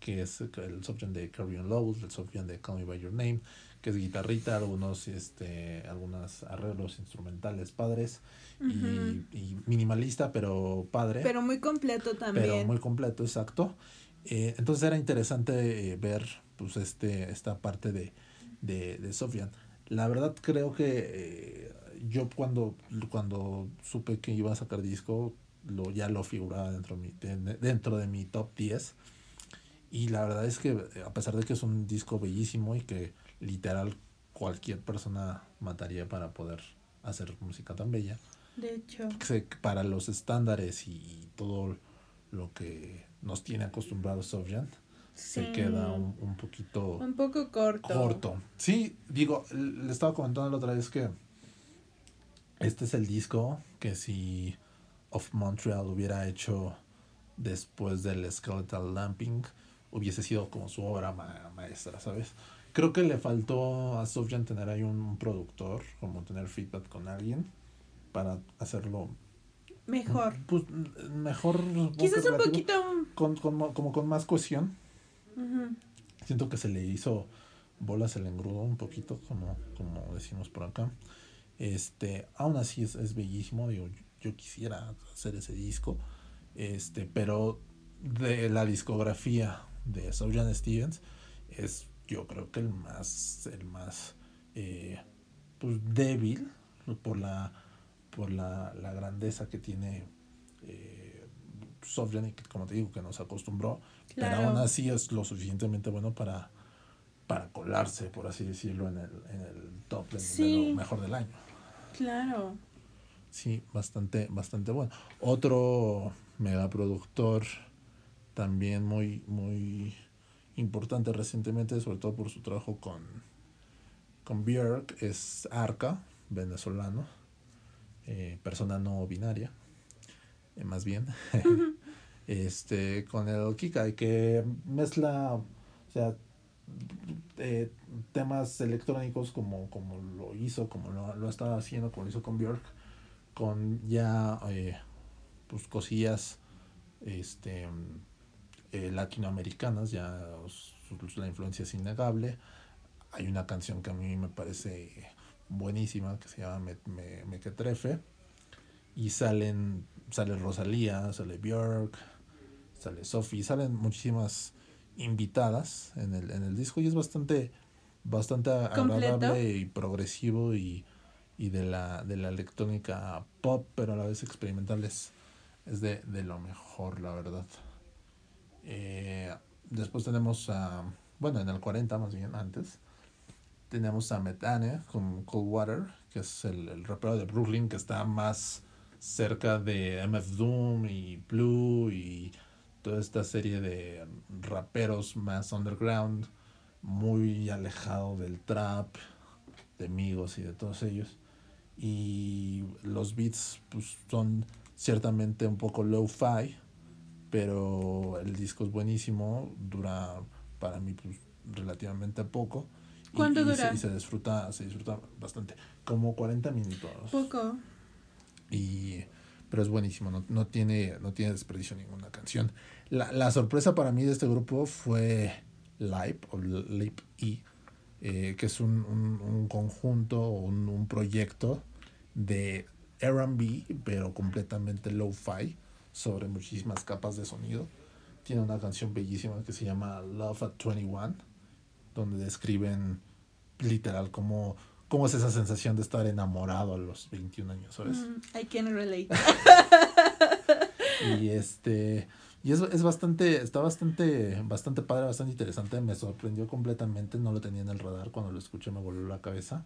[SPEAKER 2] que es el soft jam de Carrion Lowe, el soft jam de Call Me By Your Name, que es guitarrita, algunos, este, algunos arreglos instrumentales padres y, y, minimalista, pero padre.
[SPEAKER 1] Pero muy completo también.
[SPEAKER 2] Pero muy completo, exacto. Eh, entonces era interesante eh, ver pues este esta parte de, de, de Sofian. La verdad creo que eh, yo cuando, cuando supe que iba a sacar disco, lo, ya lo figuraba dentro de, mi, dentro de mi top 10. Y la verdad es que a pesar de que es un disco bellísimo y que literal cualquier persona mataría para poder hacer música tan bella.
[SPEAKER 1] De hecho.
[SPEAKER 2] Para los estándares y todo lo que nos tiene acostumbrados Sofjan, se queda un, un, poquito...
[SPEAKER 1] Un poco corto.
[SPEAKER 2] Corto. Sí, digo, le estaba comentando la otra vez que este es el disco que si Of Montreal hubiera hecho después del Skeletal Lamping, hubiese sido como su obra maestra, ¿sabes? Creo que le faltó a Sofjan tener ahí un productor, como tener feedback con alguien para hacerlo
[SPEAKER 1] Mejor.
[SPEAKER 2] Pues mejor.
[SPEAKER 1] Quizás un poquito.
[SPEAKER 2] Con, con, como con más cohesión. Siento que se le hizo bolas el engrudo un poquito, como, como decimos por acá. Este, aún así es, es bellísimo. Digo, yo, quisiera hacer ese disco. Este, pero de la discografía de Sojan Stevens es yo creo que el más el más eh, pues débil por la por la, la grandeza que tiene eh, y como te digo, que nos acostumbró, pero aún así es lo suficientemente bueno para, para colarse, por así decirlo, en el, en el top de, lo mejor del año.
[SPEAKER 1] Claro.
[SPEAKER 2] Sí, bastante, bastante bueno. Otro megaproductor también muy, muy importante recientemente, sobre todo por su trabajo con, con Björk, es Arca, venezolano eh, persona no binaria, eh, más bien, *laughs* este, con el Kika, que mezcla, o sea, eh, temas electrónicos como, como lo hizo, como lo, lo estaba haciendo, como lo hizo con Björk, con ya eh, pues cosillas este eh, latinoamericanas, ya la influencia es innegable. Hay una canción que a mí me parece buenísima que se llama Me, me, me. Y salen, sale Rosalía, sale Björk, sale Sophie, salen muchísimas invitadas en el, en el disco y es bastante, bastante agradable y progresivo y, y de la, de la electrónica pop, pero a la vez experimental es, de, de lo mejor, la verdad. Eh, después tenemos a, bueno, en el 40 más bien antes, tenemos a Metane con Cold Water, que es el, el rapero de Brooklyn que está más cerca de MF Doom y Blue y toda esta serie de raperos más underground, muy alejado del trap, de amigos y de todos ellos. Y los beats pues, son ciertamente un poco low-fi, pero el disco es buenísimo, dura para mí pues, relativamente poco ¿Cuánto dura? Se, y se disfruta, se disfruta bastante. Como 40 minutos. Poco. Y pero es buenísimo, no, no, tiene, no tiene desperdicio ninguna canción. La, la sorpresa para mí de este grupo fue Live, o Lip E, eh, que es un, un, un conjunto, un, un proyecto de RB, pero completamente low-fi, sobre muchísimas capas de sonido. Tiene una canción bellísima que se llama Love at 21 donde describen literal cómo, cómo es esa sensación de estar enamorado a los 21 años, ¿sabes?
[SPEAKER 1] Mm, I can relate. *laughs*
[SPEAKER 2] y este y es, es bastante está bastante bastante padre, bastante interesante, me sorprendió completamente, no lo tenía en el radar cuando lo escuché me volvió la cabeza.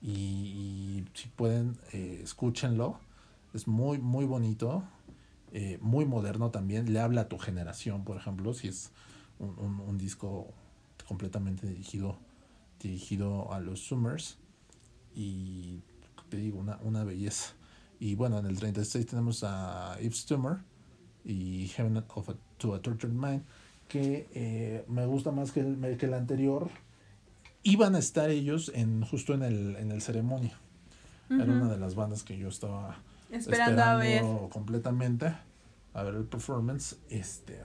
[SPEAKER 2] Y, si pueden eh, escúchenlo. Es muy muy bonito. Eh, muy moderno también, le habla a tu generación, por ejemplo, si es un, un, un disco completamente dirigido, dirigido a los Summers. Y te digo, una, una belleza. Y bueno, en el 36 tenemos a Yves Stummer y Heaven of a, to a Tortured Mind, que eh, me gusta más que el, que el anterior. Iban a estar ellos en justo en el, en el ceremonia. Era una de las bandas que yo estaba esperando, a ver. completamente a ver el performance. Este,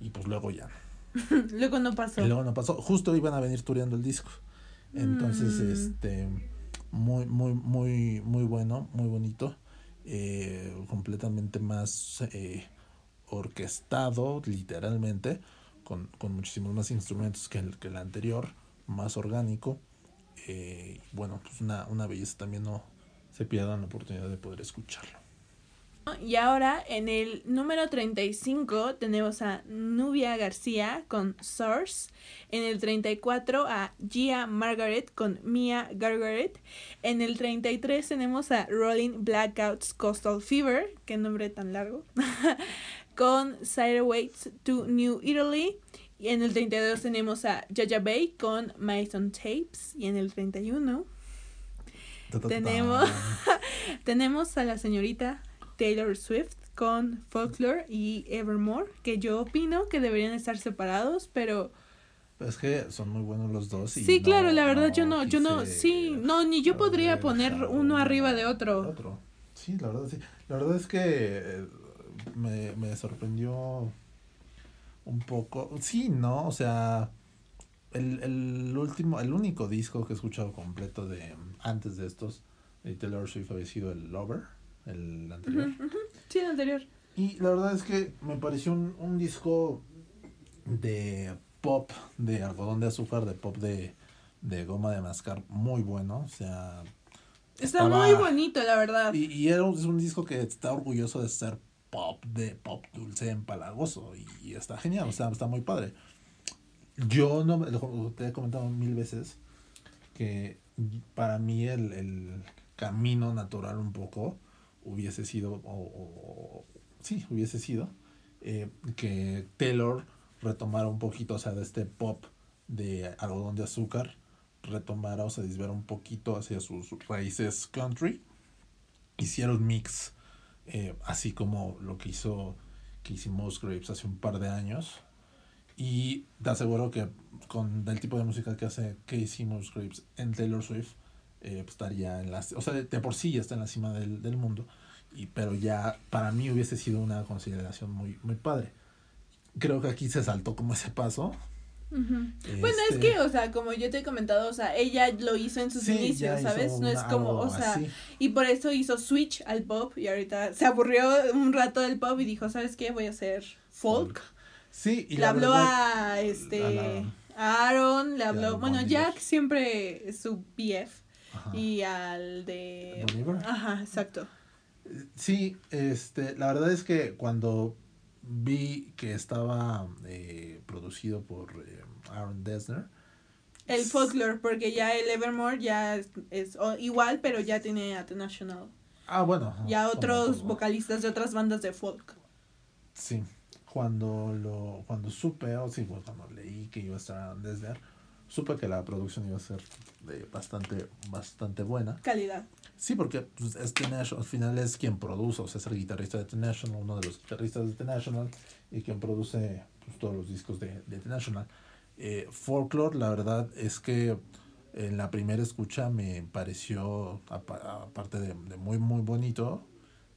[SPEAKER 2] y pues luego ya *laughs*
[SPEAKER 1] luego no pasó.
[SPEAKER 2] luego no pasó. Justo iban a venir tureando el disco. Entonces, mm. este, muy, muy, muy, muy bueno, muy bonito. Eh, completamente más eh, orquestado, literalmente, con, con, muchísimos más instrumentos que el, que el anterior, más orgánico. Eh, bueno, pues una, una belleza también no se pierdan la oportunidad de poder escucharlo.
[SPEAKER 1] Y ahora en el número 35 tenemos a Nubia García con Source. En el 34 a Gia Margaret con Mia Gargaret. En el 33 tenemos a Rolling Blackouts Coastal Fever, qué nombre tan largo, *laughs* con Waits to New Italy. Y en el 32 tenemos a Jaja Bay con Mason Tapes. Y en el 31 tenemos, *laughs* tenemos a la señorita Taylor Swift con Folklore y Evermore, que yo opino que deberían estar separados, pero...
[SPEAKER 2] Es que son muy buenos los dos.
[SPEAKER 1] Y sí, claro, la verdad yo no, yo no, sí, no, ni yo podría poner uno arriba de otro.
[SPEAKER 2] otro. Sí, la verdad sí. La verdad es que eh, me, me sorprendió un poco. Sí, ¿no? O sea, el, el último, el único disco que he escuchado completo de antes de estos de Taylor Swift había sido el Lover el anterior.
[SPEAKER 1] Sí, el anterior.
[SPEAKER 2] Y la verdad es que me pareció un, un disco de pop, de algodón de azúcar, de pop de, de goma de mascar muy bueno. O sea.
[SPEAKER 1] Está muy bonito, la verdad.
[SPEAKER 2] Y, y era un, es un disco que está orgulloso de ser pop, de pop dulce, empalagoso. Y, está genial, o sea, está muy padre. Yo no te he comentado mil veces que para mí el, el camino natural un poco hubiese sido, o, sí, hubiese sido, eh, que Taylor retomara un poquito, o sea, de este pop de algodón de azúcar, retomara o se disviera un poquito hacia sus raíces country, hiciera un mix, eh, así como lo que hizo Casey Musgraves hace un par de años. Y te aseguro que con el tipo de música que hace Casey Musgraves en Taylor Swift, eh, pues, estaría en la, o sea, de, por sí ya está en la cima del, del mundo, y, pero ya para mí hubiese sido una consideración muy, muy padre. Creo que aquí se saltó como ese paso,
[SPEAKER 1] Bueno, es este que, o sea, como yo te he comentado, o sea, ella lo hizo en sus inicios, ¿sabes? No es como, o sea, y por eso hizo switch al pop y ahorita se aburrió un rato del pop y dijo, ¿sabes qué? Voy a hacer folk.
[SPEAKER 2] Sí,
[SPEAKER 1] y le habló a este Aaron, le habló, bueno, Jack siempre es su BF y al de Ajá, exacto.
[SPEAKER 2] Sí, este, la verdad es que cuando vi que estaba eh, producido por eh, Aaron Dessner.
[SPEAKER 1] El folklore, porque ya el Evermore ya es, igual, pero ya tiene At National.
[SPEAKER 2] Ah, bueno.
[SPEAKER 1] Ya otros vocalistas de otras bandas de folk.
[SPEAKER 2] Sí, cuando lo cuando supe, o sí, cuando leí que iba a estar Aaron Dessner, supe que la producción iba a ser de bastante, bastante buena.
[SPEAKER 1] Calidad.
[SPEAKER 2] Sí, porque pues, este National, al final es quien produce, o sea, es el guitarrista de The National, uno de los guitarristas de The National, y quien produce pues, todos los discos de, de The National. Eh, Folklore, la verdad es que en la primera escucha me pareció, aparte de, de, muy, muy bonito,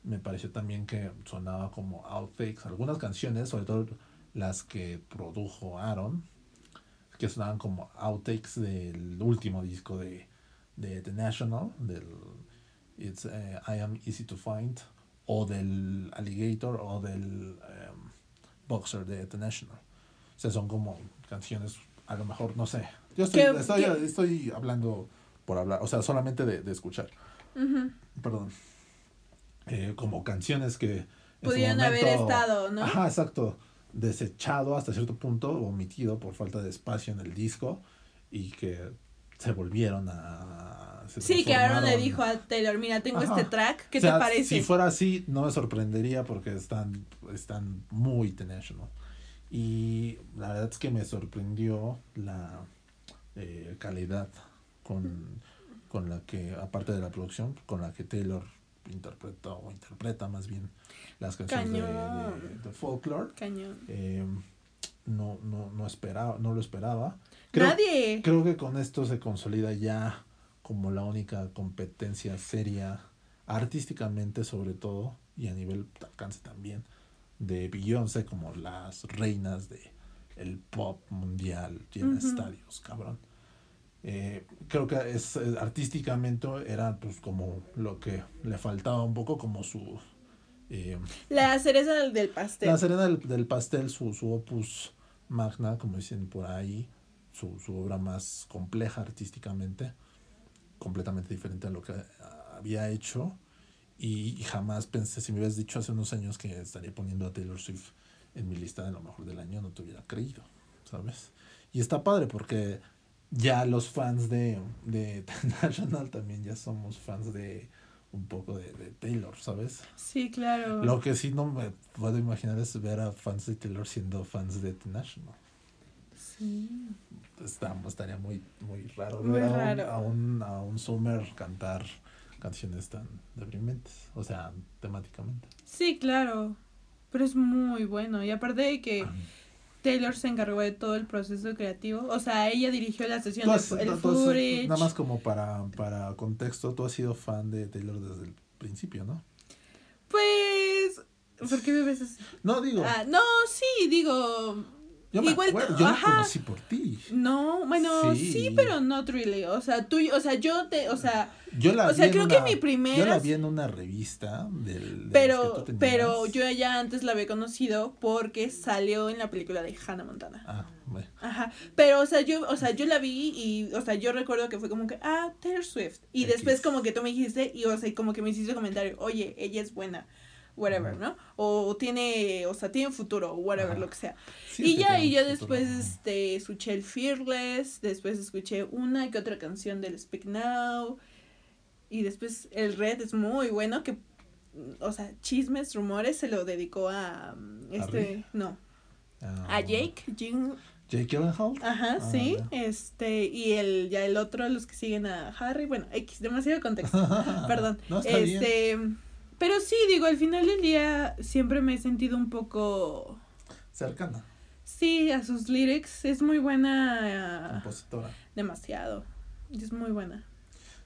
[SPEAKER 2] me pareció también que sonaba como outtakes. Algunas canciones, sobre todo las que produjo Aaron, que sonaban como outtakes del último disco de, de The National, del It's, eh, I Am Easy to Find, o del Alligator, o del em, Boxer de The National. O sea, son como canciones, a lo mejor, no sé. Yo estoy, estoy, estoy, hablando por hablar, o sea, solamente de, de escuchar. Perdón. Eh, como canciones que...
[SPEAKER 1] Pudieron haber estado, ¿no?
[SPEAKER 2] Ajá, exacto desechado hasta cierto punto, omitido por falta de espacio en el disco y que se volvieron a...
[SPEAKER 1] sí, que Aaron le dijo a Taylor, mira, tengo este track, ¿qué te parece?
[SPEAKER 2] Si fuera así, no me sorprendería porque están, están muy tenacious, Y la verdad es que me sorprendió la eh, calidad con, con la que, aparte de la producción, con la que Taylor interpreta o interpreta más bien las canciones de, folklore. Eh, no, no, no esperaba, no lo esperaba.
[SPEAKER 1] Creo, Nadie.
[SPEAKER 2] Creo que con esto se consolida ya como la única competencia seria, artísticamente sobre todo, y a nivel de alcance también, de Beyoncé como las reinas de el pop mundial, tiene estadios, cabrón. Eh, creo que es artísticamente era pues como lo que le faltaba un poco como su
[SPEAKER 1] eh, la cereza del, pastel.
[SPEAKER 2] La cereza del, pastel, su, su opus magna, como dicen por ahí, su, su obra más compleja artísticamente, completamente diferente a lo que había hecho. Y, jamás pensé, si me hubieras dicho hace unos años que estaría poniendo a Taylor Swift en mi lista de lo mejor del año, no te hubiera creído, ¿sabes? Y está padre porque ya los fans de, de *laughs* National también ya somos fans de un poco de, Taylor, ¿sabes?
[SPEAKER 1] Sí, claro.
[SPEAKER 2] Lo que sí no me puedo imaginar es ver a fans de Taylor siendo fans de The National.
[SPEAKER 1] Sí.
[SPEAKER 2] estaría muy, muy raro ver A, un, a, un, Summer cantar canciones tan deprimentes, o sea, temáticamente.
[SPEAKER 1] Sí, claro, pero es muy bueno y aparte de que... Taylor se encargó de todo el proceso creativo. O sea, ella dirigió la sesión de el footage.
[SPEAKER 2] Nada más como para, para contexto, tú has sido fan de Taylor desde el principio, ¿no?
[SPEAKER 1] Pues... ¿Por qué me ves así?
[SPEAKER 2] No, digo...
[SPEAKER 1] Ah, no, sí, digo...
[SPEAKER 2] Yo me acuerdo, yo la conocí por ti.
[SPEAKER 1] No, bueno, sí. pero not really. O sea, tú, o sea, yo te, o sea, yo la o sea, creo que mi primera.
[SPEAKER 2] Yo la vi en una revista del.
[SPEAKER 1] pero, pero yo ya antes la había conocido porque salió en la película de Hannah Montana.
[SPEAKER 2] Ah, bueno.
[SPEAKER 1] Ajá. Pero, o sea, yo, o sea, yo la vi y, o sea, yo recuerdo que fue como que, ah, Taylor Swift. Y después como que tú me dijiste y, o sea, como que me hiciste comentario, oye, ella es buena whatever, ¿no? O tiene, o sea, tiene futuro, whatever, lo que sea. y ya, y yo después, este, escuché el Fearless, después escuché una y otra canción del Speak Now, y después el Red es muy bueno, que, o sea, chismes, rumores, se lo dedicó a, este, no, a ah. Jake, Jim,
[SPEAKER 2] Jake Gyllenhaal.
[SPEAKER 1] Ajá, ah, sí. Este, y el, ya el otro, los que siguen a Harry, bueno, X, demasiado contexto. *laughs* Perdón. este, pero sí, digo, al final del día siempre me he sentido un poco...
[SPEAKER 2] Cercana.
[SPEAKER 1] Sí, a sus lyrics. Es muy buena.
[SPEAKER 2] Compositora.
[SPEAKER 1] Demasiado. Es muy buena.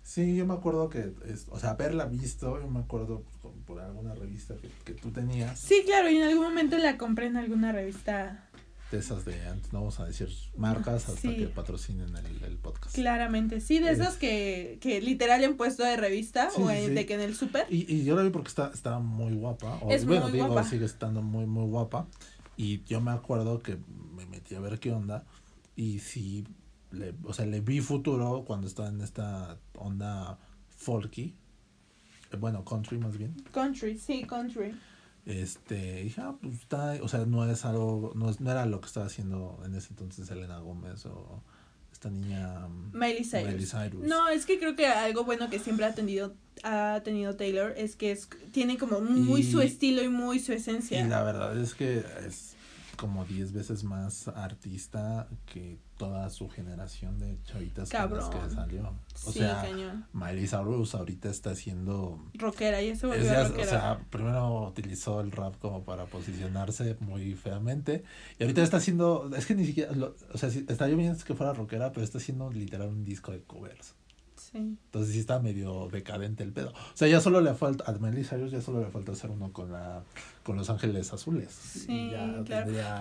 [SPEAKER 2] Sí, yo me acuerdo que, es, o sea, haberla visto, yo me acuerdo por alguna revista que, que tú tenías.
[SPEAKER 1] Sí, claro, y en algún momento la compré en alguna revista
[SPEAKER 2] de esas de antes, no vamos a decir marcas hasta que patrocinen el, el, podcast.
[SPEAKER 1] Claramente, sí, de esas que, que literal han puesto de revista o de que en el súper.
[SPEAKER 2] Y, y yo la vi porque está, está muy guapa. O, es bueno, digo, sigue estando muy, muy guapa. Y yo me acuerdo que me metí a ver qué onda. Y sí, le, o sea, le vi futuro cuando estaba en esta onda folky. Eh, bueno, country más bien.
[SPEAKER 1] Country, sí, country
[SPEAKER 2] este dije ah pues está o sea no es algo no, es, no era lo que estaba haciendo en ese entonces Elena Gómez o esta niña
[SPEAKER 1] mm, Miley Cyrus. no es que creo que algo bueno que siempre ha tenido ha tenido Taylor es que es tiene como muy su estilo y muy su esencia.
[SPEAKER 2] y la verdad es que es como 10 veces más artista que toda su generación de chavitas Cabrón. que salió. O sea, Miley Cyrus ahorita está haciendo
[SPEAKER 1] rockera y eso volvió rockera.
[SPEAKER 2] O sea, primero utilizó el rap como para posicionarse muy feamente y ahorita está haciendo, es que ni siquiera, o sea, está yo que fuera rockera, pero está haciendo literal un disco de covers. Entonces sí está medio decadente el pedo. O sea, ya solo le falta, a Miley Cyrus ya solo le falta hacer uno con la con Los Ángeles Azules. Sí,
[SPEAKER 1] claro.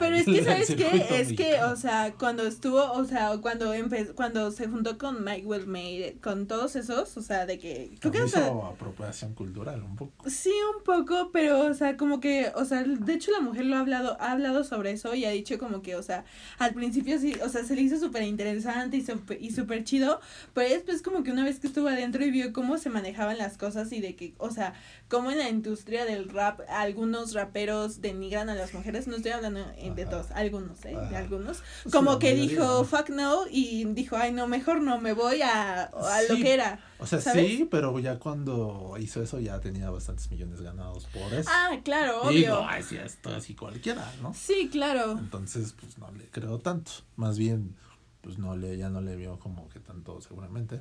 [SPEAKER 1] Pero es *laughs* que, ¿sabes qué? Es que, o sea, cuando estuvo, o sea, cuando empezó, cuando se juntó con Mike Well con todos esos, o sea, de que...
[SPEAKER 2] Creo que, hizo apropiación cultural un poco.
[SPEAKER 1] Sí, un poco, pero, o sea, como que, o sea, de hecho la mujer lo ha hablado, ha hablado sobre eso y ha dicho como que, o sea, al principio sí, o sea, se le hizo súper interesante y súper y super chido, pero después como que una vez que estuvo adentro y vio cómo se manejaban las cosas y de que, o sea, cómo en la industria del rap algunos raperos denigran a las mujeres, no estoy hablando de todos, algunos, ¿eh? De algunos. Como que dijo, fuck no, y dijo, ay, no, mejor no, me voy a, a lo que era.
[SPEAKER 2] O sea, sí, pero ya cuando hizo eso ya tenía bastantes millones ganados por eso.
[SPEAKER 1] Ah, claro, obvio.
[SPEAKER 2] no, así, esto así cualquiera, ¿no?
[SPEAKER 1] Sí, claro.
[SPEAKER 2] Entonces, pues no le creo tanto. Más bien, pues no le, ya no le vio como que tanto, seguramente,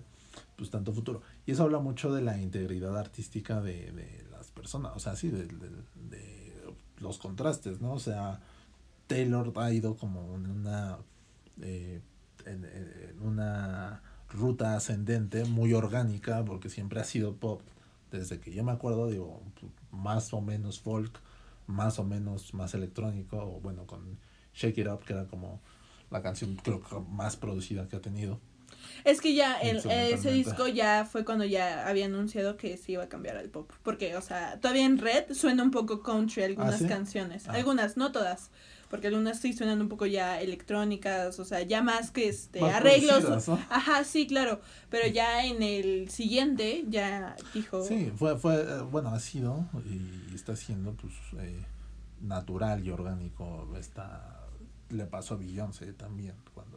[SPEAKER 2] pues tanto futuro. Y eso habla mucho de la integridad artística de, de las personas, o sea, sí, de, de, de los contrastes, ¿no? O sea, Taylor ha ido como en una, eh, una ruta ascendente muy orgánica, porque siempre ha sido pop, desde que yo me acuerdo, digo, más o menos folk, más o menos más electrónico, o bueno, con Shake It Up, que era como la canción creo que más producida que ha tenido.
[SPEAKER 1] Es que ya el, ese disco ya fue cuando ya había anunciado que se iba a cambiar al pop. Porque, o sea, todavía en Red suena un poco country algunas ¿Ah, canciones. Ah. Algunas, no todas. Porque algunas sí suenan un poco ya electrónicas, o sea, ya más que este arreglos. Ajá, sí, claro. Pero ya en el siguiente ya dijo.
[SPEAKER 2] Sí, fue, fue, eh, bueno, ha sido y está siendo pues eh, natural y orgánico. Está, le pasó a Beyoncé también cuando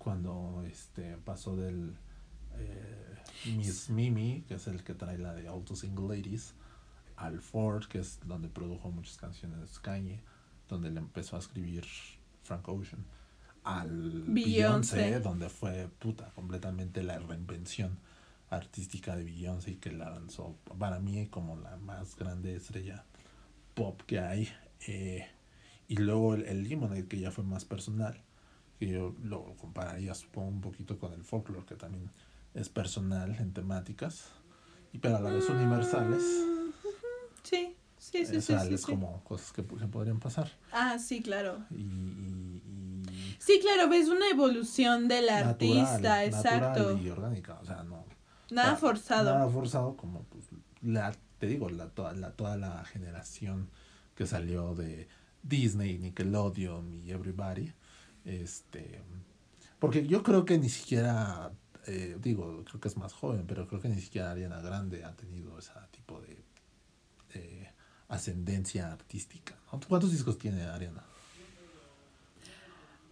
[SPEAKER 2] cuando este pasó del eh, Miss Mimi, que es el que trae la de Auto Single Ladies, al Ford, que es donde produjo muchas canciones Kanye, donde le empezó a escribir Frank Ocean, al Beyoncé, donde fue puta completamente la reinvención artística de Beyoncé y que la lanzó para mí como la más grande estrella pop que hay. Eh, y luego el, el Lemonade, que ya fue más personal que yo lo compararía supongo un poquito con el folklore que también es personal en temáticas y pero a la vez universales.
[SPEAKER 1] Sí sí sí, sí,
[SPEAKER 2] es como cosas que se podrían pasar.
[SPEAKER 1] Ah sí claro. Y, sí claro ves una evolución del artista exacto.
[SPEAKER 2] y orgánica o sea no.
[SPEAKER 1] Nada forzado.
[SPEAKER 2] nada forzado como pues la te digo la toda la toda la generación que salió de Disney Nickelodeon y Everybody este, porque yo creo que ni siquiera, eh, digo, creo que es más joven, pero creo que ni siquiera Ariana Grande ha tenido ese tipo de ascendencia artística. ¿Cuántos discos tiene Ariana?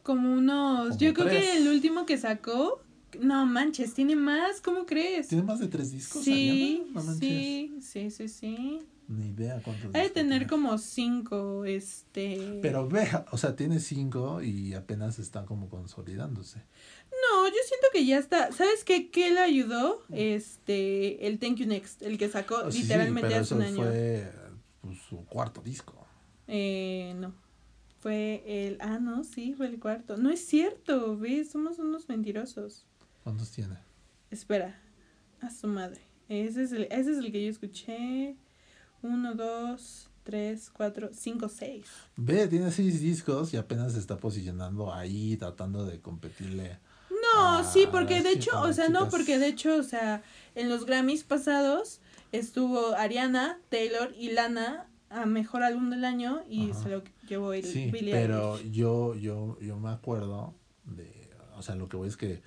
[SPEAKER 1] Como unos, yo creo que el último que sacó, no manches, tiene más, ¿cómo crees?
[SPEAKER 2] ¿Tiene más de tres discos?
[SPEAKER 1] Sí, sí, sí, sí, sí.
[SPEAKER 2] Ni idea cuántos.
[SPEAKER 1] Hay de tener como cinco, este.
[SPEAKER 2] Pero ve, o sea, tiene cinco y apenas está como consolidándose.
[SPEAKER 1] No, yo siento que ya está. ¿Sabes qué? ¿Qué le ayudó? Este, el Thank You Next, el que sacó oh, literalmente hace un año.
[SPEAKER 2] fue pues, su cuarto disco.
[SPEAKER 1] Eh, no. Fue el. Ah, no, sí, fue el cuarto. No es cierto, ¿ves? Somos unos mentirosos.
[SPEAKER 2] ¿Cuántos tiene?
[SPEAKER 1] Espera. A su madre. Ese es el, ese es el que yo escuché. Uno, dos, tres, cuatro, cinco, seis.
[SPEAKER 2] Ve, tiene seis discos y apenas se está posicionando ahí, tratando de competirle.
[SPEAKER 1] No, sí, porque de hecho, o sea, no, porque de hecho, o sea, en los Grammys pasados estuvo Ariana, Taylor y Lana a mejor álbum del año y se lo llevó el
[SPEAKER 2] sí, pero yo yo yo me acuerdo de o sea lo que voy es que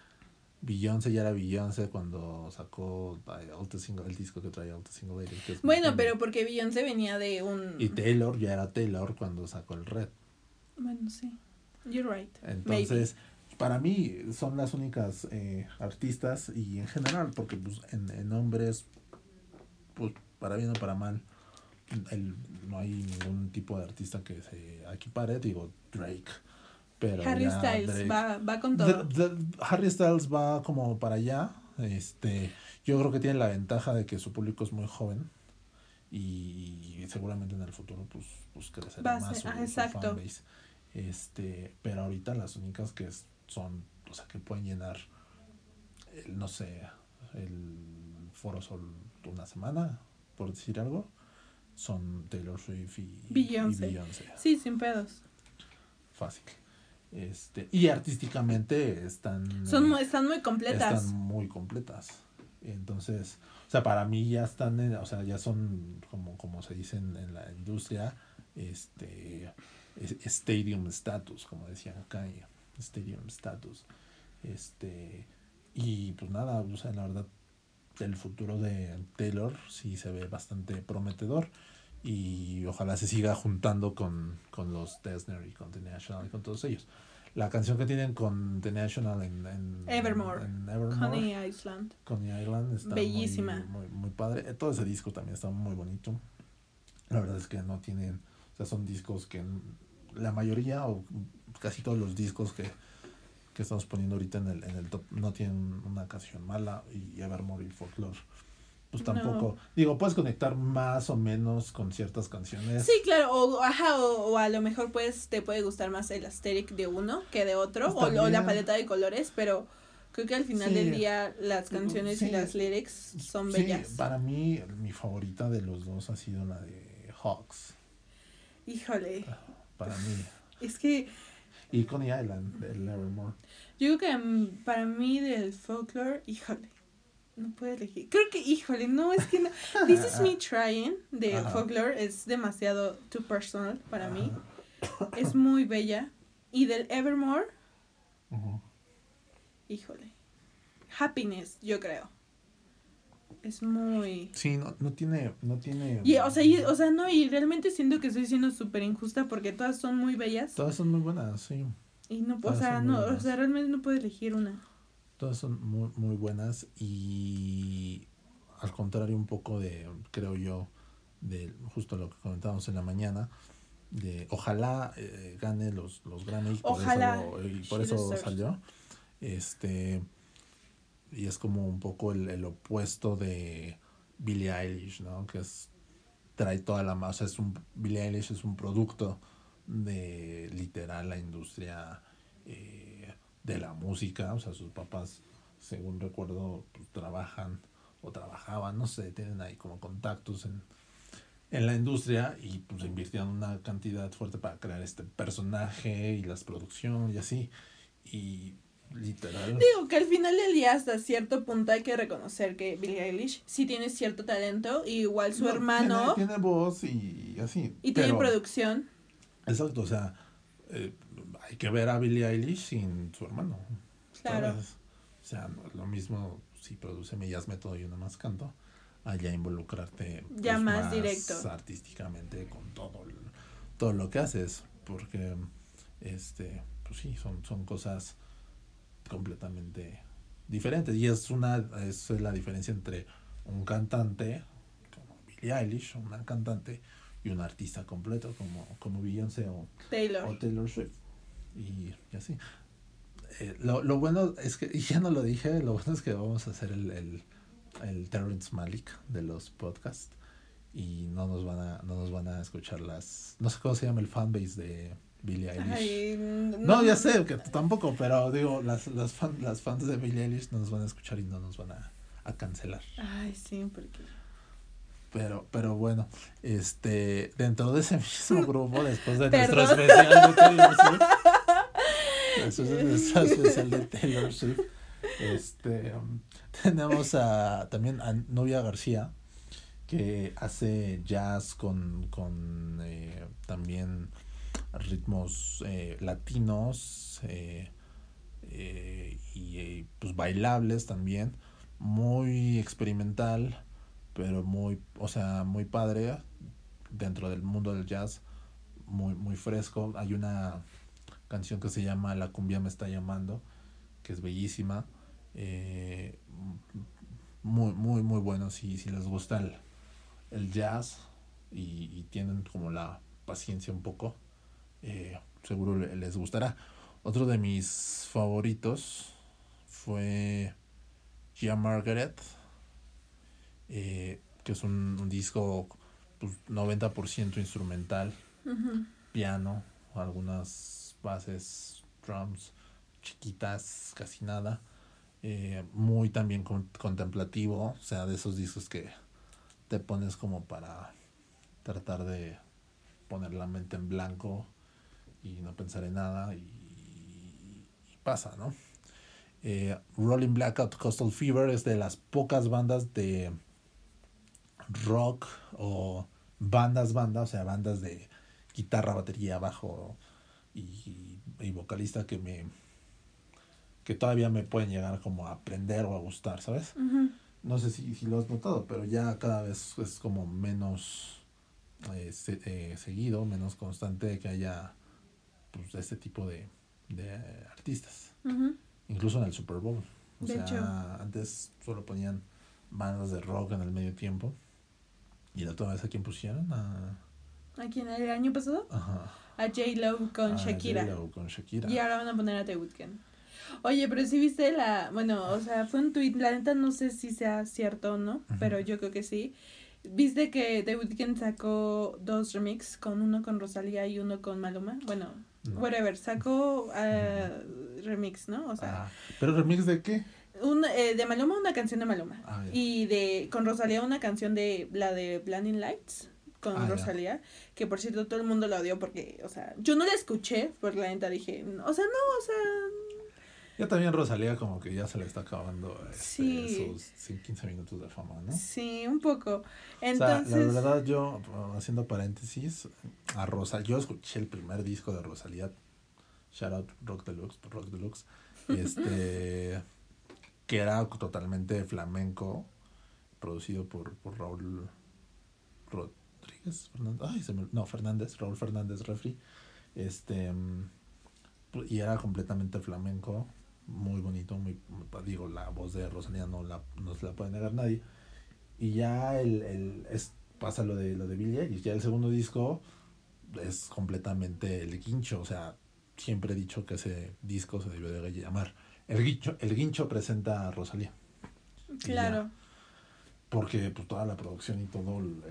[SPEAKER 2] Beyoncé ya era Beyoncé cuando sacó Single, el disco que traía Alto Single
[SPEAKER 1] bueno pero porque Beyoncé venía de un
[SPEAKER 2] y Taylor ya era Taylor cuando sacó el Red.
[SPEAKER 1] Bueno sí. You're right.
[SPEAKER 2] Entonces para mí son las únicas eh, artistas y en general porque pues en, en hombres pues para bien o para mal el, no hay ningún tipo de artista que se equipare, digo Drake. Pero Harry Styles va, va con todo. Harry Styles va como para allá. Este, yo creo que tiene la ventaja de que su público es muy joven y seguramente en el futuro pues, pues crecerá más su, ah, fanbase. Este, pero ahorita las únicas que son, o sea, que pueden llenar el, no sé, el Foro Sol una semana, por decir algo, son Taylor Swift y Beyoncé.
[SPEAKER 1] Sí, sin pedos.
[SPEAKER 2] Fácil. Este, y artísticamente están
[SPEAKER 1] son están muy completas.
[SPEAKER 2] Están muy completas. Entonces, o sea, para mí ya están, o sea, ya son como como se dice en, la industria, este stadium status, como decían acá, stadium status. Este, y pues nada, o sea, la verdad el futuro de Taylor sí se ve bastante prometedor y ojalá se siga juntando con, con los Desner y con The National y con todos ellos. La canción que tienen con The National en, en Evermore, en Coney Island. Coney Island está Bellísima. Muy, muy, padre. Eh, todo ese disco también está muy bonito. La verdad es que no tienen, o sea, son discos que la mayoría o casi todos los discos que que estamos poniendo ahorita en el, en el top no tienen una canción mala y Evermore y Folklore pues tampoco. Digo, puedes conectar más o menos con ciertas canciones.
[SPEAKER 1] Sí, claro, o, ajá, o, a lo mejor pues te puede gustar más el asteric de uno que de otro, pues o, la paleta de colores, pero creo que al final del día las canciones y las lyrics son bellas.
[SPEAKER 2] Para mí, mi favorita de los dos ha sido la de Hawks.
[SPEAKER 1] Híjole.
[SPEAKER 2] Para mí. *laughs*
[SPEAKER 1] Es que
[SPEAKER 2] y Coney Island, del Evermore.
[SPEAKER 1] Yo creo que mm, para mí del folklore, híjole, no puedo elegir. Creo que, híjole, no, es que no. *laughs* This is me trying de folklore es demasiado too personal para mí. Es muy bella. Y del Evermore, híjole. Happiness, yo creo es muy...
[SPEAKER 2] Sí, no, no tiene... No tiene...
[SPEAKER 1] Y, o, sea, y, o sea, no, y realmente siento que estoy siendo súper injusta porque todas son muy bellas.
[SPEAKER 2] Todas son muy buenas, sí.
[SPEAKER 1] Y no, o sea, no, o sea, realmente no puedo elegir una.
[SPEAKER 2] Todas son muy, muy buenas y al contrario un poco de, creo yo, de justo lo que comentábamos en la mañana, de ojalá eh, gane los, los Grammy ojalá. por eso, y por eso salió. Este y es como un poco el, el opuesto de Billie Eilish, ¿no? Que es trae toda la masa, es un Billie Eilish es un producto de literal la industria eh, de la música, o sea, sus papás, según recuerdo, pues, trabajan o trabajaban, no sé, tienen ahí como contactos en, en la industria y pues invirtieron una cantidad fuerte para crear este personaje y las producciones y así. Y Literal.
[SPEAKER 1] Digo que al final del día, hasta cierto punto, hay que reconocer que Billie Eilish sí tiene cierto talento, igual su hermano.
[SPEAKER 2] Tiene, voz y así.
[SPEAKER 1] Y tiene producción.
[SPEAKER 2] Exacto, o sea, eh, hay que ver a Billie Eilish sin su hermano. Claro. O sea, lo mismo si produce Mellas Método y uno más canto, allá involucrarte ya pues, más, directo. artísticamente con todo, todo lo que haces, porque, este, pues sí, son, son cosas completamente diferentes. Y es una es la diferencia entre un cantante como Billie Eilish, una cantante y un artista completo como, como Beyoncé o Taylor. Taylor Swift. Y, así. Eh, lo, lo, bueno es que, *laughs* y ya no lo dije, lo bueno es que vamos a hacer el, el, el Terrence Malik de los podcasts y no nos van a, no nos van a escuchar las, no sé cómo se llama el fanbase de Billie Eilish. no, ya sé que tampoco, pero digo, las, las, las fans de Billie Eilish nos van a escuchar y no nos van a a cancelar.
[SPEAKER 1] Ay, sí, porque
[SPEAKER 2] pero, pero bueno, este, dentro de ese mismo *laughs* grupo, después de nuestro especial de *laughs* Después de nuestro especial de Taylor Swift, este, um, tenemos a, también a Novia García, que hace jazz con, con eh, también ritmos eh, latinos eh, y pues bailables también, muy experimental pero muy, o sea, muy padre dentro del mundo del jazz, muy, muy fresco. Hay una canción que se llama La cumbia me está llamando, que es bellísima. Eh, muy, muy, muy bueno. Si, si les gusta el, el jazz y, y, tienen como la paciencia un poco, eh, seguro les gustará. Otro de mis favoritos fue Gia Margaret eh, que es un, disco pues, 90% instrumental, piano, algunas bases, drums chiquitas, casi nada. Eh, muy también contemplativo, o sea, de esos discos que te pones como para tratar de poner la mente en blanco y no pensar en nada y, pasa, ¿no? Eh, Rolling Blackout Coastal Fever es de las pocas bandas de rock o bandas, bandas, o sea, bandas de guitarra, batería, bajo y, y vocalista que me que todavía me pueden llegar como a aprender o a gustar, ¿sabes? No sé si, si, lo has notado, pero ya cada vez es como menos eh, eh, seguido, menos constante que haya pues, este tipo de, de artistas. Incluso en el Super Bowl. O sea, antes solo ponían bandas de rock en el medio tiempo. ¿Y la otra vez a quién pusieron? A...
[SPEAKER 1] ¿A quién? ¿El año pasado? Ajá. A J-Lo con Shakira. Con Shakira. Y ahora van a poner a The Weeknd. Oye, pero si viste la. Bueno, o sea, fue un tweet. La neta no sé si sea cierto o no, pero yo creo que sí. ¿Viste que The Weeknd sacó dos remix? Con uno con Rosalía y uno con Maluma. Bueno, whatever. Sacó uh, remix, ¿no? O sea.
[SPEAKER 2] Ah, ¿Pero remix de qué?
[SPEAKER 1] un, eh, de Maluma una canción de Maluma. Ah, y de con Rosalía una canción de la de Blinding Lights con ah, Rosalía, que por cierto todo el mundo la odió porque, o sea, yo no la escuché porque la neta dije, o sea, no, o sea...
[SPEAKER 2] Ya también Rosalía como que ya se le está acabando este, sus 15 minutos de fama, ¿no?
[SPEAKER 1] Sí, un poco. Entonces... la
[SPEAKER 2] verdad yo, haciendo paréntesis, a Rosa, yo escuché el primer disco de Rosalía, Shout Out Rock Deluxe, Rock Deluxe, *laughs* este que era totalmente flamenco, producido por, por Raúl Rodríguez, Fernández, ay, no, Fernández, Raúl Fernández Refri, este, y era completamente flamenco, muy bonito, muy, digo, la voz de Rosalía no, la, no se la puede negar nadie, y ya el, el es, pasa lo de, lo de Billie Eilish, ya el segundo disco es completamente el guincho, o sea, siempre he dicho que ese disco se debió de llamar el guincho, el guincho presenta a Rosalía. Claro. porque pues, toda la producción y todo el,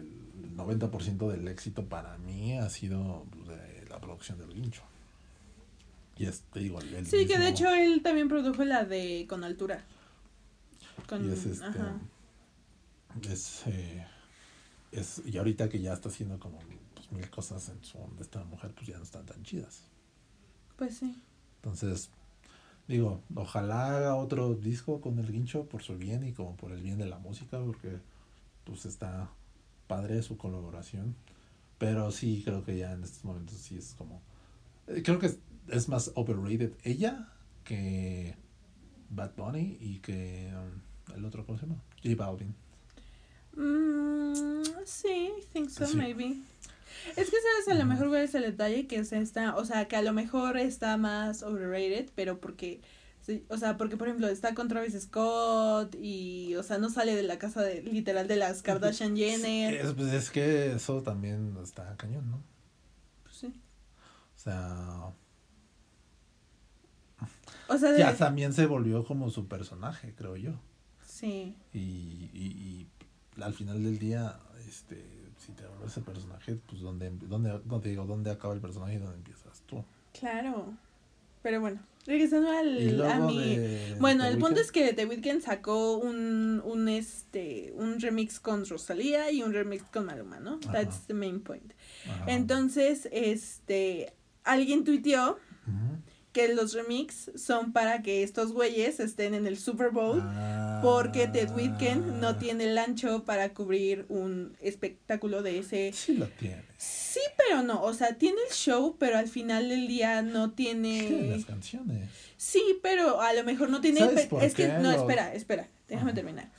[SPEAKER 2] 90% del éxito para mí ha sido pues, de la producción del guincho. Y es, te digo,
[SPEAKER 1] el, Sí, que de hecho él también produjo la de Con Altura. Con,
[SPEAKER 2] y es este. Es, eh, es, y ahorita que ya está haciendo como pues, mil cosas en su de esta mujer, pues ya no están tan chidas.
[SPEAKER 1] Pues sí.
[SPEAKER 2] Entonces, Digo, ojalá haga otro disco con el guincho por su bien y como por el bien de la música, porque pues está padre su colaboración. Pero sí, creo que ya en estos momentos sí es como... Eh, creo que es, más overrated ella que Bad Bunny y que um, el otro, ¿cómo se llama? J Balvin.
[SPEAKER 1] Mm, sí, I think so, maybe. Es que sabes, a lo mejor cuál es el detalle que se está, o sea, que a lo mejor está más overrated, pero porque, o sea, porque por ejemplo está con Travis Scott y, o sea, no sale de la casa de, literal de las Kardashian Jenner.
[SPEAKER 2] Es, pues es que eso también está cañón, ¿no?
[SPEAKER 1] Pues sí.
[SPEAKER 2] O sea... O sea, ya también se volvió como su personaje, creo yo.
[SPEAKER 1] Sí.
[SPEAKER 2] Y, y, y al final del día, este si te vuelves ese personaje, pues ¿dónde, dónde, no te digo, dónde acaba el personaje y dónde empiezas tú?
[SPEAKER 1] Claro. Pero bueno, regresando al, a mi... Bueno, el punto es que The Weeknd sacó un, un, este, un remix con Rosalía y un remix con Maluma, ¿no? That's the main point. Entonces, este, alguien tuiteó que los remix son para que estos güeyes estén en el Super Bowl porque The Weeknd no ah. tiene el ancho para cubrir un espectáculo de ese.
[SPEAKER 2] Sí lo tiene.
[SPEAKER 1] Sí, pero no, o sea, tiene el show, pero al final del día no tiene...
[SPEAKER 2] Tiene las canciones.
[SPEAKER 1] Sí, pero a lo mejor no tiene... es que, no, espera, espera, déjame terminar.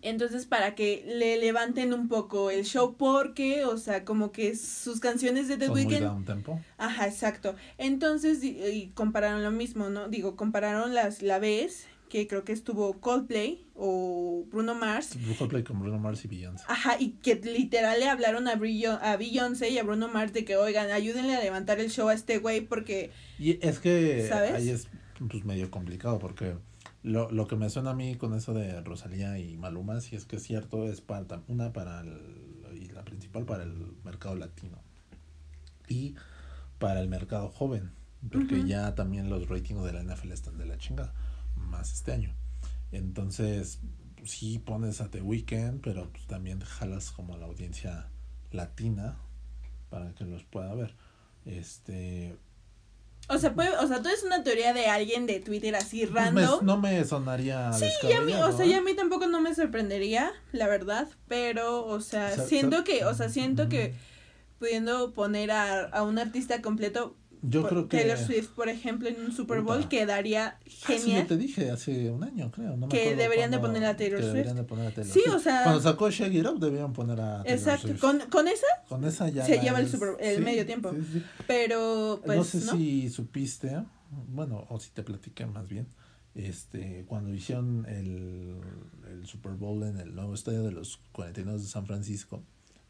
[SPEAKER 1] Entonces, para que le levanten un poco el show, porque, o sea, como que sus canciones de The Son Weeknd.
[SPEAKER 2] tempo.
[SPEAKER 1] Ajá, exacto. Entonces, y, compararon lo mismo, ¿no? Digo, compararon las la vez que creo que estuvo Coldplay o Bruno Mars.
[SPEAKER 2] Coldplay con Bruno Mars y Beyoncé.
[SPEAKER 1] Ajá, y que literal le hablaron a, Brillo, a Beyoncé y a Bruno Mars de que, oigan, ayúdenle a levantar el show a este güey porque...
[SPEAKER 2] Y es que ahí es pues, medio complicado porque lo, lo que me suena a mí con eso de Rosalía y Maluma, si es que es cierto, es para, una para el, y la principal para el mercado latino y para el mercado joven, porque ya también los ratings de la NFL están de la chingada, más este año. Entonces, sí pones a The Weeknd, pero pues también jalas como la audiencia latina para que los pueda ver. Este,
[SPEAKER 1] o sea, puede, o sea, tú es una teoría de alguien de Twitter así random.
[SPEAKER 2] no me sonaría.
[SPEAKER 1] Sí, y a mí, o sea, y a mí tampoco no me sorprendería, la verdad. Pero, o sea, siento que, o sea, siento que pudiendo poner a, a un artista completo,
[SPEAKER 2] yo creo que.
[SPEAKER 1] Taylor Swift, por ejemplo, en un Super Bowl quedaría genial.
[SPEAKER 2] Ah, sí, te dije hace un año, creo. No
[SPEAKER 1] me que deberían de poner a Taylor Swift.
[SPEAKER 2] Deberían de poner a Taylor
[SPEAKER 1] sí, o sea.
[SPEAKER 2] Cuando sacó Shaggy Up, debían poner a
[SPEAKER 1] Taylor Exacto. ¿Con, ¿Con esa?
[SPEAKER 2] Con esa ya.
[SPEAKER 1] Se lleva el, super, el medio tiempo. Sí. Pero, pues.
[SPEAKER 2] No sé si supiste, bueno, o si te platiqué más bien. Este, cuando hicieron el, el Super Bowl en el nuevo estadio de los 49 de San Francisco,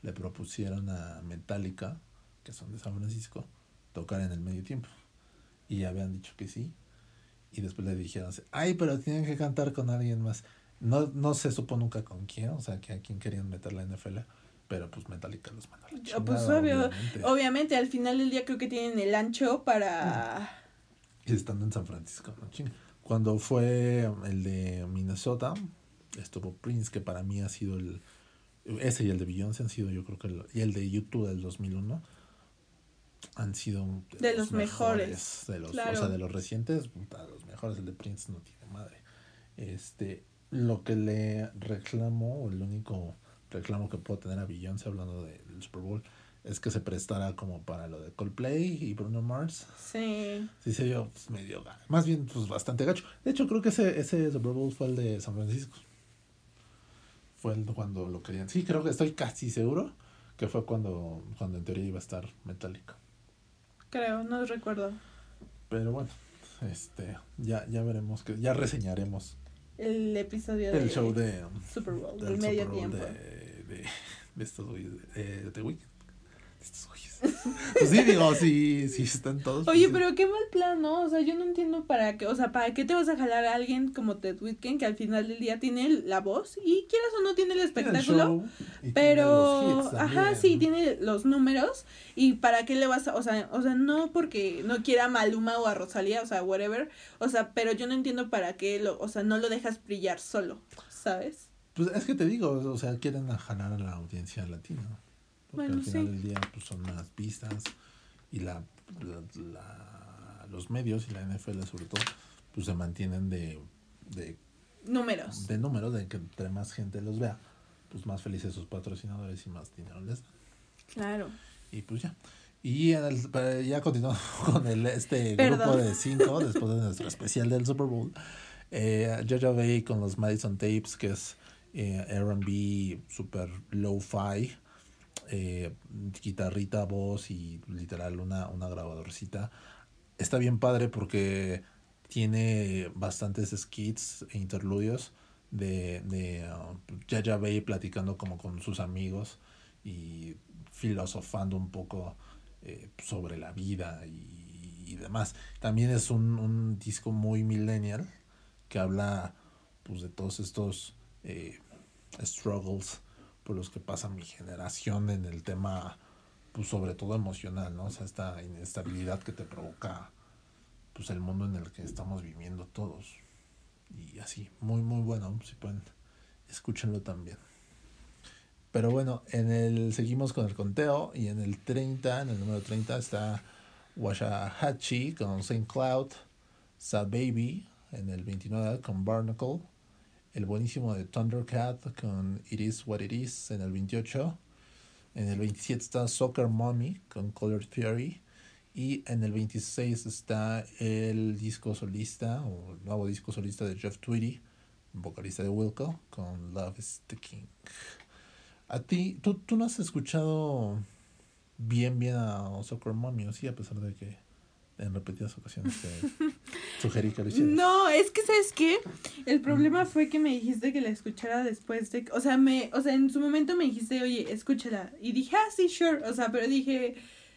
[SPEAKER 2] le propusieron a Metallica, que son de San Francisco, tocar en el medio tiempo y habían dicho que sí. Y después le dijeron, ay, pero tienen que cantar con alguien más. No, no se supo nunca con quién, o sea, que a quién querían meter la NFL, pero pues Metallica los mandó
[SPEAKER 1] a la Pues obvio, obviamente. al final del día creo que tienen el ancho para...
[SPEAKER 2] Y estando en San Francisco, ¿no? Cuando fue el de Minnesota, estuvo Prince, que para mí ha sido el... Ese y el de Beyoncé han sido yo creo que... El, y el de YouTube del 2001 han sido
[SPEAKER 1] de, los, mejores,
[SPEAKER 2] de los o sea de los recientes los mejores el de Prince no tiene madre. Este lo que le reclamo o el único reclamo que puedo tener a Beyoncé hablando de, del Super Bowl es que se prestara como para lo de Coldplay y Bruno Mars.
[SPEAKER 1] Sí.
[SPEAKER 2] Sí se vio pues, medio más bien pues bastante gacho. De hecho creo que ese ese Super Bowl fue el de San Francisco. Fue el cuando lo querían. Sí creo que estoy casi seguro que fue cuando cuando en teoría iba a estar Metallica
[SPEAKER 1] Creo, no recuerdo.
[SPEAKER 2] Pero bueno, este, ya, ya veremos que, ya reseñaremos.
[SPEAKER 1] El episodio
[SPEAKER 2] el show de
[SPEAKER 1] Super Bowl, del, medio tiempo. De,
[SPEAKER 2] de, de estos de, de Weekend. Estos *laughs* pues sí, digo, sí, sí están todos.
[SPEAKER 1] Oye,
[SPEAKER 2] pues
[SPEAKER 1] pero qué mal plan, ¿no? O sea, yo no entiendo para qué, o sea, ¿para qué te vas a jalar a alguien como Ted Whitken que al final del día tiene la voz y quieras o no tiene el espectáculo? pero, ajá, sí, tiene los números y para qué le vas a, o sea, o sea, no porque no quiera a Maluma o a Rosalía, o sea, whatever, o sea, pero yo no entiendo para qué lo, o sea, no lo dejas brillar solo, ¿sabes?
[SPEAKER 2] Pues es que te digo, o sea, quieren jalar a la audiencia latina porque al final del día pues, son las pistas y la, los medios y la NFL sobre todo pues se mantienen de, de
[SPEAKER 1] números.
[SPEAKER 2] de números de que entre más gente los vea pues más felices sus patrocinadores y más dinero les dan.
[SPEAKER 1] Claro.
[SPEAKER 2] Y pues ya. Y ya continuamos *laughs* con el este grupo de cinco después de nuestro especial del Super Bowl eh, Jojo Bay con los Madison Tapes que es eh, R&B super low-fi eh, guitarrita, voz y literal una, una grabadorcita. Está bien padre porque tiene bastantes skits e interludios de, de uh, Bay platicando como con sus amigos y filosofando un poco eh, sobre la vida y, y, demás. También es un, un, disco muy millennial que habla pues de todos estos eh, struggles por los que pasa mi generación en el tema, pues sobre todo emocional, ¿no? O sea, esta inestabilidad que te provoca pues el mundo en el que estamos viviendo todos. Y así, muy muy bueno, si pueden escúchenlo también. Pero bueno, en el seguimos con el conteo y en el 30, en el número 30 está Washahachi con St. Cloud, Sa Baby en el 29 con Barnacle, el buenísimo de Thundercat con It Is What It Is en el 28, en el 27 está Soccer Mommy con Color Theory y en el 26 está el disco solista o el nuevo disco solista de Jeff Tweedy, vocalista de Wilco, con Love is the King. A ti, ¿tú, tú no has escuchado bien, bien a Soccer Mommy, ¿o sí? A pesar de que en repetidas ocasiones te *laughs* sugerí que lo hicieras.
[SPEAKER 1] No, es que, ¿sabes qué? El problema fue que me dijiste que la escuchara después de... O sea, me, o sea, en su momento me dijiste, oye, escúchala. Y dije, ah, sí, sure. O sea, pero dije,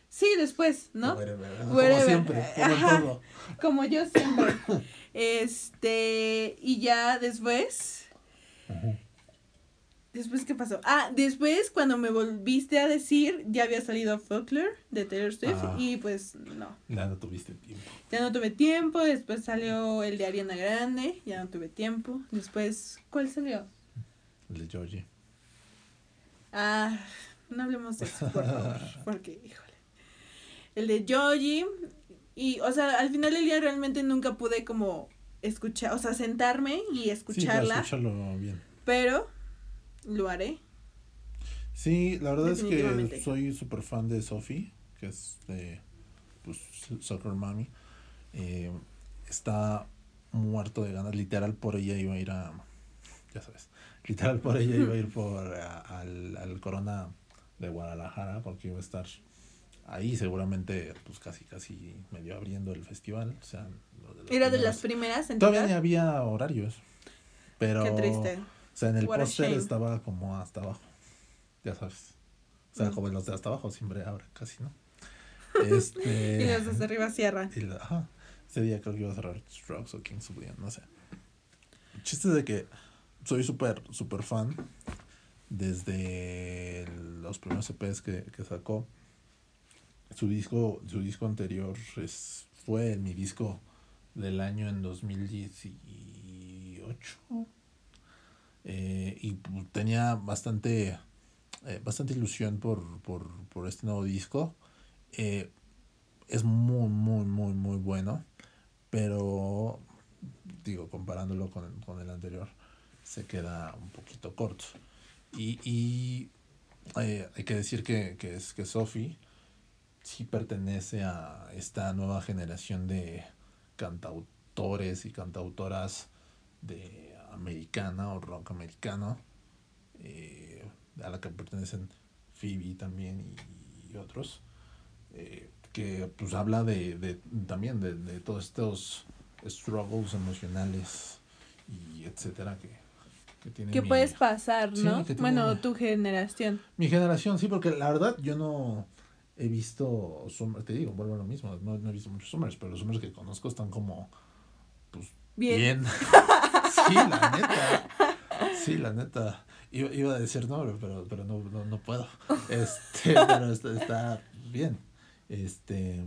[SPEAKER 1] sí, después, ¿no? Como siempre, como, *laughs* como yo siempre. este, y ya después... Después, ¿qué pasó? Ah, después cuando me volviste a decir, ya había salido Folklore de Taylor Swift ah. y pues no.
[SPEAKER 2] Ya no tuviste tiempo.
[SPEAKER 1] Ya no tuve tiempo, después salió el de Ariana Grande, ya no tuve tiempo. Después, ¿cuál salió?
[SPEAKER 2] El de Georgie.
[SPEAKER 1] Ah, no hablemos de eso, por favor, *laughs* porque, híjole. El de Georgie, y, o sea, al final del día realmente nunca pude como escuchar, o sea, sentarme y escucharla. Sí, escucharlo bien. Pero lo haré.
[SPEAKER 2] Sí, la verdad es que soy súper fan de Sophie, que es de pues, Soccer Mommy. Eh, está muerto de ganas, literal por ella iba a ir a, ya sabes, literal por ella iba a ir por *laughs* al, al Corona de Guadalajara porque iba a estar ahí seguramente pues casi casi medio abriendo el festival, o sea,
[SPEAKER 1] era de las primeras
[SPEAKER 2] en Todavía había horarios. Pero Qué triste. O sea, en el póster estaba como hasta abajo. Ya sabes. O sea, como los de hasta abajo siempre ahora casi, ¿no?
[SPEAKER 1] Este, *laughs* y los de arriba cierran.
[SPEAKER 2] Y ajá. Ese día creo que iba a cerrar Strokes o Kings of no sé. El chiste de que soy súper, súper fan desde los primeros EPs que, que sacó. Su disco, su disco anterior es, fue mi disco del año en 2018 eh, y tenía bastante, eh, bastante ilusión por, por, por, este nuevo disco. Eh, es muy, muy, muy, muy bueno, pero digo, comparándolo con, con el anterior, se queda un poquito corto. Y, y hay que decir que, que, es, que Sophie sí pertenece a esta nueva generación de cantautores y cantautoras de americana o rock americano, eh, a la que pertenecen Phoebe también y, otros, eh, que pues habla de, de también de, de, todos estos struggles emocionales y etcétera que,
[SPEAKER 1] que tiene. Que puedes pasar, ¿no? bueno, tu generación.
[SPEAKER 2] Mi generación, sí, porque la verdad yo no he visto, te digo, vuelvo a lo mismo, no, he visto muchos Summers, pero los Summers que conozco están como, pues, bien. *laughs* Sí, la neta. Sí, la neta. Iba, iba a decir nombre, pero, pero no, no, no puedo. Este, *laughs* pero está, está bien. Este,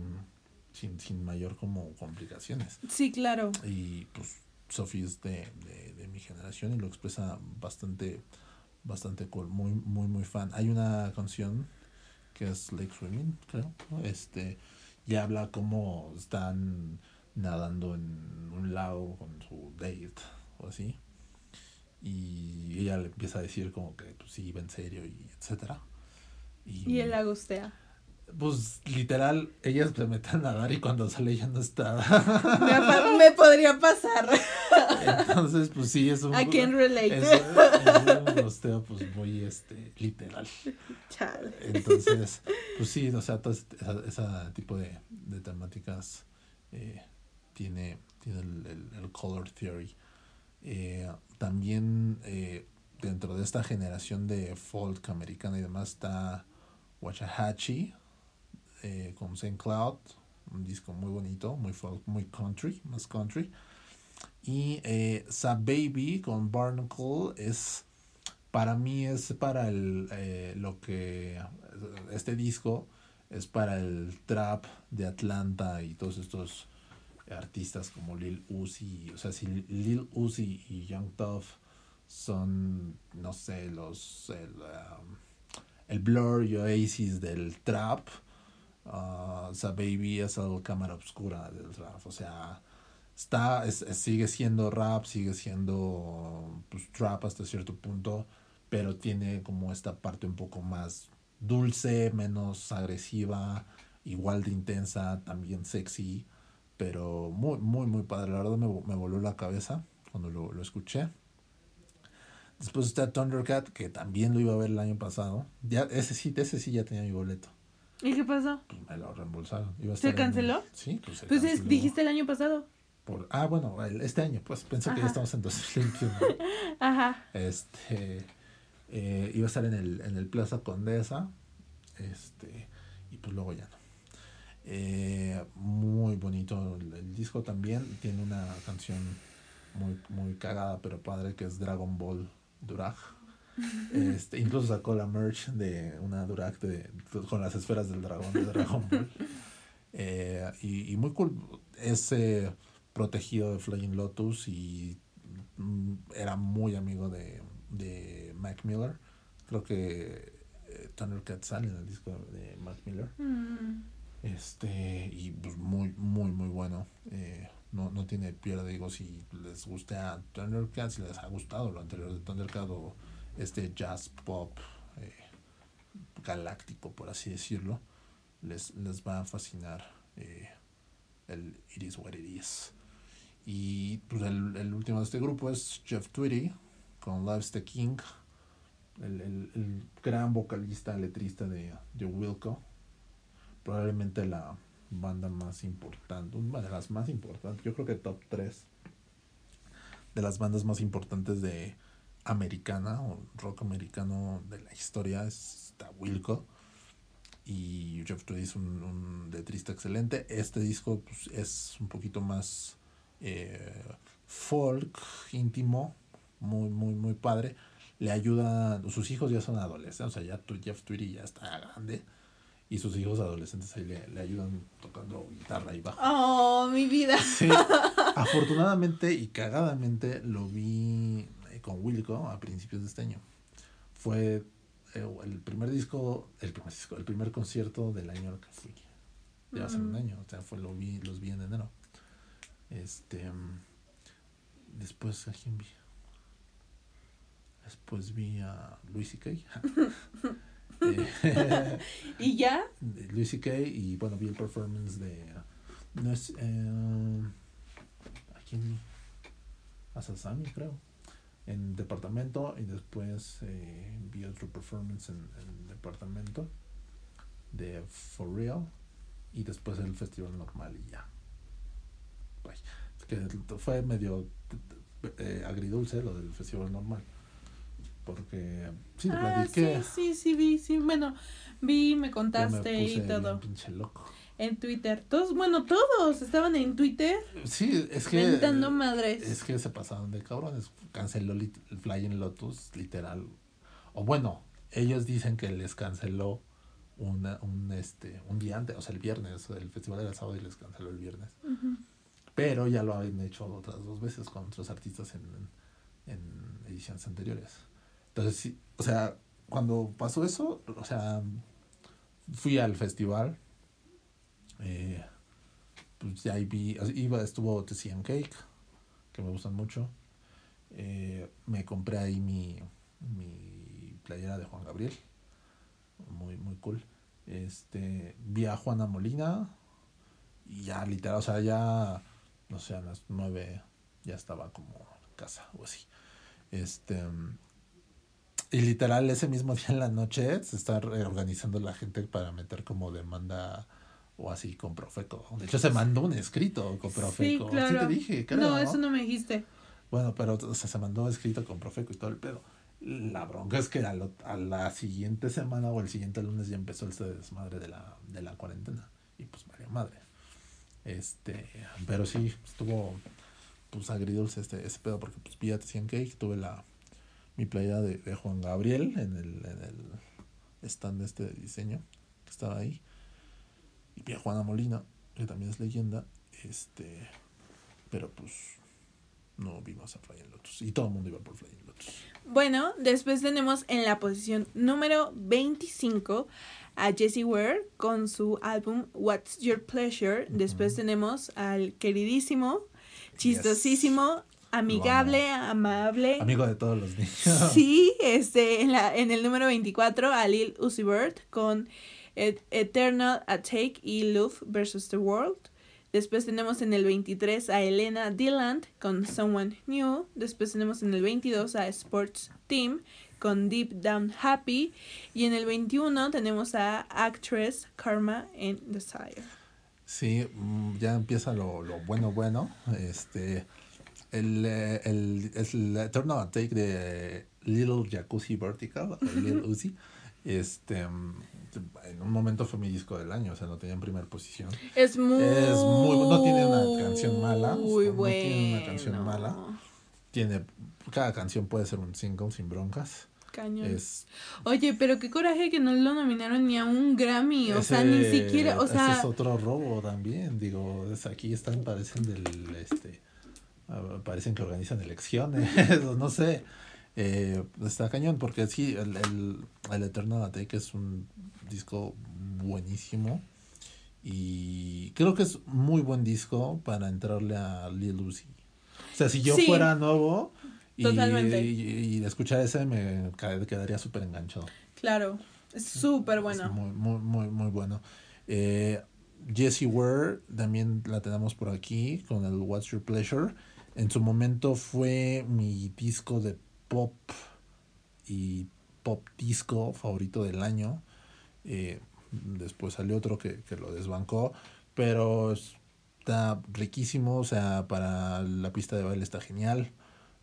[SPEAKER 2] sin, sin mayor como complicaciones.
[SPEAKER 1] Sí, claro.
[SPEAKER 2] Y pues Sophie es de, de, de mi generación y lo expresa bastante, bastante cool. Muy, muy, muy fan. Hay una canción que es Lake Swimming, creo. Este, y habla cómo están nadando en un lago con su date o así. Y ella le empieza a decir como que pues sí, va en serio y etcétera.
[SPEAKER 1] Y, y él la gustea.
[SPEAKER 2] Pues literal, ellas se meten a nadar y cuando sale ya no está. *laughs*
[SPEAKER 1] me, podría pasar.
[SPEAKER 2] Entonces, pues sí, es un.
[SPEAKER 1] I can relate.
[SPEAKER 2] Es, un gusteo, pues muy este, literal. Chale. Entonces, pues sí, o sea, todo ese, esa, tipo de, de temáticas eh, tiene, tiene el, el, el color theory. Eh, también eh, dentro de esta generación de folk americana y demás está Wachahachi eh, con St. Cloud, un disco muy bonito, muy folk, muy country, más country. Y eh, Baby con Barnacle es, para mí es para el, lo que, este disco es para el trap de Atlanta y todos estos artistas como Lil Uzi, o sea, si Lil Uzi y Young Tough son, no sé, los, el, um, el Blur y Oasis del trap, uh, Baby es el cámara oscura del trap, o sea, está, sigue siendo rap, sigue siendo pues, trap hasta cierto punto, pero tiene como esta parte un poco más dulce, menos agresiva, igual de intensa, también sexy, pero muy, muy, muy padre. La verdad me, me voló la cabeza cuando lo, lo, escuché. Después está Thundercat, que también lo iba a ver el año pasado. Ya, ese sí, ese sí ya tenía mi boleto.
[SPEAKER 1] ¿Y qué pasó?
[SPEAKER 2] Pues me lo reembolsaron.
[SPEAKER 1] ¿Se canceló?
[SPEAKER 2] sí,
[SPEAKER 1] pues se Pues dijiste el año pasado.
[SPEAKER 2] Por, ah, bueno, este año, pues pensé que ya estamos en 2021. *laughs* Ajá. Este, eh, iba a estar en el, en el Plaza Condesa, este, y pues luego ya no. Eh, muy bonito el, disco también, tiene una canción muy, muy cagada pero padre que es Dragon Ball Durag. *laughs* Este, incluso sacó la merch de una Durag de, con las esferas del dragón de Dragon Ball. *laughs* Eh, y, y, muy cool. Es protegido de Flying Lotus y mm, era muy amigo de, de Mac Miller. Creo que eh, Thundercat sale en el disco de Mac Miller. Mm. Este, y pues muy, muy, muy bueno. Eh, no, no tiene piedra, digo, si les gusta Thundercat, si les ha gustado lo anterior de Thundercat o este jazz pop eh, galáctico, por así decirlo, les, les va a fascinar eh, el It Is What It Is. Y pues el, el último de este grupo es Jeff Tweedy con Loves the King, el, el, el gran vocalista, letrista de, de Wilco probablemente la banda más importante, una de las más importantes, yo creo que top 3 de las bandas más importantes de americana o rock americano de la historia está Wilco y Jeff Tweedy es un, un letrista excelente. Este disco pues, es un poquito más eh, folk, íntimo, muy, muy, muy padre. Le ayuda, sus hijos ya son adolescentes, o sea, ya Jeff Tweedy ya está grande y sus hijos adolescentes ahí le, le, ayudan tocando guitarra y bajo.
[SPEAKER 1] Oh, mi vida.
[SPEAKER 2] Sí. Afortunadamente y cagadamente lo vi eh, con Wilco a principios de este año. Fue eh, el primer disco, el primer disco, el primer concierto del año que fui. Ya hace un año, o sea, fue lo vi, los vi en enero. Este después a quién vi. Después vi a Luis y *laughs* *laughs*
[SPEAKER 1] ¿Y ya?
[SPEAKER 2] Luis C.K. y bueno, vi el performance de. No es. Eh, ¿A quién? A Sasami, creo. En departamento y después eh, vi otro performance en, en departamento de For Real y después el festival normal y ya. que fue medio eh, agridulce lo del festival normal porque sí,
[SPEAKER 1] ah, sí, sí, sí, vi, sí, bueno, vi, me contaste y todo.
[SPEAKER 2] Pinche loco.
[SPEAKER 1] En Twitter, todos, bueno, todos estaban en Twitter.
[SPEAKER 2] Sí, es que.
[SPEAKER 1] Mentando madres.
[SPEAKER 2] Es que se pasaron de cabrones. Canceló el Flying Lotus, literal. O bueno, ellos dicen que les canceló una, un, este, un día antes, o sea, el viernes. El festival era el sábado y les canceló el viernes. Pero ya lo habían hecho otras dos veces con otros artistas en, en ediciones anteriores. Entonces, sí, o sea, cuando pasó eso, o sea, fui al festival. Eh, pues ya ahí vi, iba, estuvo TCM Cake, que me gustan mucho. Eh, me compré ahí mi, mi playera de Juan Gabriel. Muy, muy cool. Este, vi a Juana Molina. Y ya literal, o sea, ya, no sé, a las nueve ya estaba como en casa o así. Este, y literal, ese mismo día en la noche se está organizando la gente para meter como demanda o así con Profeco. De hecho, se mandó un escrito con Profeco. Sí, claro. te dije,
[SPEAKER 1] No, eso no me dijiste.
[SPEAKER 2] Bueno, pero o sea, se mandó escrito con Profeco y todo el pedo. La bronca es que a, a, la siguiente semana o el siguiente lunes ya empezó el desmadre de la, de la cuarentena. Y pues, María Madre. Este, pero sí, estuvo pues agridulce este, ese pedo porque pues vi a Cake, tuve la mi playera de, de, Juan Gabriel en el, en el stand este de diseño que estaba ahí. Y vi a Juana Molina, que también es leyenda. Este, pero pues no vimos a Flying Lotus. Y todo el mundo iba por Flying Lotus.
[SPEAKER 1] Bueno, después tenemos en la posición número 25 a Jessie Ware con su álbum What's Your Pleasure. Después tenemos al queridísimo, chistosísimo, amigable, amable.
[SPEAKER 2] Amigo de todos los niños.
[SPEAKER 1] Sí, *laughs* este, en, la, en el número 24 a Lil Uzi Vert con Eternal Attack y Love versus the World. Después tenemos en el 23 a Elena Dilland con Someone New. Después tenemos en el 22 a Sports Team con Deep Down Happy. Y en el 21 tenemos a Actress Karma en Desire.
[SPEAKER 2] Sí, mm, ya empieza lo, lo bueno, bueno. Este, el, eh, el, el Eternal Attack de Little Jacuzzi Vertical, Little Uzi. Este, en un momento fue mi disco del año, o sea, no tenía en primera posición. Es muy, es muy no tiene una canción mala, muy no tiene una canción mala. Tiene cada canción puede ser un single sin broncas. Cañón.
[SPEAKER 1] Es, Oye, pero qué coraje que no lo nominaron ni a un Grammy, o sea, ni siquiera, o sea,
[SPEAKER 2] ese es otro robo también, digo, es, aquí están parecen del este parecen que organizan elecciones, *laughs* no sé. Eh, está cañón porque sí, el, el, el Eternal Attack es un disco buenísimo y creo que es muy buen disco para entrarle a Lil Lucy. O sea, si yo fuera nuevo y, y, escuchar ese me quedaría súper enganchado.
[SPEAKER 1] Claro, es súper bueno.
[SPEAKER 2] muy, muy, muy, muy bueno. Eh, Jessie Ware también la tenemos por aquí con el What's Your Pleasure. En su momento fue mi disco de pop y pop disco favorito del año. Eh, después salió otro que, lo desbancó, pero está riquísimo, o sea, para la pista de baile está genial.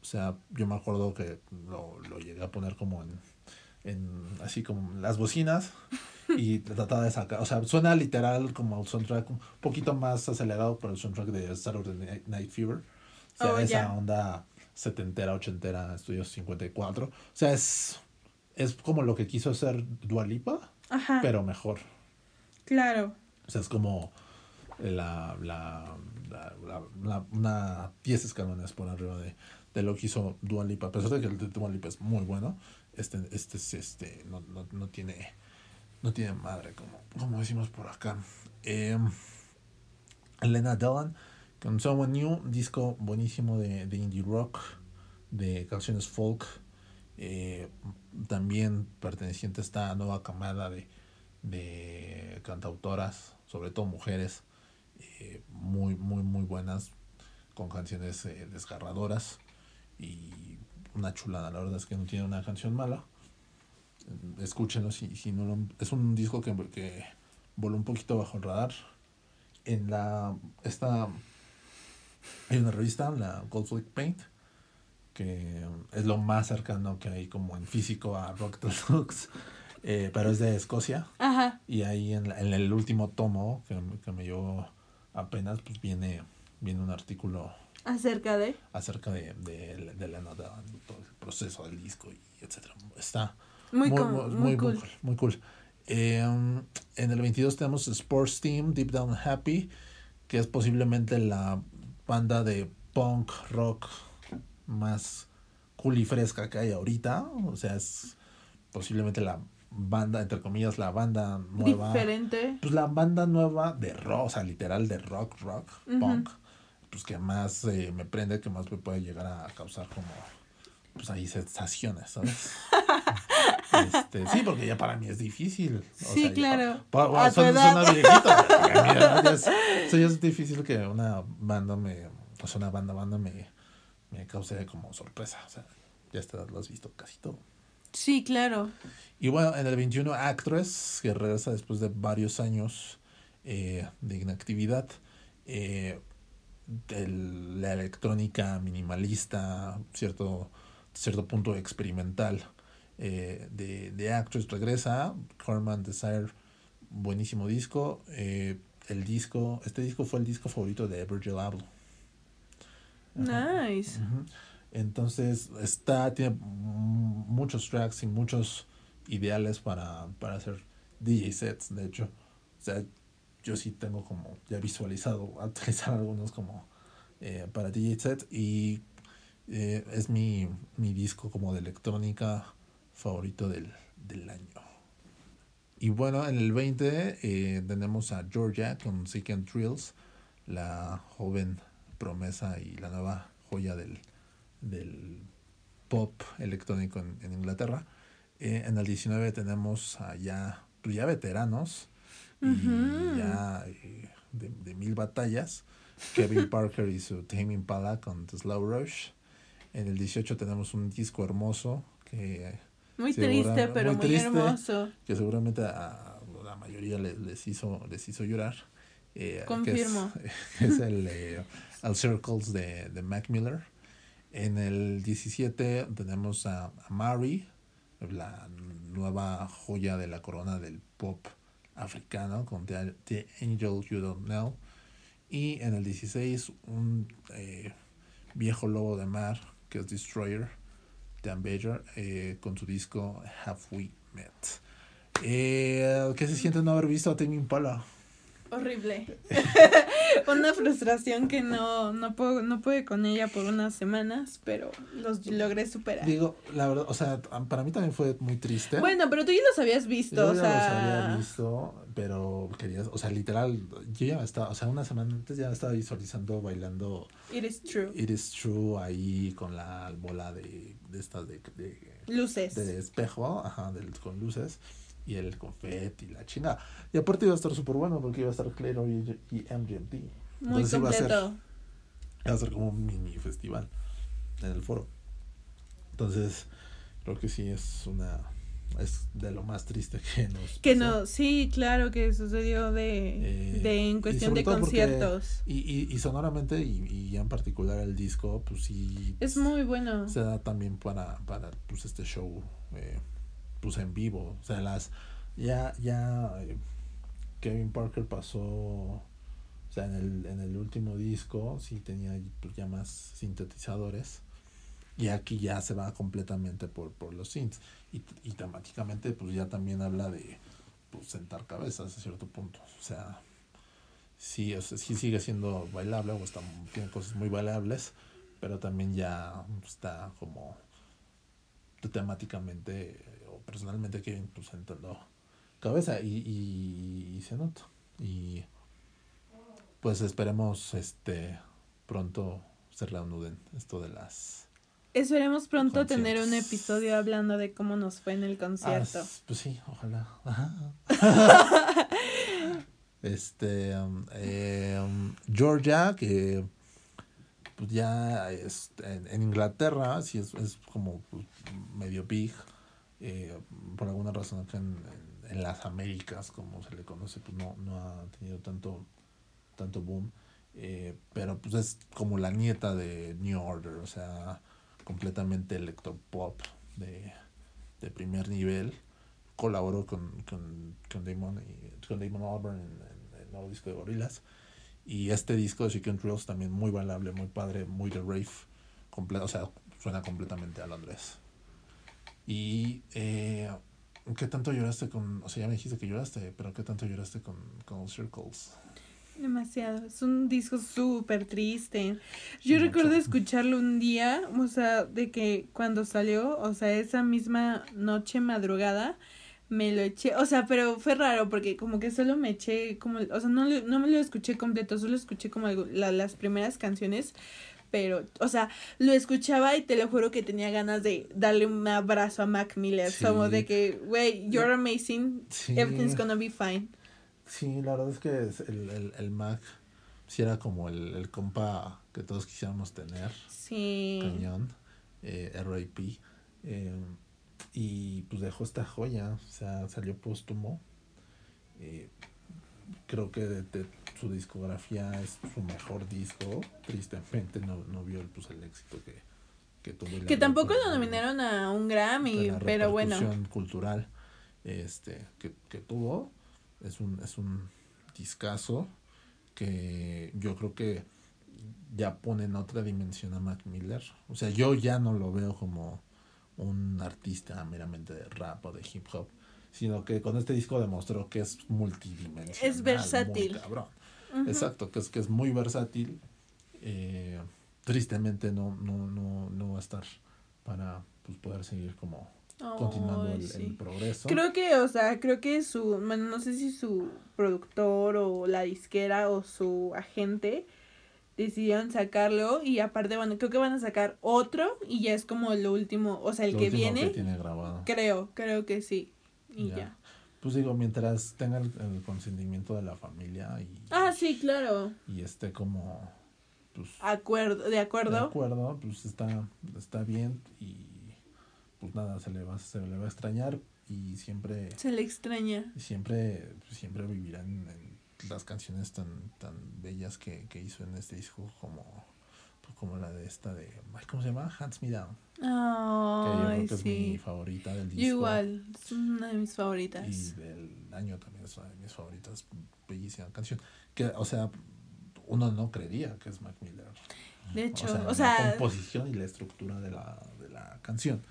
[SPEAKER 2] O sea, yo me acuerdo que lo, lo llegué a poner como en, en así como las bocinas y *laughs* trataba de sacar, o sea, suena literal como el soundtrack, un poquito más acelerado por el soundtrack de Saturday Night Fever. O sea, oh, esa onda setentera, ochentera, Estudios 54. O sea, es, es como lo que quiso hacer Dualipa, pero mejor.
[SPEAKER 1] Claro.
[SPEAKER 2] O sea, es como la, la, la, la, una 10 escalones por arriba de, de lo que hizo Dualipa. A pesar de que el de Dualipa es muy bueno, este, este, este no, no, no tiene no tiene madre, como, como decimos por acá. Eh, Elena Dellan con Someone New, disco buenísimo de, indie rock, de canciones folk, eh, también perteneciente a esta nueva camada de, de cantautoras, sobre todo mujeres, eh, muy, muy, muy buenas, con canciones eh, desgarradoras y una chulada. La verdad es que no tiene una canción mala. Escúchenlo si, si no lo, Es un disco que, que voló un poquito bajo el radar. En la. Esta hay una revista, la Gold Flick Paint, que es lo más cercano que hay como en físico a Rock Deluxe, eh, pero es de Escocia. Ajá. Y ahí en, en el último tomo que, que, me llevó apenas, pues viene, viene un artículo.
[SPEAKER 1] ¿Acerca de?
[SPEAKER 2] Acerca de, de, de la nota, todo el proceso del disco y etcétera. Está muy, muy, muy, muy, cool. Muy cool. Eh, en el 22 tenemos Sports Team, Deep Down Happy, que es posiblemente la banda de punk rock más cool y fresca que hay ahorita. O sea, es posiblemente la banda, entre comillas, la banda nueva. Diferente. Pues la banda nueva de rock, o sea, literal de rock, rock, punk. Pues que más eh, me prende, que más me puede llegar a causar como, pues ahí sensaciones, ¿sabes? *laughs* este, sí, porque ya para mí es difícil. sí, claro. a son, una viejita. Eso ya es difícil que una banda me pues una banda banda me, me cause como sorpresa. O sea, ya está, lo has visto casi todo.
[SPEAKER 1] Sí, claro.
[SPEAKER 2] Y bueno, en el 21 Actress, que regresa después de varios años eh, de inactividad, eh, la electrónica minimalista, cierto, cierto punto experimental eh, de, de Actress regresa, Corman Desire, buenísimo disco. Eh, el disco, este disco fue el disco favorito de Virgil Abloh. Nice. Entonces, está, tiene muchos tracks y muchos ideales para, para hacer DJ sets, de hecho. O sea, yo sí tengo como ya visualizado *laughs* utilizar algunos como eh, para DJ set y eh, es mi, mi disco como de electrónica favorito del, del año. Y bueno, en el 20 eh, tenemos a Georgia con Seek and Thrills, la joven promesa y la nueva joya del, del pop electrónico en, Inglaterra. Eh, en el 19 tenemos a ya, pues ya veteranos y ya de, mil batallas. Kevin Parker y su Tame Impala con The Slow Rush. En el 18 tenemos un disco hermoso que
[SPEAKER 1] muy triste, pero muy, hermoso.
[SPEAKER 2] Que seguramente a, la mayoría les, les, hizo, les hizo llorar.
[SPEAKER 1] Eh, Confirmo.
[SPEAKER 2] Que *laughs* es, el eh, Circles de, de, Mac Miller. En el 17 tenemos a, a Mary, la nueva joya de la corona del pop africano con The, Angel You Don't Know. Y en el 16 un eh, viejo lobo de mar que es Destroyer Dan Bayer eh, con su disco Have We Met. Eh, ¿Qué se siente no haber visto a Tame Impala?
[SPEAKER 1] Horrible. *laughs* Una frustración que no, no, puedo, no pude con ella por unas semanas, pero los logré superar.
[SPEAKER 2] Digo, la verdad, o sea, para mí también fue muy triste.
[SPEAKER 1] Bueno, pero tú ya los habías visto,
[SPEAKER 2] yo ya los había visto, pero querías, o sea, literal, yo ya estaba, o sea, una semana antes ya estaba visualizando bailando.
[SPEAKER 1] It is true.
[SPEAKER 2] It is true ahí con la bola de, de estas de, de,
[SPEAKER 1] luces.
[SPEAKER 2] De espejo, ajá, de, con luces y el confeti y la china. Y aparte iba a estar súper bueno porque iba a estar Claro y, y MGMT.
[SPEAKER 1] Muy completo. Iba a, ser,
[SPEAKER 2] iba a ser como un mini festival en el foro. Entonces, creo que sí es una es de lo más triste que nos
[SPEAKER 1] que no sí claro que sucedió de, eh, de en cuestión de conciertos
[SPEAKER 2] y, y, y sonoramente y, y en particular el disco pues sí
[SPEAKER 1] es muy bueno
[SPEAKER 2] se da también para para pues este show eh, pues en vivo. O sea las ya ya eh, Kevin Parker pasó o sea en el en el último disco sí tenía pues, ya más sintetizadores y aquí ya se va completamente por, por los synths. Y, y temáticamente pues ya también habla de pues, sentar cabezas a cierto punto. O sea sí, o sea, sí sigue siendo bailable o está, tiene cosas muy bailables pero también ya está como temáticamente personalmente que pues cabeza y, y, y se nota y pues esperemos este pronto se reanuden esto de las
[SPEAKER 1] Esperemos pronto tener un episodio hablando de cómo nos fue en el concierto. Ah,
[SPEAKER 2] pues sí, ojalá. *laughs* este, um, eh, um, Georgia, que pues ya es, en, Inglaterra, sí es, es como pues, medio big, eh, por alguna razón acá en, las Américas, como se le conoce, pues no, no ha tenido tanto, tanto boom. Eh, pero pues es como la nieta de New Order, o sea, completamente electropop de, de primer nivel. Colaboró con, con, con Damon, y, con Damon Albarn en, el nuevo disco de Gorillaz. Y este disco de Chicken Trills también muy bailable, muy padre, muy de rave. Completo, o sea, suena completamente a Londres. Y eh, ¿qué tanto lloraste con, o sea, ya me dijiste que lloraste, pero ¿qué tanto lloraste con, con Circles?
[SPEAKER 1] Demasiado, es un disco súper triste. Yo recuerdo escucharlo un día, o sea, de que cuando salió, o sea, esa misma noche madrugada, me lo eché, o sea, pero fue raro porque como que solo me eché como, o sea, no, no me lo escuché completo, solo escuché como la, las primeras canciones, pero, o sea, lo escuchaba y te lo juro que tenía ganas de darle un abrazo a Mac Miller, como de que, wey, you're amazing, everything's gonna be fine.
[SPEAKER 2] Sí, la verdad es que el, el, el Mac sí era como el, el compa que todos quisiéramos tener.
[SPEAKER 1] Sí.
[SPEAKER 2] Cañón. Eh, RAP. Eh, y pues dejó esta joya. O sea, salió póstumo. Eh, creo que de, su discografía es su mejor disco. Tristemente no, no vio el, pues, el éxito que, que tuvo.
[SPEAKER 1] Que tampoco lo nominaron a un Grammy, pero bueno.
[SPEAKER 2] cultural este, que, que tuvo es un, es un discazo que yo creo que ya pone en otra dimensión a Mac Miller. O sea, yo ya no lo veo como un artista meramente de rap o de hip hop, sino que con este disco demostró que es multidimensional.
[SPEAKER 1] Es versátil.
[SPEAKER 2] Exacto, que es, que es muy versátil. Eh, tristemente no, no, no, no va a estar para pues, poder seguir como continuando el, progreso.
[SPEAKER 1] Creo que, o sea, creo que su, bueno, no sé si su productor o la disquera o su agente decidieron sacarlo y aparte, bueno, creo que van a sacar otro y ya es como lo último, o sea, el que viene.
[SPEAKER 2] tiene grabado.
[SPEAKER 1] Creo, creo que sí. Y ya.
[SPEAKER 2] Pues digo, mientras tenga el, consentimiento de la familia y...
[SPEAKER 1] Ah, sí, claro.
[SPEAKER 2] Y esté como...
[SPEAKER 1] Pues, acuerdo, de acuerdo. De
[SPEAKER 2] acuerdo, pues está, está bien y pues nada, se le va, se le va a extrañar y siempre...
[SPEAKER 1] Se le extraña.
[SPEAKER 2] Siempre, siempre vivirá en, las canciones tan, tan bellas que, que hizo en este disco como, pues como la de esta de... ¿Cómo se llama? Hands Me Down. Que yo creo que es mi favorita del disco.
[SPEAKER 1] igual, es una de mis favoritas.
[SPEAKER 2] Y del año también es una de mis favoritas. Bellísima canción. Que, o sea, uno no creería que es Mac Miller.
[SPEAKER 1] De hecho, o sea,
[SPEAKER 2] la composición y la estructura de la, de la canción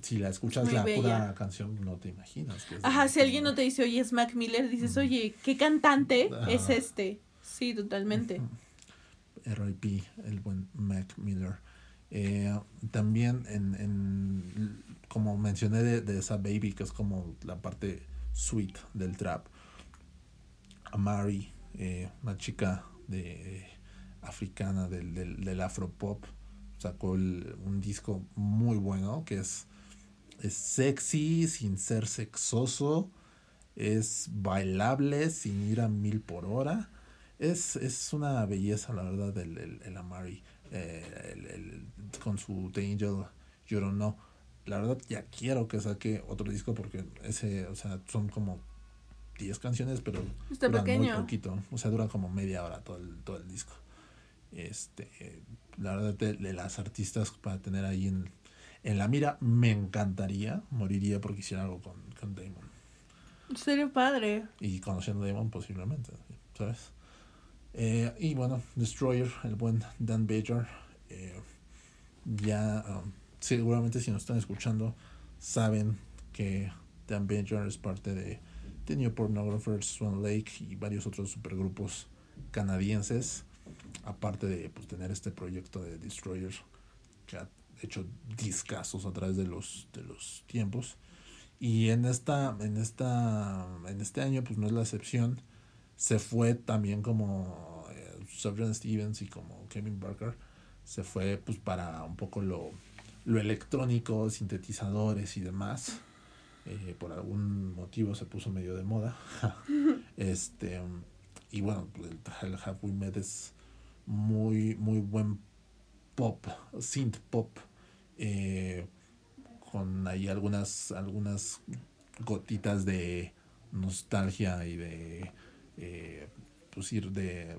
[SPEAKER 2] si la escuchas la pura canción no te imaginas que
[SPEAKER 1] Ajá, si alguien no te dice, oye, es Mac Miller, dices, oye, ¿qué cantante es este? Sí, totalmente.
[SPEAKER 2] R.I.P., el buen Mac Miller. Eh, también en, en, como mencioné de, esa baby, que es como la parte sweet del trap. Amari, eh, una chica de africana del, del, del afropop, sacó un disco muy bueno que es es sexy sin ser sexoso, es bailable sin ir a mil por hora. Es, es una belleza, la verdad, el, el, el Amari eh, el, con su The Angel You Don't Know. La verdad, ya quiero que saque otro disco porque ese, o sea, son como 10 canciones, pero
[SPEAKER 1] Está
[SPEAKER 2] duran muy poquito. O sea, duran como media hora todo el, todo el disco. Este, la verdad, de, de las artistas para tener ahí en, en la mira. Me encantaría, moriría porque hiciera algo con, con Damon.
[SPEAKER 1] Sería padre.
[SPEAKER 2] Y conociendo a Damon posiblemente, ¿sabes? Eh, y bueno, Destroyer, el buen Dan Baker, eh, ya um, seguramente si nos están escuchando saben que Dan Baker es parte de The New Pornographers, Swan Lake y varios otros supergrupos canadienses, aparte de pues, tener este proyecto de Destroyer que hecho discasos a través de los, de los tiempos. Y en esta, en esta, en este año, pues no es la excepción. Se fue también como eh, Stevens y como Kevin Barker. Se fue pues para un poco lo, lo electrónico, sintetizadores y demás. Eh, por algún motivo se puso medio de moda. *laughs* este y bueno, pues, el, el Have We Met es muy, muy buen pop, synth pop eh, con ahí algunas, algunas gotitas de nostalgia y de, eh, pues ir de,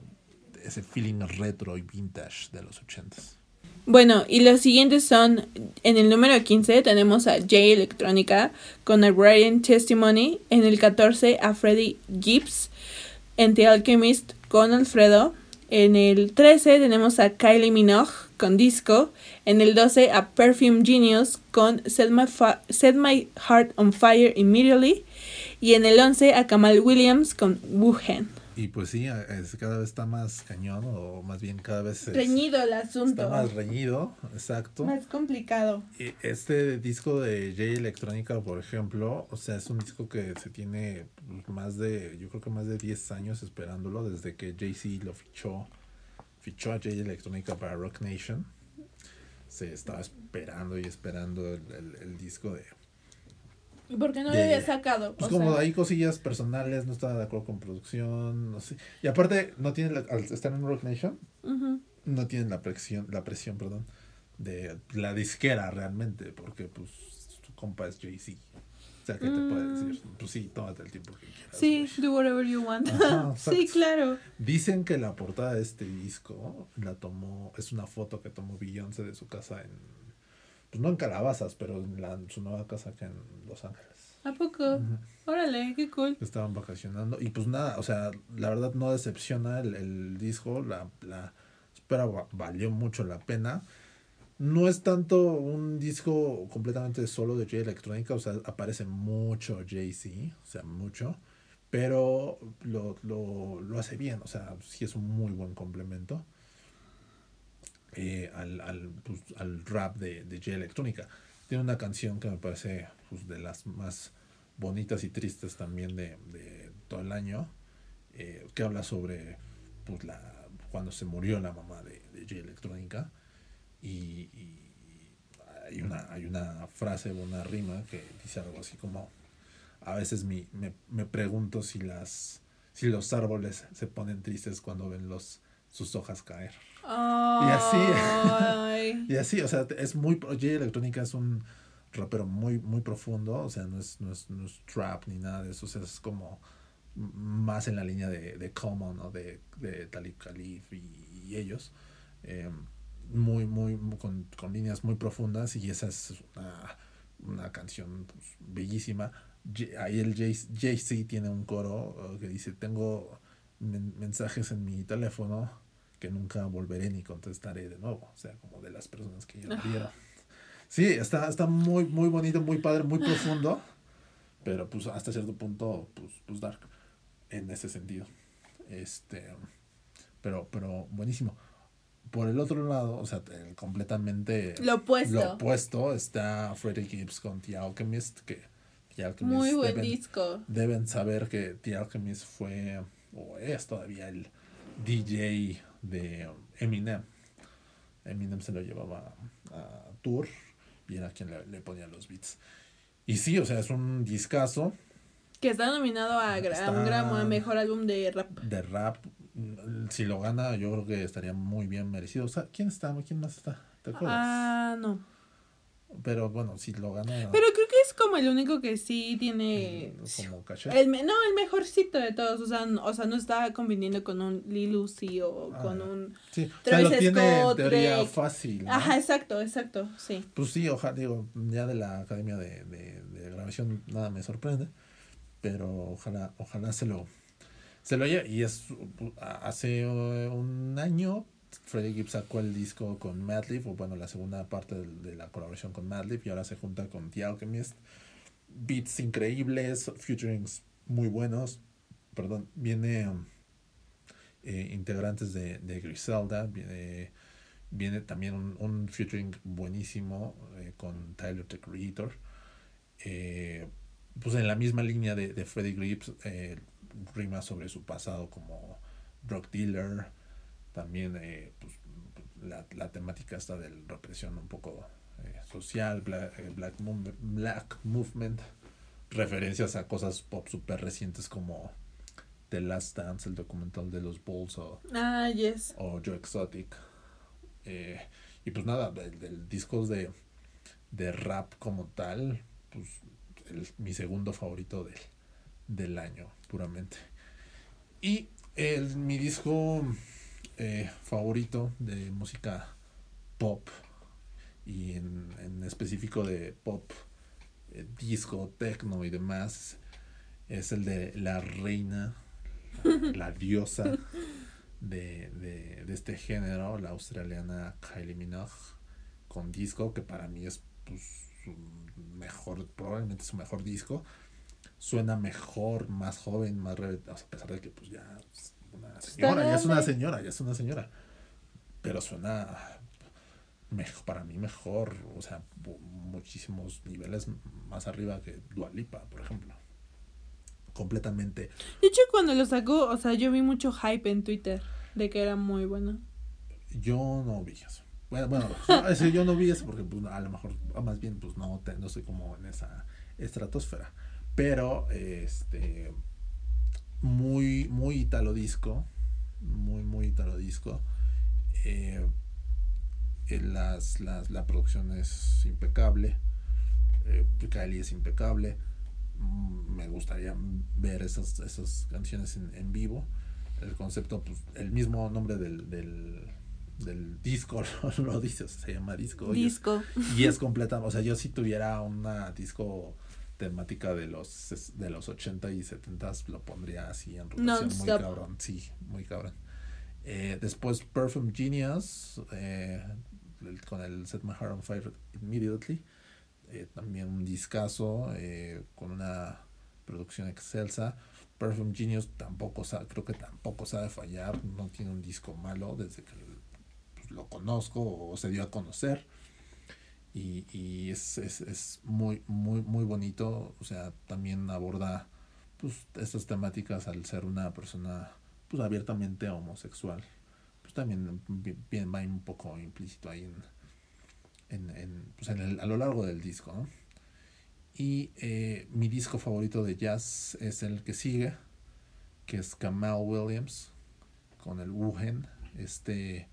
[SPEAKER 2] ese feeling retro y vintage de los ochentas.
[SPEAKER 1] Bueno, y los siguientes son, en el número 15 tenemos a J Electronica con A Testimony, en el 14 a Freddie Gibbs, en The Alchemist con Alfredo, en el 13 tenemos a Kylie Minogue con Disco, en el 12 a Perfume Genius con Set My, Set My Heart on Fire Immediately. Y en el 11 a Kamal Williams con Wuhan.
[SPEAKER 2] Y pues sí, es, cada vez está más cañón, o más bien cada vez...
[SPEAKER 1] reñido el asunto.
[SPEAKER 2] Está más reñido, exacto.
[SPEAKER 1] Más complicado.
[SPEAKER 2] Y este disco de J Electrónica, por ejemplo, o sea, es un disco que se tiene más de, yo creo que más de 10 años esperándolo, desde que Jay-Z lo fichó, fichó a J Electrónica para Rock Nation se estaba esperando y esperando el, el, disco de...
[SPEAKER 1] ¿Y por qué no lo había sacado?
[SPEAKER 2] Pues como hay cosillas personales, no estaba de acuerdo con producción, no sé. Y aparte, no tiene al estar en Rock Nation, no tienen la presión, la presión, perdón, de la disquera realmente, porque pues su compa es Jay-Z. O sea, ¿qué te puede decir? Mm. Pues sí, tómate el tiempo que quieras.
[SPEAKER 1] Sí, do whatever you want. *laughs* sí, claro.
[SPEAKER 2] Dicen que la portada de este disco la tomó, es una foto que tomó Beyoncé de su casa en, pues no en Calabazas, pero en, la, su nueva casa acá en Los Ángeles.
[SPEAKER 1] ¿A poco? Órale, qué cool.
[SPEAKER 2] Estaban vacacionando. Y pues nada, o sea, la verdad no decepciona el, el disco, la, la espera valió mucho la pena no es tanto un disco completamente solo de Jay Electrónica, o sea, aparece mucho Jay-Z, o sea, mucho, pero lo, lo, lo, hace bien, o sea, sí es un muy buen complemento eh, al, al, pues, al, rap de, de Jay Electrónica. Tiene una canción que me parece pues, de las más bonitas y tristes también de, de todo el año, eh, que habla sobre pues, la, cuando se murió la mamá de, de Electrónica y, hay, una, hay una frase, una rima que dice algo así como, a veces mi, me, me pregunto si, las, si los árboles se ponen tristes cuando ven los, sus hojas caer. Y así, *laughs* y así, o sea, es muy, J Electrónica es un rapero muy, muy profundo, o sea, no es, no es, no es trap ni nada de eso, o sea, es como más en la línea de, de Common, ¿no? de, de Talib Khalif y, ellos. Eh, muy, muy, con, con, líneas muy profundas y esa es una, una canción pues, bellísima. Ahí el Jay-Z tiene un coro uh, que dice, tengo mensajes en mi teléfono que nunca volveré ni contestaré de nuevo. O sea, como de las personas que ya lo vieron. Sí, está, está muy, muy bonito, muy padre, muy profundo, pero pues hasta cierto punto, pues, pues dark en ese sentido. Este, pero, pero buenísimo por el otro lado, o sea, completamente
[SPEAKER 1] lo opuesto.
[SPEAKER 2] Lo opuesto está Freddie Gibbs con The Alchemist, que The Alchemist
[SPEAKER 1] Muy buen disco.
[SPEAKER 2] Deben saber que The Alchemist fue, o es todavía el DJ de Eminem. Eminem se lo llevaba a tour y era quien le, ponía los beats. Y sí, o sea, es un discazo.
[SPEAKER 1] Que está nominado a, a un gramo a mejor álbum de rap.
[SPEAKER 2] De rap, si lo gana, yo creo que estaría muy bien merecido. O sea, ¿quién está? ¿Quién más está? ¿Te acuerdas?
[SPEAKER 1] Ah, no.
[SPEAKER 2] Pero bueno, si lo gana.
[SPEAKER 1] Pero creo como el único que sí tiene. Como caché. El, no, el mejorcito de todos. O sea, no, o sea, no está conviniendo con un Lil Uzi o ah, con un.
[SPEAKER 2] Sí, o sea, lo tiene en teoría fácil.
[SPEAKER 1] Ajá, exacto, exacto, sí.
[SPEAKER 2] Pues sí, ojalá, digo, ya de la academia de, de, de grabación nada me sorprende. Pero ojalá, ojalá se lo se lo oye y es hace uh, un año Freddie Gibbs sacó el disco con Madlib, o bueno, la segunda parte de, la colaboración con Madlib, y ahora se junta con The Alchemist. Beats increíbles, futurings muy buenos. Perdón, viene eh, integrantes de, de Griselda, viene, viene también un, un featuring buenísimo eh, con Tyler the Creator. Eh, pues en la misma línea de, de Freddie Gibbs, rima sobre su pasado como drug dealer, también eh, pues, la, la, temática está de represión un poco eh, social, black, eh, black, black, Movement, referencias a cosas pop super recientes como The Last Dance, el documental de los Bulls o,
[SPEAKER 1] ah, yes.
[SPEAKER 2] o Joe Exotic. y pues nada, del, discos de, de rap como tal, pues el, mi segundo favorito del, del año puramente. Y el, mi disco eh, favorito de música pop y en, en específico de pop, eh, disco, techno y demás es el de la reina, la, diosa de, de, de, este género, la australiana Kylie Minogue, con disco que para mí es pues, su mejor, probablemente su mejor disco suena mejor, más joven, más a pesar de que pues ya es una señora, ya es una señora, ya es una señora. Pero suena mejor, para mí mejor, o sea, muchísimos niveles más arriba que Dualipa, por ejemplo. Completamente.
[SPEAKER 1] De hecho, cuando lo sacó, o sea, yo vi mucho hype en Twitter de que era muy bueno.
[SPEAKER 2] Yo no vi eso. Bueno, bueno *laughs* yo no vi eso porque pues, a lo mejor, más bien, pues no, no estoy como en esa estratosfera. Pero, este, muy, muy italo disco, muy, muy italo disco. Eh, las, las, la producción es impecable, eh, Kylie es impecable. Mm, me gustaría ver esas, esas canciones en, en vivo. El concepto, pues, el mismo nombre del, del, del disco *laughs* lo dice, se llama disco.
[SPEAKER 1] Disco.
[SPEAKER 2] Y es completa, o sea, yo si tuviera una disco temática de los de los 80 y 70 lo pondría así en rotación muy cabrón sí muy cabrón eh, después Perfume Genius eh, con el Set My Heart on Fire Immediately. Eh, también un discazo eh, con una producción excelsa. Perfume Genius tampoco sabe, creo que tampoco sabe fallar, no tiene un disco malo desde que pues, lo conozco o se dio a conocer. Y, y es, es, es, muy, muy, muy bonito. O sea, también aborda pues, estas temáticas al ser una persona pues, abiertamente homosexual. Pues también bien, va un poco implícito ahí en, en, en, pues en el, a lo largo del disco. Y eh, mi disco favorito de jazz es el que sigue, que es Kamal Williams, con el Wuhen, este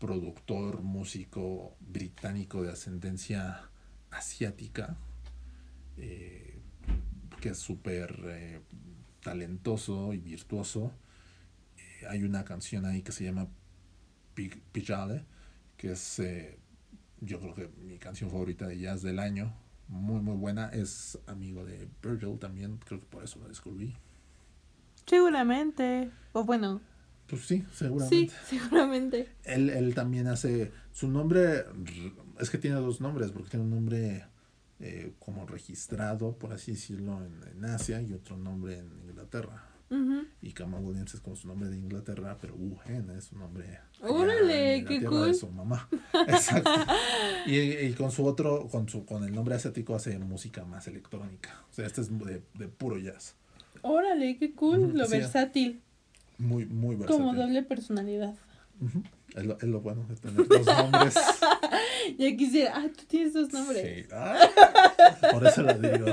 [SPEAKER 2] productor, músico británico de ascendencia asiática, eh, que es súper eh, talentoso y virtuoso. hay una canción ahí que se llama Pijale, que es yo creo que mi canción favorita de jazz del año muy muy buena. Es amigo de Virgil también, creo que por eso lo descubrí.
[SPEAKER 1] Seguramente. O bueno.
[SPEAKER 2] Pues sí, seguramente.
[SPEAKER 1] Sí, *laughs* seguramente.
[SPEAKER 2] Él, él también hace. Su nombre. Es que tiene dos nombres, porque tiene un nombre eh, como registrado, por así decirlo, en, en Asia y otro nombre en Inglaterra. Y Kamal Williams es como su nombre de Inglaterra, pero Wuhan es su nombre.
[SPEAKER 1] ¡Órale! ¡Qué cool!
[SPEAKER 2] De su mamá. *laughs* Exacto. y, con su otro, con su con el nombre asiático hace música más electrónica. O sea, este es de, de puro jazz.
[SPEAKER 1] ¡Órale! ¡Qué cool! Lo versátil.
[SPEAKER 2] Muy, muy versátil.
[SPEAKER 1] Como doble personalidad.
[SPEAKER 2] es, lo, es, lo, bueno de tener dos nombres. *laughs*
[SPEAKER 1] ya quisiera. Ah, tú tienes dos nombres.
[SPEAKER 2] Sí. Ah, por eso lo digo.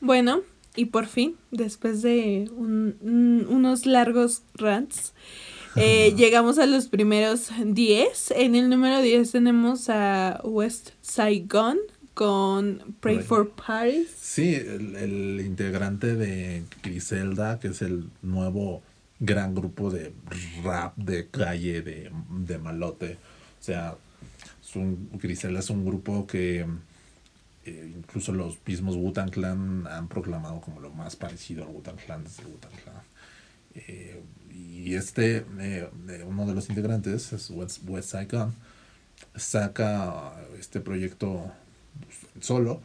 [SPEAKER 1] Bueno, y por fin, después de unos largos rants, eh, llegamos a los primeros 10. En el número 10 tenemos a West Saigon con Pray for Paris.
[SPEAKER 2] Sí, el, integrante de Griselda, que es el nuevo gran grupo de rap de calle de, de malote. O sea, Griselda es un grupo que eh, incluso los mismos Wutan Clan han proclamado como lo más parecido al Wutan Clan desde Wutan Clan. Eh, y este, eh, uno de los integrantes, es West, West saca este proyecto solo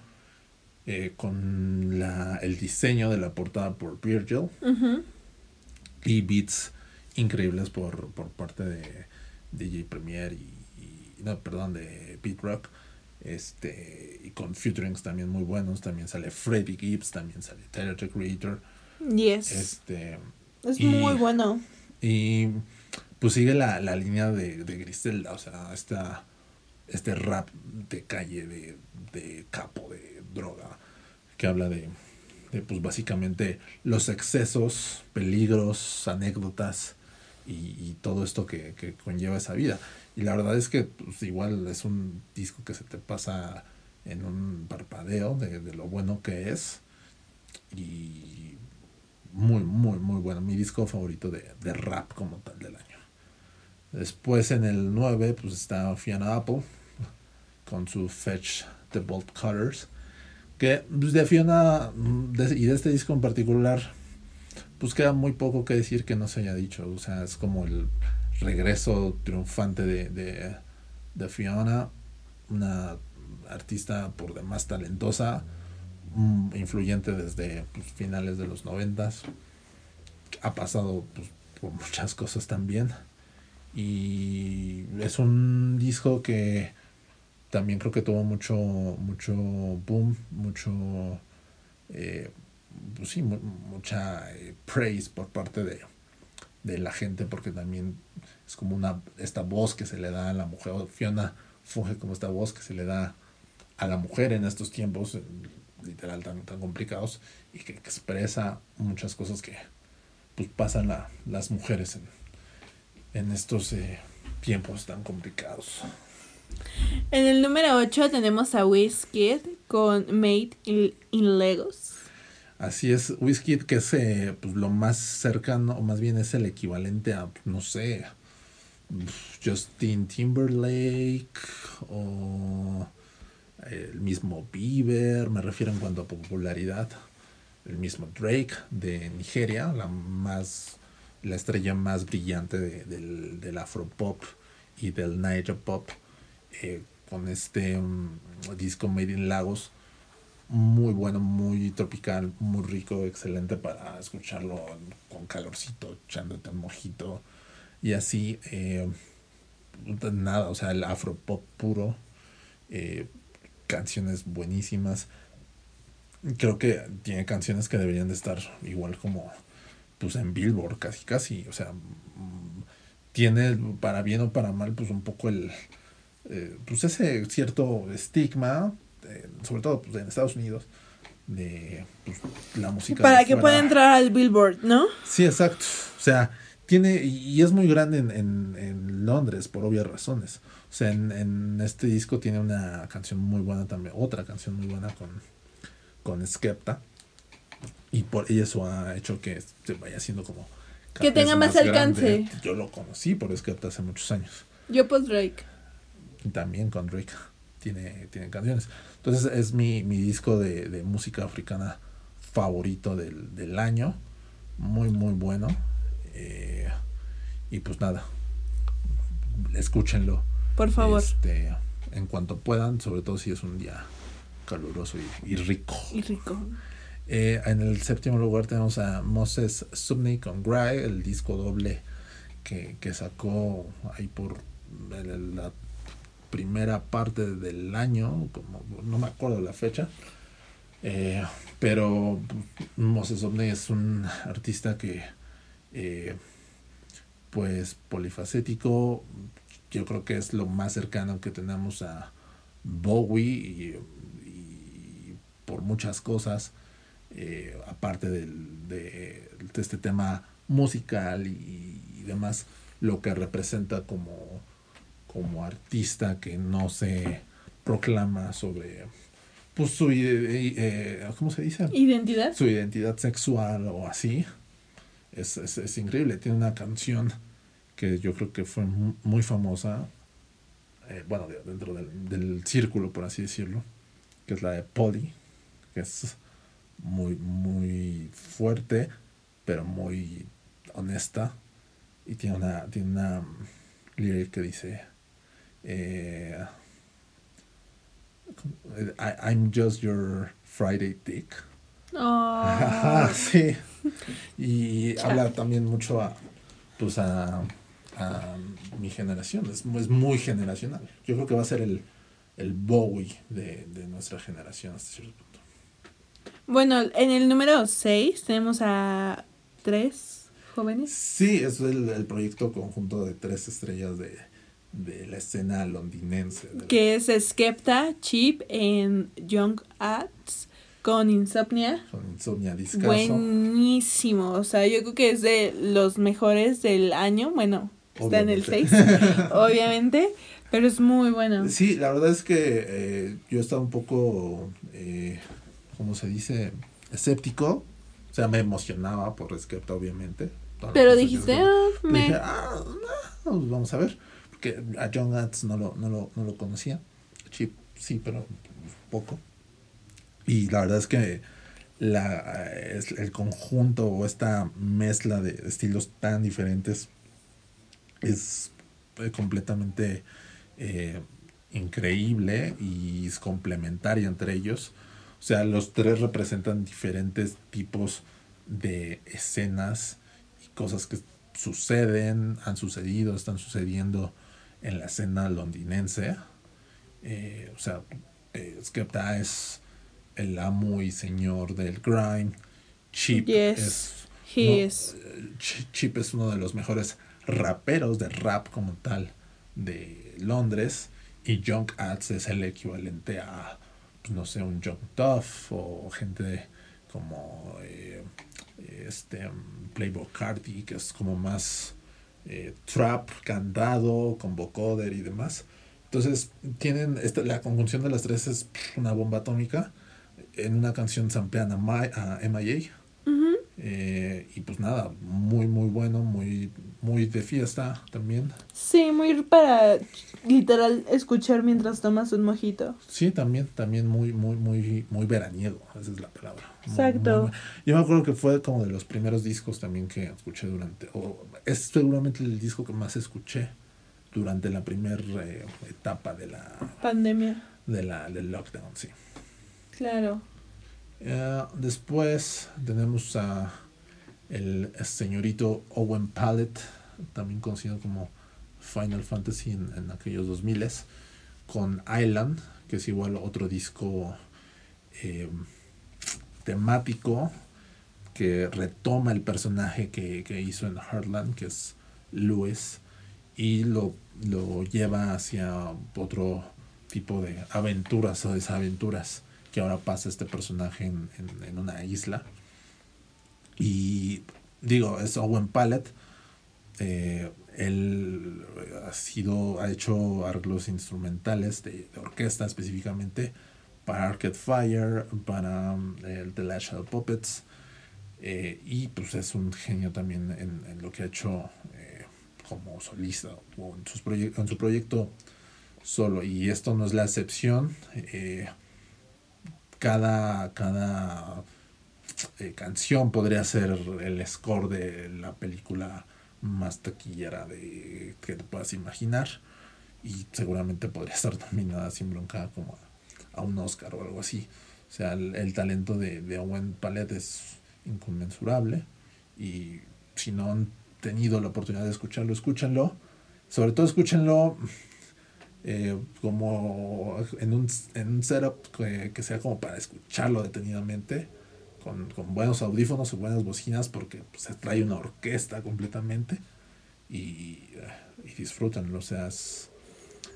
[SPEAKER 2] con la, el diseño de la portada por Virgil y beats increíbles por, por parte de DJ Premier y, y no, perdón, de Beat Rock. Este, y con featurings también muy buenos. También sale Freddie Gibbs, también sale Tyler the Creator.
[SPEAKER 1] Yes.
[SPEAKER 2] Este,
[SPEAKER 1] es muy bueno.
[SPEAKER 2] Y pues sigue la, la línea de, de, Griselda, o sea, esta, este rap de calle, de, de capo, de droga, que habla de, de, pues básicamente los excesos, peligros, anécdotas y, y todo esto que, que conlleva esa vida. Y la verdad es que pues, igual es un disco que se te pasa en un parpadeo de, lo bueno que es. Y muy, muy, muy bueno. Mi disco favorito de, de, rap como tal del año. Después en el 9 pues está Fiona Apple con su Fetch the Bolt Cutters. Que pues, de Fiona y de este disco en particular pues queda muy poco que decir que no se haya dicho. O sea, es como el regreso triunfante de, de, Fiona, una artista por demás talentosa, mm, influyente desde pues, finales de los noventas, ha pasado pues, por muchas cosas también. Y es un disco que también creo que tuvo mucho mucho boom mucho eh, pues sí, mucha eh, praise por parte de, de la gente porque también es como una esta voz que se le da a la mujer Fiona funge como esta voz que se le da a la mujer en estos tiempos literal tan, tan complicados y que, expresa muchas cosas que pues pasan la, las mujeres en, en estos eh, tiempos tan complicados.
[SPEAKER 1] En el número 8 tenemos a Wizkid con Made in, in Legos.
[SPEAKER 2] Así es, Wizkid que es eh, pues, lo más cercano, o más bien es el equivalente a, no sé, Justin Timberlake o el mismo Bieber, me refiero en cuanto a popularidad, el mismo Drake de Nigeria, la más la estrella más brillante de, del, del afropop y del niger pop eh, con este um, disco Made in Lagos. Muy bueno, muy tropical, muy rico, excelente para escucharlo con calorcito, echándote un mojito y así. Eh, nada, o sea, el afropop puro, eh, canciones buenísimas. Creo que tiene canciones que deberían de estar igual como pues en Billboard, casi casi, o sea, tiene para bien o para mal pues un poco el eh, pues ese cierto estigma, eh, sobre todo pues, en Estados Unidos, de pues, la música.
[SPEAKER 1] Para que pueda entrar al Billboard, ¿no?
[SPEAKER 2] Sí, exacto. O sea, tiene, y es muy grande en, en, en Londres por obvias razones. O sea, en, en, este disco tiene una canción muy buena también, otra canción muy buena con, con Skepta. Y por y eso ha hecho que se vaya haciendo como...
[SPEAKER 1] Que tenga más, alcance.
[SPEAKER 2] Yo lo conocí por Skepta hace muchos años.
[SPEAKER 1] Yo por Drake.
[SPEAKER 2] también con Drake. Tiene, tiene canciones. Entonces es mi, mi disco de, de música africana favorito del, del año. Muy, muy bueno. Eh, y pues nada, escúchenlo.
[SPEAKER 1] Por favor.
[SPEAKER 2] Este, en cuanto puedan, sobre todo si es un día caluroso y, rico.
[SPEAKER 1] Y rico.
[SPEAKER 2] Eh, en el séptimo lugar tenemos a Moses Subney con Gray, el disco doble que, que sacó ahí por la primera parte del año, como no me acuerdo la fecha. Eh, pero Moses Subney es un artista que eh, pues polifacético, yo creo que es lo más cercano que tenemos a Bowie y, por muchas cosas, eh, aparte del, de, este tema musical y, demás, lo que representa como, como artista que no se proclama sobre pues su eh, ¿cómo se dice?
[SPEAKER 1] identidad
[SPEAKER 2] su identidad sexual o así es, es, es, increíble. Tiene una canción que yo creo que fue muy famosa, eh, bueno, dentro del, del, círculo, por así decirlo, que es la de Polly, que es muy, muy fuerte, pero muy honesta. Y tiene una, tiene una lyric que dice, eh, I'm just your Friday dick. Oh. *laughs* sí. Y *laughs* habla también mucho a, pues a, a mi generación. Es, es, muy generacional. Yo creo que va a ser el, el Bowie de, de nuestra generación hasta cierto punto.
[SPEAKER 1] Bueno, en el número 6 tenemos a tres jóvenes.
[SPEAKER 2] Sí, es el, el proyecto conjunto de tres estrellas de, de la escena londinense.
[SPEAKER 1] Que es Skepta, Chip en Young Arts con Insomnia.
[SPEAKER 2] Con Insomnia Discaso.
[SPEAKER 1] Buenísimo. O sea, yo creo que es de los mejores del año. Bueno, está en el 6, *laughs* obviamente. Pero es muy bueno.
[SPEAKER 2] Sí, la verdad es que eh, yo estaba un poco, eh, ¿cómo se dice? Escéptico. O sea, me emocionaba por Skepta, obviamente.
[SPEAKER 1] Pero dijiste, ah, me...
[SPEAKER 2] Dije, ah, pues vamos a ver. Porque a John Gatz no lo, no lo, no lo conocía. Chip sí, pero poco. Y la verdad es que la, el conjunto o esta mezcla de estilos tan diferentes es eh, completamente eh, increíble y es complementaria entre ellos. O sea, los tres representan diferentes tipos de escenas y cosas que suceden, han sucedido, están sucediendo en la escena londinense. Eh, o sea, Skepta es el amo y señor del grime. Chip es, Chip es uno de los mejores raperos de rap como tal de Londres y Junk Ads es el equivalente a pues, no sé un Junk Duff o gente como eh, este Playboy Cardi que es como más eh, trap cantado con vocoder y demás entonces tienen esta, la conjunción de las tres es una bomba atómica en una canción samplean a, My, a MIA. Eh, y pues nada, muy, muy bueno, muy, muy de fiesta también.
[SPEAKER 1] Sí, muy para literal escuchar mientras tomas un mojito.
[SPEAKER 2] Sí, también, también muy, muy, muy, muy veraniego, esa es la palabra.
[SPEAKER 1] Exacto.
[SPEAKER 2] yo me acuerdo que fue como de los primeros discos también que escuché durante, o es seguramente el disco que más escuché durante la primera eh, etapa de la
[SPEAKER 1] pandemia.
[SPEAKER 2] De la, del lockdown, sí.
[SPEAKER 1] Claro.
[SPEAKER 2] Eh, después tenemos a el señorito Owen Pallet, también conocido como Final Fantasy en, en aquellos 2000 con Island, que es igual otro disco eh, temático que retoma el personaje que, que, hizo en Heartland, que es Lewis, y lo, lo lleva hacia otro tipo de aventuras o desaventuras que ahora pasa este personaje en, en, una isla. Y digo, es Owen Pallet. Eh, él ha sido, ha hecho arreglos instrumentales de, orquesta específicamente para Arcade Fire, para um, el The Last Shadow Puppets. Eh, y pues es un genio también en, lo que ha hecho eh, como solista o en, sus en su proyecto solo. Y esto no es la excepción. Eh, cada cada canción podría ser el score de la película más taquillera de que te puedas imaginar y seguramente podría *laughs* estar nominada sin bronca como a, un Oscar o algo así. O sea, el, talento de, de, Owen Palette es inconmensurable y si no han tenido la oportunidad de escucharlo, escúchenlo. Sobre todo escúchenlo *laughs* eh, como en un, en un setup que sea como para escucharlo detenidamente con, buenos audífonos o buenas bocinas porque pues, se trae una orquesta completamente y, y disfrútenlo. O sea, es,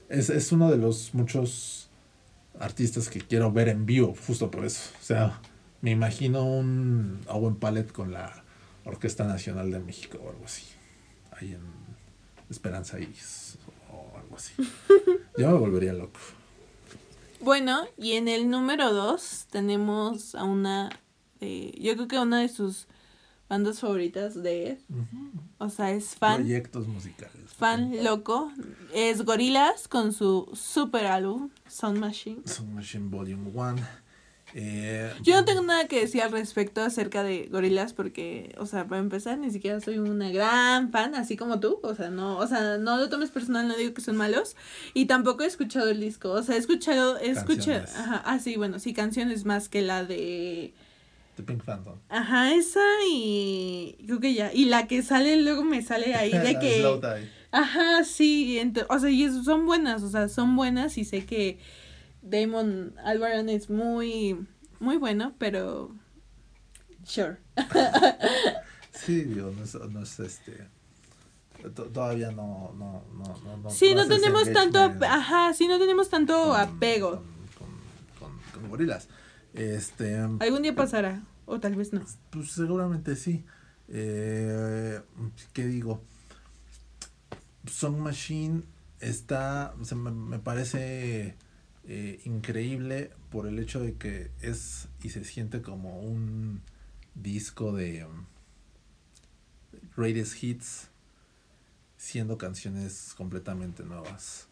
[SPEAKER 2] es, uno de los muchos artistas que quiero ver en vivo, justo por eso. O sea, me imagino un Owen Palette con la Orquesta Nacional de México o algo así. Ahí en Esperanza Iris o algo así. Yo me volvería loco.
[SPEAKER 1] Bueno, y en el número 2 tenemos a una este, yo creo que una de sus bandas favoritas de él. O sea, es fan.
[SPEAKER 2] Proyectos musicales.
[SPEAKER 1] Fan loco. Es Gorilas con su super álbum, Sound Machine.
[SPEAKER 2] Sound Machine Volume 1. Eh,
[SPEAKER 1] yo no tengo nada que decir al respecto acerca de Gorilas porque, o sea, para empezar, ni siquiera soy una gran fan, así como tú, o sea, no, o sea, no lo tomes personal, no digo que son malos, y tampoco he escuchado el disco, o sea, he escuchado, he escuchado, ajá, ah, sí, bueno, sí, canciones más que la de
[SPEAKER 2] Pink Phantom.
[SPEAKER 1] Ajá, esa y creo que ya. Y la que sale luego me sale ahí *laughs* de que... Ajá, sí, o sea, y son buenas, o sea, son buenas y sé que Damon Albarn es muy, muy bueno, pero... Sure. *laughs*
[SPEAKER 2] sí, digo, no es, no es este todavía no no no no,
[SPEAKER 1] sí no, tenemos tanto ajá sí no tenemos tanto apego
[SPEAKER 2] con, gorilas este
[SPEAKER 1] algún día pasará o tal vez no.
[SPEAKER 2] Pues seguramente sí. Eh, ¿Qué digo? Song Machine está, me, parece eh, increíble por el hecho de que es y se siente como un disco de um, greatest hits siendo canciones completamente nuevas.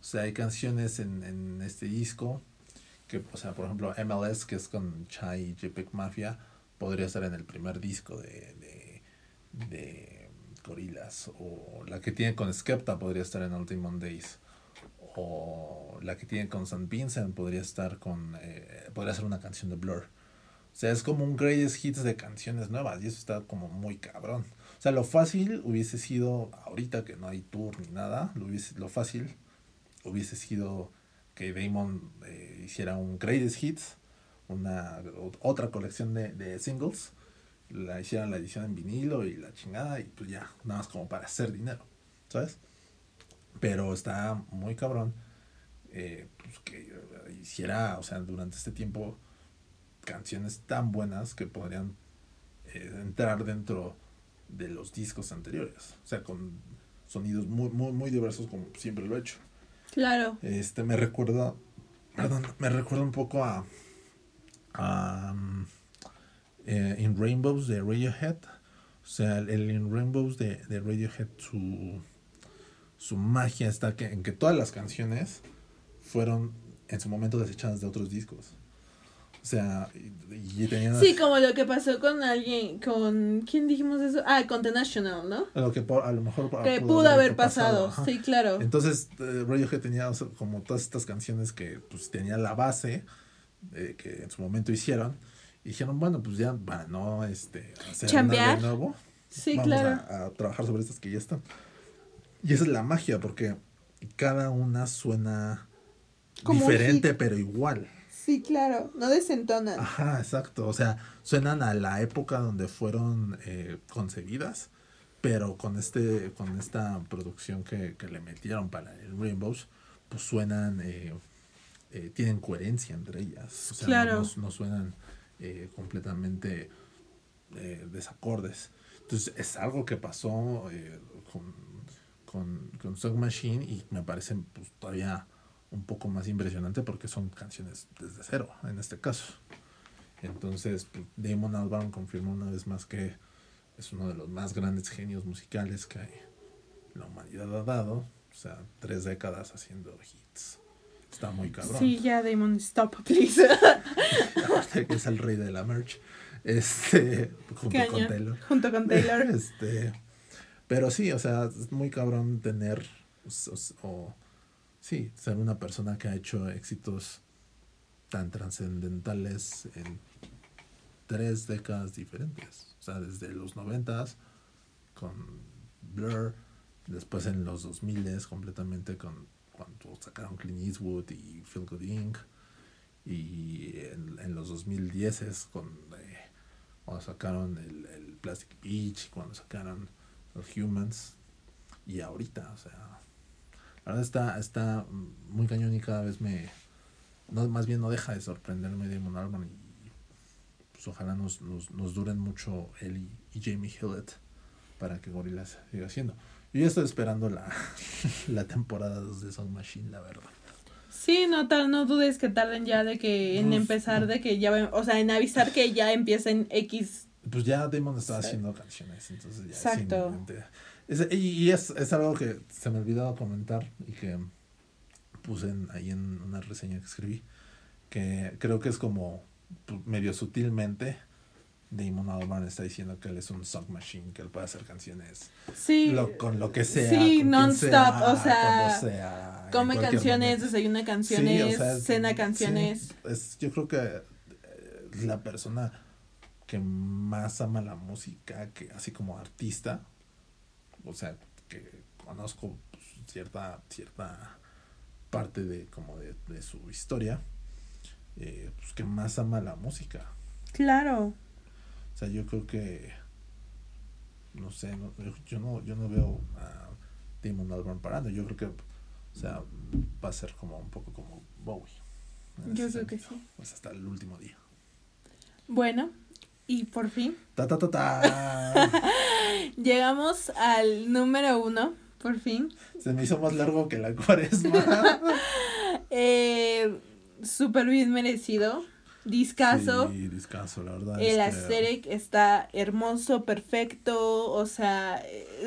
[SPEAKER 2] O sea, hay canciones en este disco que, o sea, por ejemplo, MLS, que es con Chai y JPEG Mafia, podría estar en el primer disco de, de, de Gorillaz. O la que tiene con Skepta podría estar en Ultimate Days. O la que tiene con St. Vincent podría estar con. Eh, podría ser una canción de Blur. O sea, es como un greatest hits de canciones nuevas y eso está como muy cabrón. O sea, lo fácil hubiese sido, ahorita que no hay tour ni nada, lo, hubiese, lo fácil hubiese sido que Damon eh, hiciera un Greatest Hits, una otra colección de, singles, la hicieran la edición en vinilo y la chingada, y pues ya, nada más como para hacer dinero, ¿sabes? Pero está muy cabrón eh, pues que hiciera, o sea, durante este tiempo, canciones tan buenas que podrían eh, entrar dentro de los discos anteriores, o sea, con sonidos muy, muy, muy diversos como siempre lo he hecho.
[SPEAKER 1] Claro.
[SPEAKER 2] Este me recuerda, perdón, me recuerda un poco a, a eh, In Rainbows de Radiohead. O sea, el, In Rainbows de, de, Radiohead, su, su magia está que, en que todas las canciones fueron en su momento desechadas de otros discos. O sea, y.
[SPEAKER 1] Sí, como lo que pasó con alguien, con... ¿Quién dijimos eso? Ah, con The National, ¿no?
[SPEAKER 2] Lo que a lo mejor...
[SPEAKER 1] Que pudo, haber pasado, sí, claro.
[SPEAKER 2] Entonces, eh, Radiohead tenía como todas estas canciones que pues tenía la base, eh, que en su momento hicieron, y dijeron, bueno, pues ya para no este, hacer nada de nuevo, sí, vamos claro. a, a trabajar sobre estas que ya están. Y esa es la magia, porque cada una suena diferente, pero igual.
[SPEAKER 1] Sí, claro, no desentonan.
[SPEAKER 2] Ajá, exacto. O sea, suenan a la época donde fueron eh, concebidas, pero con este, con esta producción que, que le metieron para el Rainbows, pues suenan, eh, eh, tienen coherencia entre ellas. O sea, claro. no, suenan completamente desacordes. Entonces, es algo que pasó con, con, con Song Machine y me parece pues, todavía un poco más impresionante porque son canciones desde cero en este caso. Entonces, pues, Damon Albarn confirmó una vez más que es uno de los más grandes genios musicales que la humanidad ha dado. O sea, tres décadas haciendo hits. Está muy cabrón.
[SPEAKER 1] Sí, ya Damon, stop, please. *laughs*
[SPEAKER 2] Aparte que es el rey de la merch. Este, junto con Taylor.
[SPEAKER 1] Junto con Taylor. *laughs*
[SPEAKER 2] Este, pero sí, o sea, es muy cabrón tener o sí, ser una persona que ha hecho éxitos tan trascendentales en tres décadas diferentes. O sea, desde los noventas con Blur, después en los 2000 completamente con cuando sacaron Clint Eastwood y Feel Good Inc. Y en, en los 2010 con eh, cuando sacaron el, el Plastic Beach, cuando sacaron los Humans. Y ahorita, o sea, la verdad está, está muy cañón y cada vez me... No, más bien no deja de sorprenderme Damon Albarn y pues ojalá nos, nos, nos duren mucho él y, Jamie Hillett para que Gorillaz siga haciendo. Yo ya estoy esperando la, *laughs* la temporada 2 de Sound Machine, la verdad.
[SPEAKER 1] Sí, no tal, no dudes que tarden ya de que en empezar de que ya o sea, en avisar que ya empiecen X.
[SPEAKER 2] Pues ya Damon está haciendo canciones, entonces ya Exacto y es, es, algo que se me olvidó comentar y que puse ahí en una reseña que escribí, que creo que es como pues, medio sutilmente Damon Albarn está diciendo que él es un song machine, que él puede hacer canciones sí, con lo que sea. Sí, non-stop,
[SPEAKER 1] o sea, come canciones, desayuna canciones, cena canciones.
[SPEAKER 2] es, yo creo que es la persona que más ama la música, que así como artista, o sea, que conozco pues, cierta, cierta parte de como de, su historia, eh, pues que más ama la música.
[SPEAKER 1] Claro.
[SPEAKER 2] O sea, yo creo que no sé, yo no, yo no veo a Damon Albarn parando, yo creo que o sea, va a ser como un poco como Bowie.
[SPEAKER 1] Yo creo que sí.
[SPEAKER 2] Pues hasta el último día.
[SPEAKER 1] Bueno, y por fin.
[SPEAKER 2] Ta, ta, ta, ta. *laughs*
[SPEAKER 1] Llegamos al número uno, por fin.
[SPEAKER 2] Se me hizo más largo que la cuaresma. *laughs*
[SPEAKER 1] eh, Súper bien merecido. Discaso.
[SPEAKER 2] Sí, discaso, la verdad.
[SPEAKER 1] El es está hermoso, perfecto. O sea,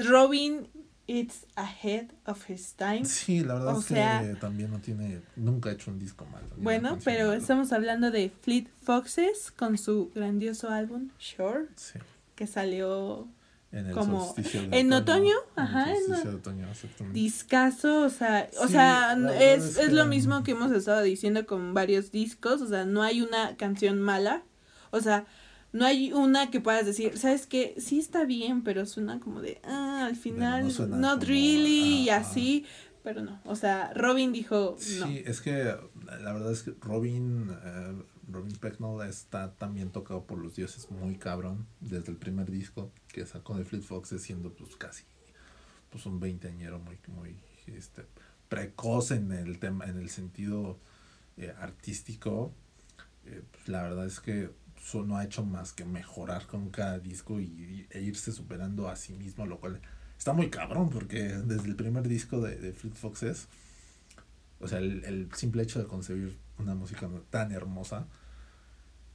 [SPEAKER 1] Robin It's ahead of his time.
[SPEAKER 2] Sí, la verdad es que también no tiene, nunca ha hecho un disco malo.
[SPEAKER 1] Bueno, pero estamos hablando de Fleet Foxes con su grandioso álbum Sure, sí. que salió en el como en otoño, ajá, en otoño, discaso, o sea, o sea, es, es, lo mismo que hemos estado diciendo con varios discos, o sea, no hay una canción mala, o sea, no hay una que puedas decir, ¿sabes qué? Sí está bien, pero suena como de, ah, al final, not really, y así, pero no. O sea, Robin dijo, no.
[SPEAKER 2] Sí, es que la verdad es que Robin, eh, Robin Pecknold está también tocado por los dioses muy cabrón, desde el primer disco que sacó de Fleet Foxes, siendo pues casi pues un veinteañero muy, muy este, precoz en el tema, en el sentido eh, artístico. Eh, pues, la verdad es que no ha hecho más que mejorar con cada disco y, e irse superando a sí mismo, lo cual está muy cabrón porque desde el primer disco de, de Fleet Foxes, o sea, el, simple hecho de concebir una música tan hermosa,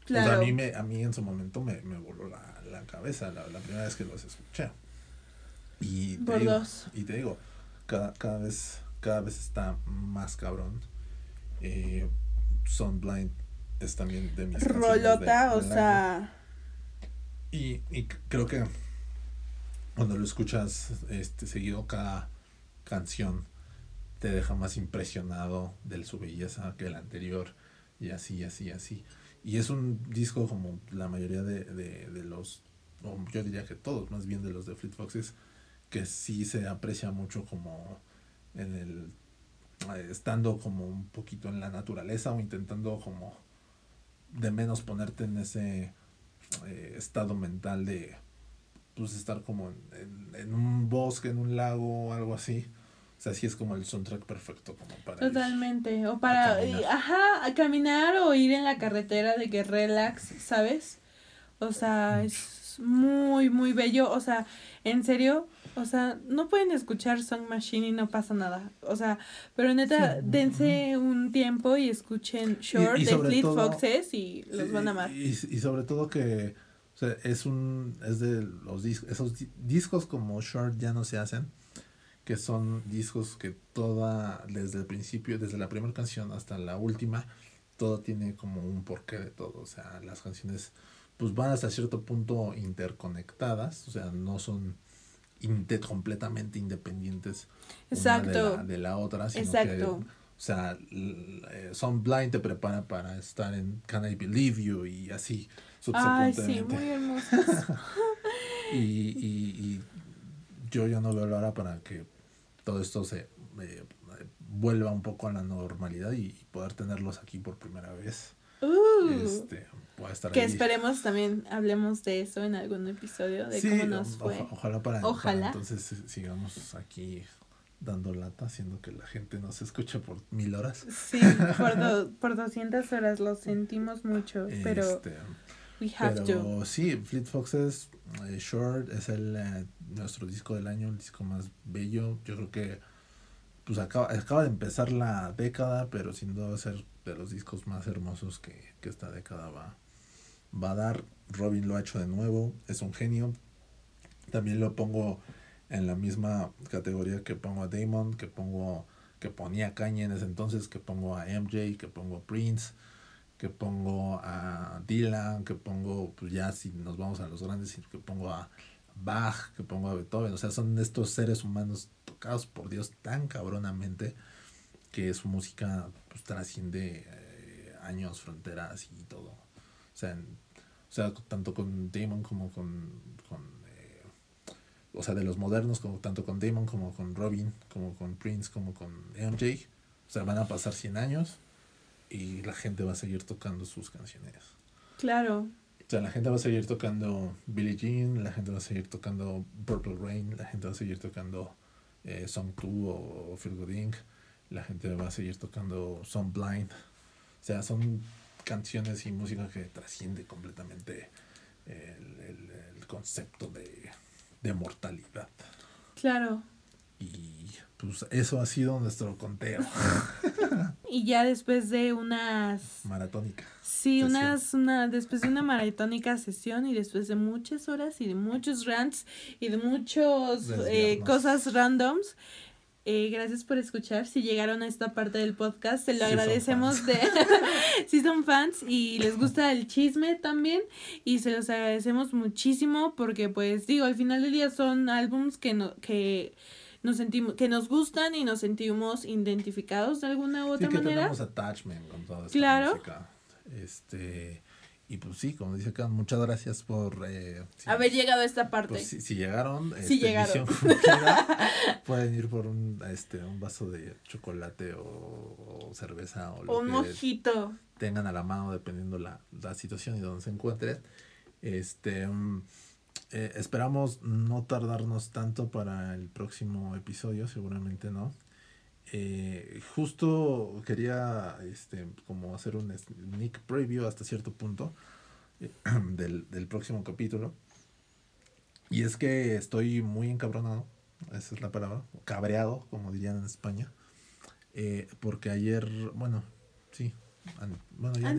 [SPEAKER 2] claro. a, mí me, a mí en su momento me, me voló la, la cabeza la, la, primera vez que los escuché. Y te, digo, y te digo, cada, cada, vez, cada vez está más cabrón. Eh, Blind es también de mis
[SPEAKER 1] Rolota, o sea.
[SPEAKER 2] Y, y creo que cuando lo escuchas este seguido cada canción te deja más impresionado de su belleza que el anterior y así, así, así. Y es un disco como la mayoría de, de, de los, o yo diría que todos, más bien de los de Fleet Foxes, que sí se aprecia mucho como en el eh, estando como un poquito en la naturaleza o intentando como de menos ponerte en ese eh, estado mental de pues estar como en, en, un bosque, en un lago o algo así. O sea, sí es como el soundtrack perfecto como para
[SPEAKER 1] Totalmente, o para ajá, a caminar o ir en la carretera de que relax, ¿sabes? O sea, es muy muy bello, o sea, en serio, o sea, no pueden escuchar Song Machine y no pasa nada. O sea, pero neta, dense un tiempo y escuchen Short de Fleet Foxes y los van a amar.
[SPEAKER 2] Y, y, sobre todo que o sea, es un es de los discos esos discos como Short ya no se hacen, que son discos que toda desde el principio, desde la primera canción hasta la última, todo tiene como un porqué de todo, o sea, las canciones pues van hasta cierto punto interconectadas, o sea, no son completamente independientes Exacto. Una de, la, otra, sino Exacto. que, o sea, eh, Son Blind te prepara para estar en Can I Believe You y así
[SPEAKER 1] Ay, sí, muy *laughs* hermosas.
[SPEAKER 2] y, y, y, yo ya no veo la hora para que todo esto se eh, vuelva un poco a la normalidad y poder tenerlos aquí por primera vez. Uh.
[SPEAKER 1] este, que esperemos también hablemos de eso en algún episodio, de cómo nos fue.
[SPEAKER 2] ojalá para, ojalá. entonces sigamos aquí dando lata, haciendo que la gente nos escuche por mil horas.
[SPEAKER 1] Sí, por, *laughs* por 200 horas, lo sentimos mucho, pero este, we
[SPEAKER 2] have pero sí, Fleet Foxes eh, Short es el eh, nuestro disco del año, el disco más bello. Yo creo que pues acaba, acaba de empezar la década, pero sin duda va a ser de los discos más hermosos que, que esta década va, va a dar. Robin lo ha hecho de nuevo, es un genio. También lo pongo en la misma categoría que pongo a Damon, que pongo que ponía Kanye en ese entonces, que pongo a MJ, que pongo a Prince, que pongo a Dylan, que pongo, pues ya si nos vamos a los grandes, que pongo a Bach, que pongo a Beethoven, o sea, son estos seres humanos tocados por Dios tan cabronamente que su música pues trasciende eh, años, fronteras y todo. O sea, o sea, tanto con Damon como con, con eh, o sea, de los modernos, como tanto con Damon como con Robin, como con Prince, como con MJ. O sea, van a pasar 100 años y la gente va a seguir tocando sus canciones.
[SPEAKER 1] Claro.
[SPEAKER 2] O sea, la gente va a seguir tocando Billie Jean, la gente va a seguir tocando Purple Rain, la gente va a seguir tocando eh, Song 2 o, Feel Good Inc., la gente va a seguir tocando Some Blind. O sea, son canciones y música que trasciende completamente el, el, el concepto de, de, mortalidad.
[SPEAKER 1] Claro.
[SPEAKER 2] Y pues eso ha sido nuestro conteo. *laughs*
[SPEAKER 1] y ya después de unas...
[SPEAKER 2] Maratónica.
[SPEAKER 1] Sí, unas, una, después de una maratónica sesión y después de muchas horas y de muchos rants y de muchas eh, cosas randoms, eh, gracias por escuchar. Si llegaron a esta parte del podcast, se lo agradecemos de *laughs* *laughs* si son fans y les gusta el chisme también y se los agradecemos muchísimo porque pues digo, al final del día son álbums que no que nos sentimos que nos gustan y nos sentimos identificados de alguna u otra
[SPEAKER 2] sí, que
[SPEAKER 1] manera.
[SPEAKER 2] Tenemos attachment con toda esta claro. música. Este y pues sí, como dice acá, muchas gracias por eh,
[SPEAKER 1] haber llegado a esta parte.
[SPEAKER 2] Pues, si, llegaron,
[SPEAKER 1] si este, llegaron. *laughs*
[SPEAKER 2] pueden ir por un, este, un vaso de chocolate o, cerveza o
[SPEAKER 1] lo un mojito.
[SPEAKER 2] tengan a la mano dependiendo la, la situación y donde se encuentren. Este, um, eh, esperamos no tardarnos tanto para el próximo episodio, seguramente no. Eh, justo quería este como hacer un sneak preview hasta cierto punto eh, *clears throat* del, del, próximo capítulo. Y es que estoy muy encabronado esa es la palabra cabreado como dirían en España eh, porque ayer bueno sí bueno ya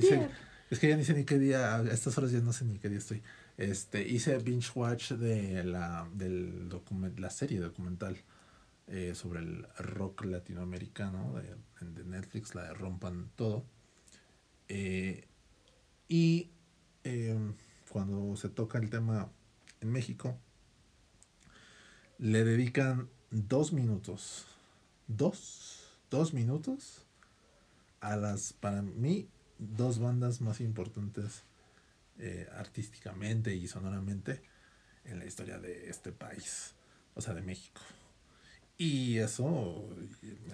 [SPEAKER 2] es que ya ni sé ni qué día a estas horas ya no sé ni qué día estoy. Este hice binge watch de la del la serie documental eh, sobre el rock latinoamericano de, Netflix, la Rompan Todo. Eh, Y em, cuando se toca el tema en México, le dedican dos minutos, dos, dos minutos a las, para mí, dos bandas más importantes eh, artísticamente y sonoramente en la historia de este país, o sea, de México. Y eso.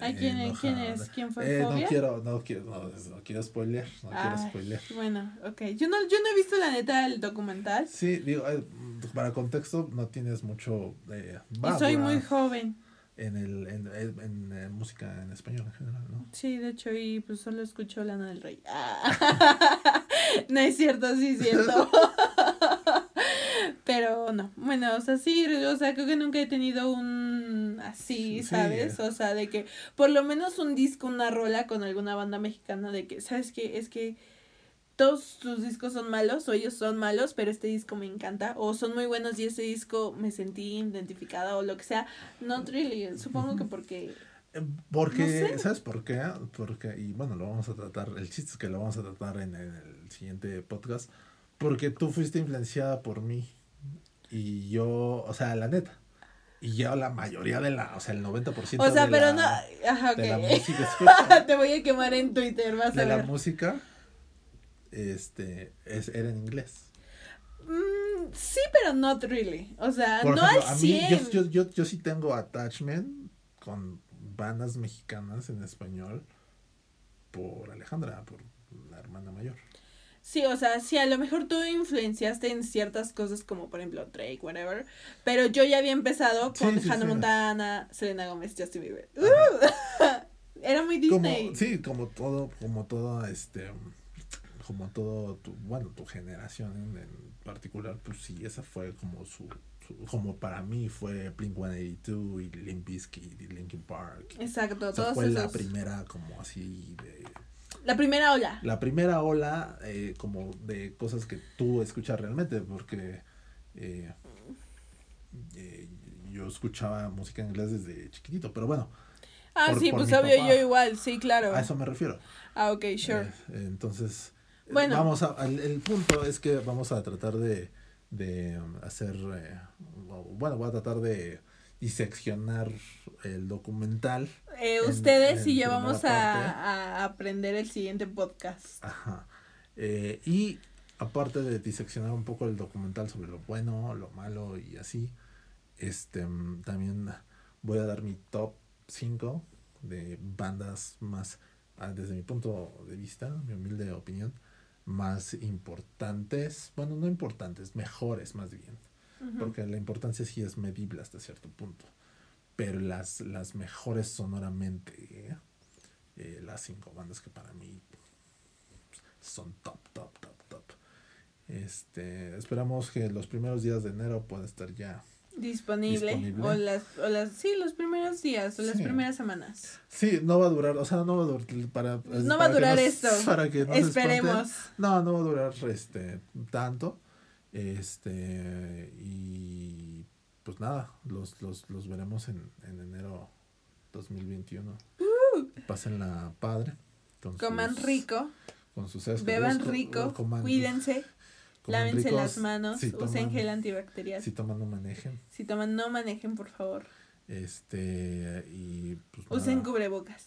[SPEAKER 1] ¿A quién, es? ¿Quién fue?
[SPEAKER 2] Eh, no quiero, no quiero, no, quiero spoiler, no quiero spoiler.
[SPEAKER 1] Bueno, ok. Yo no, yo no he visto la neta el documental.
[SPEAKER 2] Sí, digo, eh, para contexto, no tienes mucho. Eh,
[SPEAKER 1] y soy muy joven.
[SPEAKER 2] En, el, en, en, en, música en español en general, ¿no?
[SPEAKER 1] Sí, de hecho, y pues solo escucho Lana del Rey. *laughs* no es cierto, sí es cierto. *laughs* Pero no, bueno, o sea, sí, o sea, creo que nunca he tenido un así, ¿sabes? O sea, de que por lo menos un disco, una rola con alguna banda mexicana de que, ¿sabes qué? Es que todos tus discos son malos o ellos son malos, pero este disco me encanta o son muy buenos y este disco me sentí identificada o lo que sea. Not really, supongo que porque...
[SPEAKER 2] Eh, porque, ¿sabes por qué? Porque, y bueno, lo vamos a tratar, el chiste es que lo vamos a tratar en el siguiente podcast, porque tú fuiste influenciada por mí. Y yo, o sea, la neta. Y yo la mayoría de la, o sea, el 90%
[SPEAKER 1] o sea,
[SPEAKER 2] de,
[SPEAKER 1] pero
[SPEAKER 2] la,
[SPEAKER 1] no, ajá,
[SPEAKER 2] de la música *laughs*
[SPEAKER 1] Te voy a quemar en Twitter, vas
[SPEAKER 2] de
[SPEAKER 1] a ver.
[SPEAKER 2] la música este es, era en inglés.
[SPEAKER 1] Mm, sí, pero not really. O sea,
[SPEAKER 2] Por
[SPEAKER 1] no
[SPEAKER 2] ejemplo,
[SPEAKER 1] al
[SPEAKER 2] a mí,
[SPEAKER 1] 100.
[SPEAKER 2] yo, yo, yo, yo sí tengo attachment con bandas mexicanas en español por Alejandra, por la hermana mayor.
[SPEAKER 1] Sí, o sea, sí, a lo mejor tú influenciaste en ciertas cosas como por ejemplo Drake, whatever, pero yo ya había empezado con
[SPEAKER 2] Sí, sí,
[SPEAKER 1] Hannah
[SPEAKER 2] sí.
[SPEAKER 1] Montana, Selena Gomez, Justin Bieber. ¡Uh! *laughs* Era muy Disney.
[SPEAKER 2] Como, sí, como todo, como todo, este, como todo, tu, bueno, tu generación en, en particular, pues sí, esa fue como su, su- como para mí fue Blink-182 y Limp Bizkit y Linkin Park.
[SPEAKER 1] Exacto,
[SPEAKER 2] O sea,
[SPEAKER 1] todos
[SPEAKER 2] fue la primera como así de
[SPEAKER 1] La primera ola.
[SPEAKER 2] la primera ola eh, como de cosas que tú escuchas realmente porque eh, eh, yo escuchaba música en inglés desde chiquitito pero bueno
[SPEAKER 1] Ah,
[SPEAKER 2] por-
[SPEAKER 1] sí,
[SPEAKER 2] por
[SPEAKER 1] pues obvio,
[SPEAKER 2] papá.
[SPEAKER 1] yo igual, sí, claro.
[SPEAKER 2] a eso me refiero
[SPEAKER 1] Ah, ok, sure.
[SPEAKER 2] Eh, entonces
[SPEAKER 1] Bueno.
[SPEAKER 2] vamos a el, el punto es que vamos a tratar de de um, hacer bueno voy a tratar de diseccionar el documental
[SPEAKER 1] Eh, ustedes
[SPEAKER 2] en
[SPEAKER 1] y yo vamos a, a aprender el siguiente podcast.
[SPEAKER 2] Ajá. Eh, y aparte de diseccionar un poco el documental sobre lo bueno, lo malo y así, este mm, también voy a dar mi top 5 de bandas más, ah, desde mi punto de vista, mi humilde opinión, más importantes, bueno, no importantes, mejores más bien, porque la importancia sí es medible hasta cierto punto, pero las, las mejores sonoramente, eh, las cinco bandas que para mí son top, top, top, top. Este, esperamos que los primeros días de enero pueda estar ya.
[SPEAKER 1] Disponible.
[SPEAKER 2] Disponible.
[SPEAKER 1] O las, o las, sí, los primeros días o las primeras semanas.
[SPEAKER 2] Sí, no va a durar, o sea, no va a durar para
[SPEAKER 1] No va a durar esto. *laughs*
[SPEAKER 2] Para que no se
[SPEAKER 1] Esperemos.
[SPEAKER 2] No, no va a durar este tanto. Este y pues nada, los, los, los veremos en, en enero 2021. Pásenla padre.
[SPEAKER 1] Uh. Coman
[SPEAKER 2] sus-
[SPEAKER 1] rico,
[SPEAKER 2] Con sus
[SPEAKER 1] beban rico,
[SPEAKER 2] coman-
[SPEAKER 1] cuídense, *laughs*
[SPEAKER 2] coman
[SPEAKER 1] lávense
[SPEAKER 2] ricos.
[SPEAKER 1] las manos,
[SPEAKER 2] Si
[SPEAKER 1] usen
[SPEAKER 2] toman-
[SPEAKER 1] gel antibacterial.
[SPEAKER 2] Si toman, no manejen.
[SPEAKER 1] Si toman, no manejen, por favor.
[SPEAKER 2] Este, y pues
[SPEAKER 1] Usen
[SPEAKER 2] nada,
[SPEAKER 1] cubrebocas.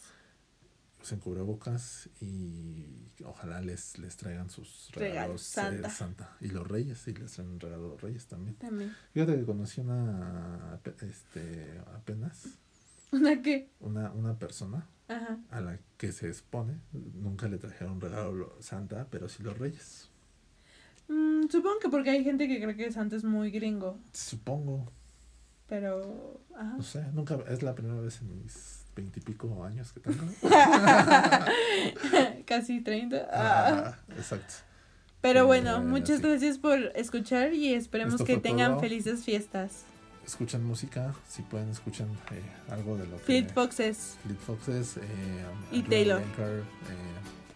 [SPEAKER 2] Usen cubrebocas y ojalá les, les traigan sus
[SPEAKER 1] Regalos,
[SPEAKER 2] regalos eh,
[SPEAKER 1] Santa.
[SPEAKER 2] Santa. Y los reyes, y les traen un regalo a los reyes también.
[SPEAKER 1] También.
[SPEAKER 2] Fíjate que conocí una, este, apenas, *laughs*
[SPEAKER 1] ¿Una qué?
[SPEAKER 2] una, una persona
[SPEAKER 1] Ajá.
[SPEAKER 2] a la que se expone, nunca le trajeron regalo lo- Santa, pero sí los reyes.
[SPEAKER 1] Mm, supongo que porque hay gente que cree que Santa es muy gringo.
[SPEAKER 2] Supongo,
[SPEAKER 1] Pero. Ajá.
[SPEAKER 2] no sé, nunca, es la primera vez en mis veintipico años que tengo. *laughs*
[SPEAKER 1] Casi 30. Ah.
[SPEAKER 2] Exacto.
[SPEAKER 1] Pero
[SPEAKER 2] Eh,
[SPEAKER 1] bueno, muchas
[SPEAKER 2] sí.
[SPEAKER 1] gracias por escuchar y esperemos
[SPEAKER 2] Esto
[SPEAKER 1] que tengan
[SPEAKER 2] todo.
[SPEAKER 1] felices fiestas.
[SPEAKER 2] Escuchan música, si pueden, escuchan eh, algo de lo que...
[SPEAKER 1] Fleet Foxes.
[SPEAKER 2] Fleet Foxes. eh,
[SPEAKER 1] Y Taylor.
[SPEAKER 2] Eh,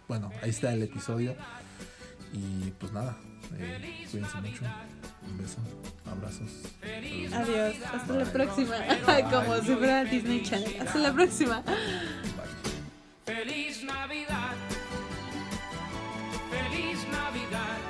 [SPEAKER 2] bueno, ahí está el episodio. Y pues nada, eh, cuídense mucho. Un beso, abrazos.
[SPEAKER 1] Adiós, hasta la próxima. *laughs* Como si fuera Disney Channel. Hasta la próxima. Bye. Feliz Navidad. Feliz Navidad.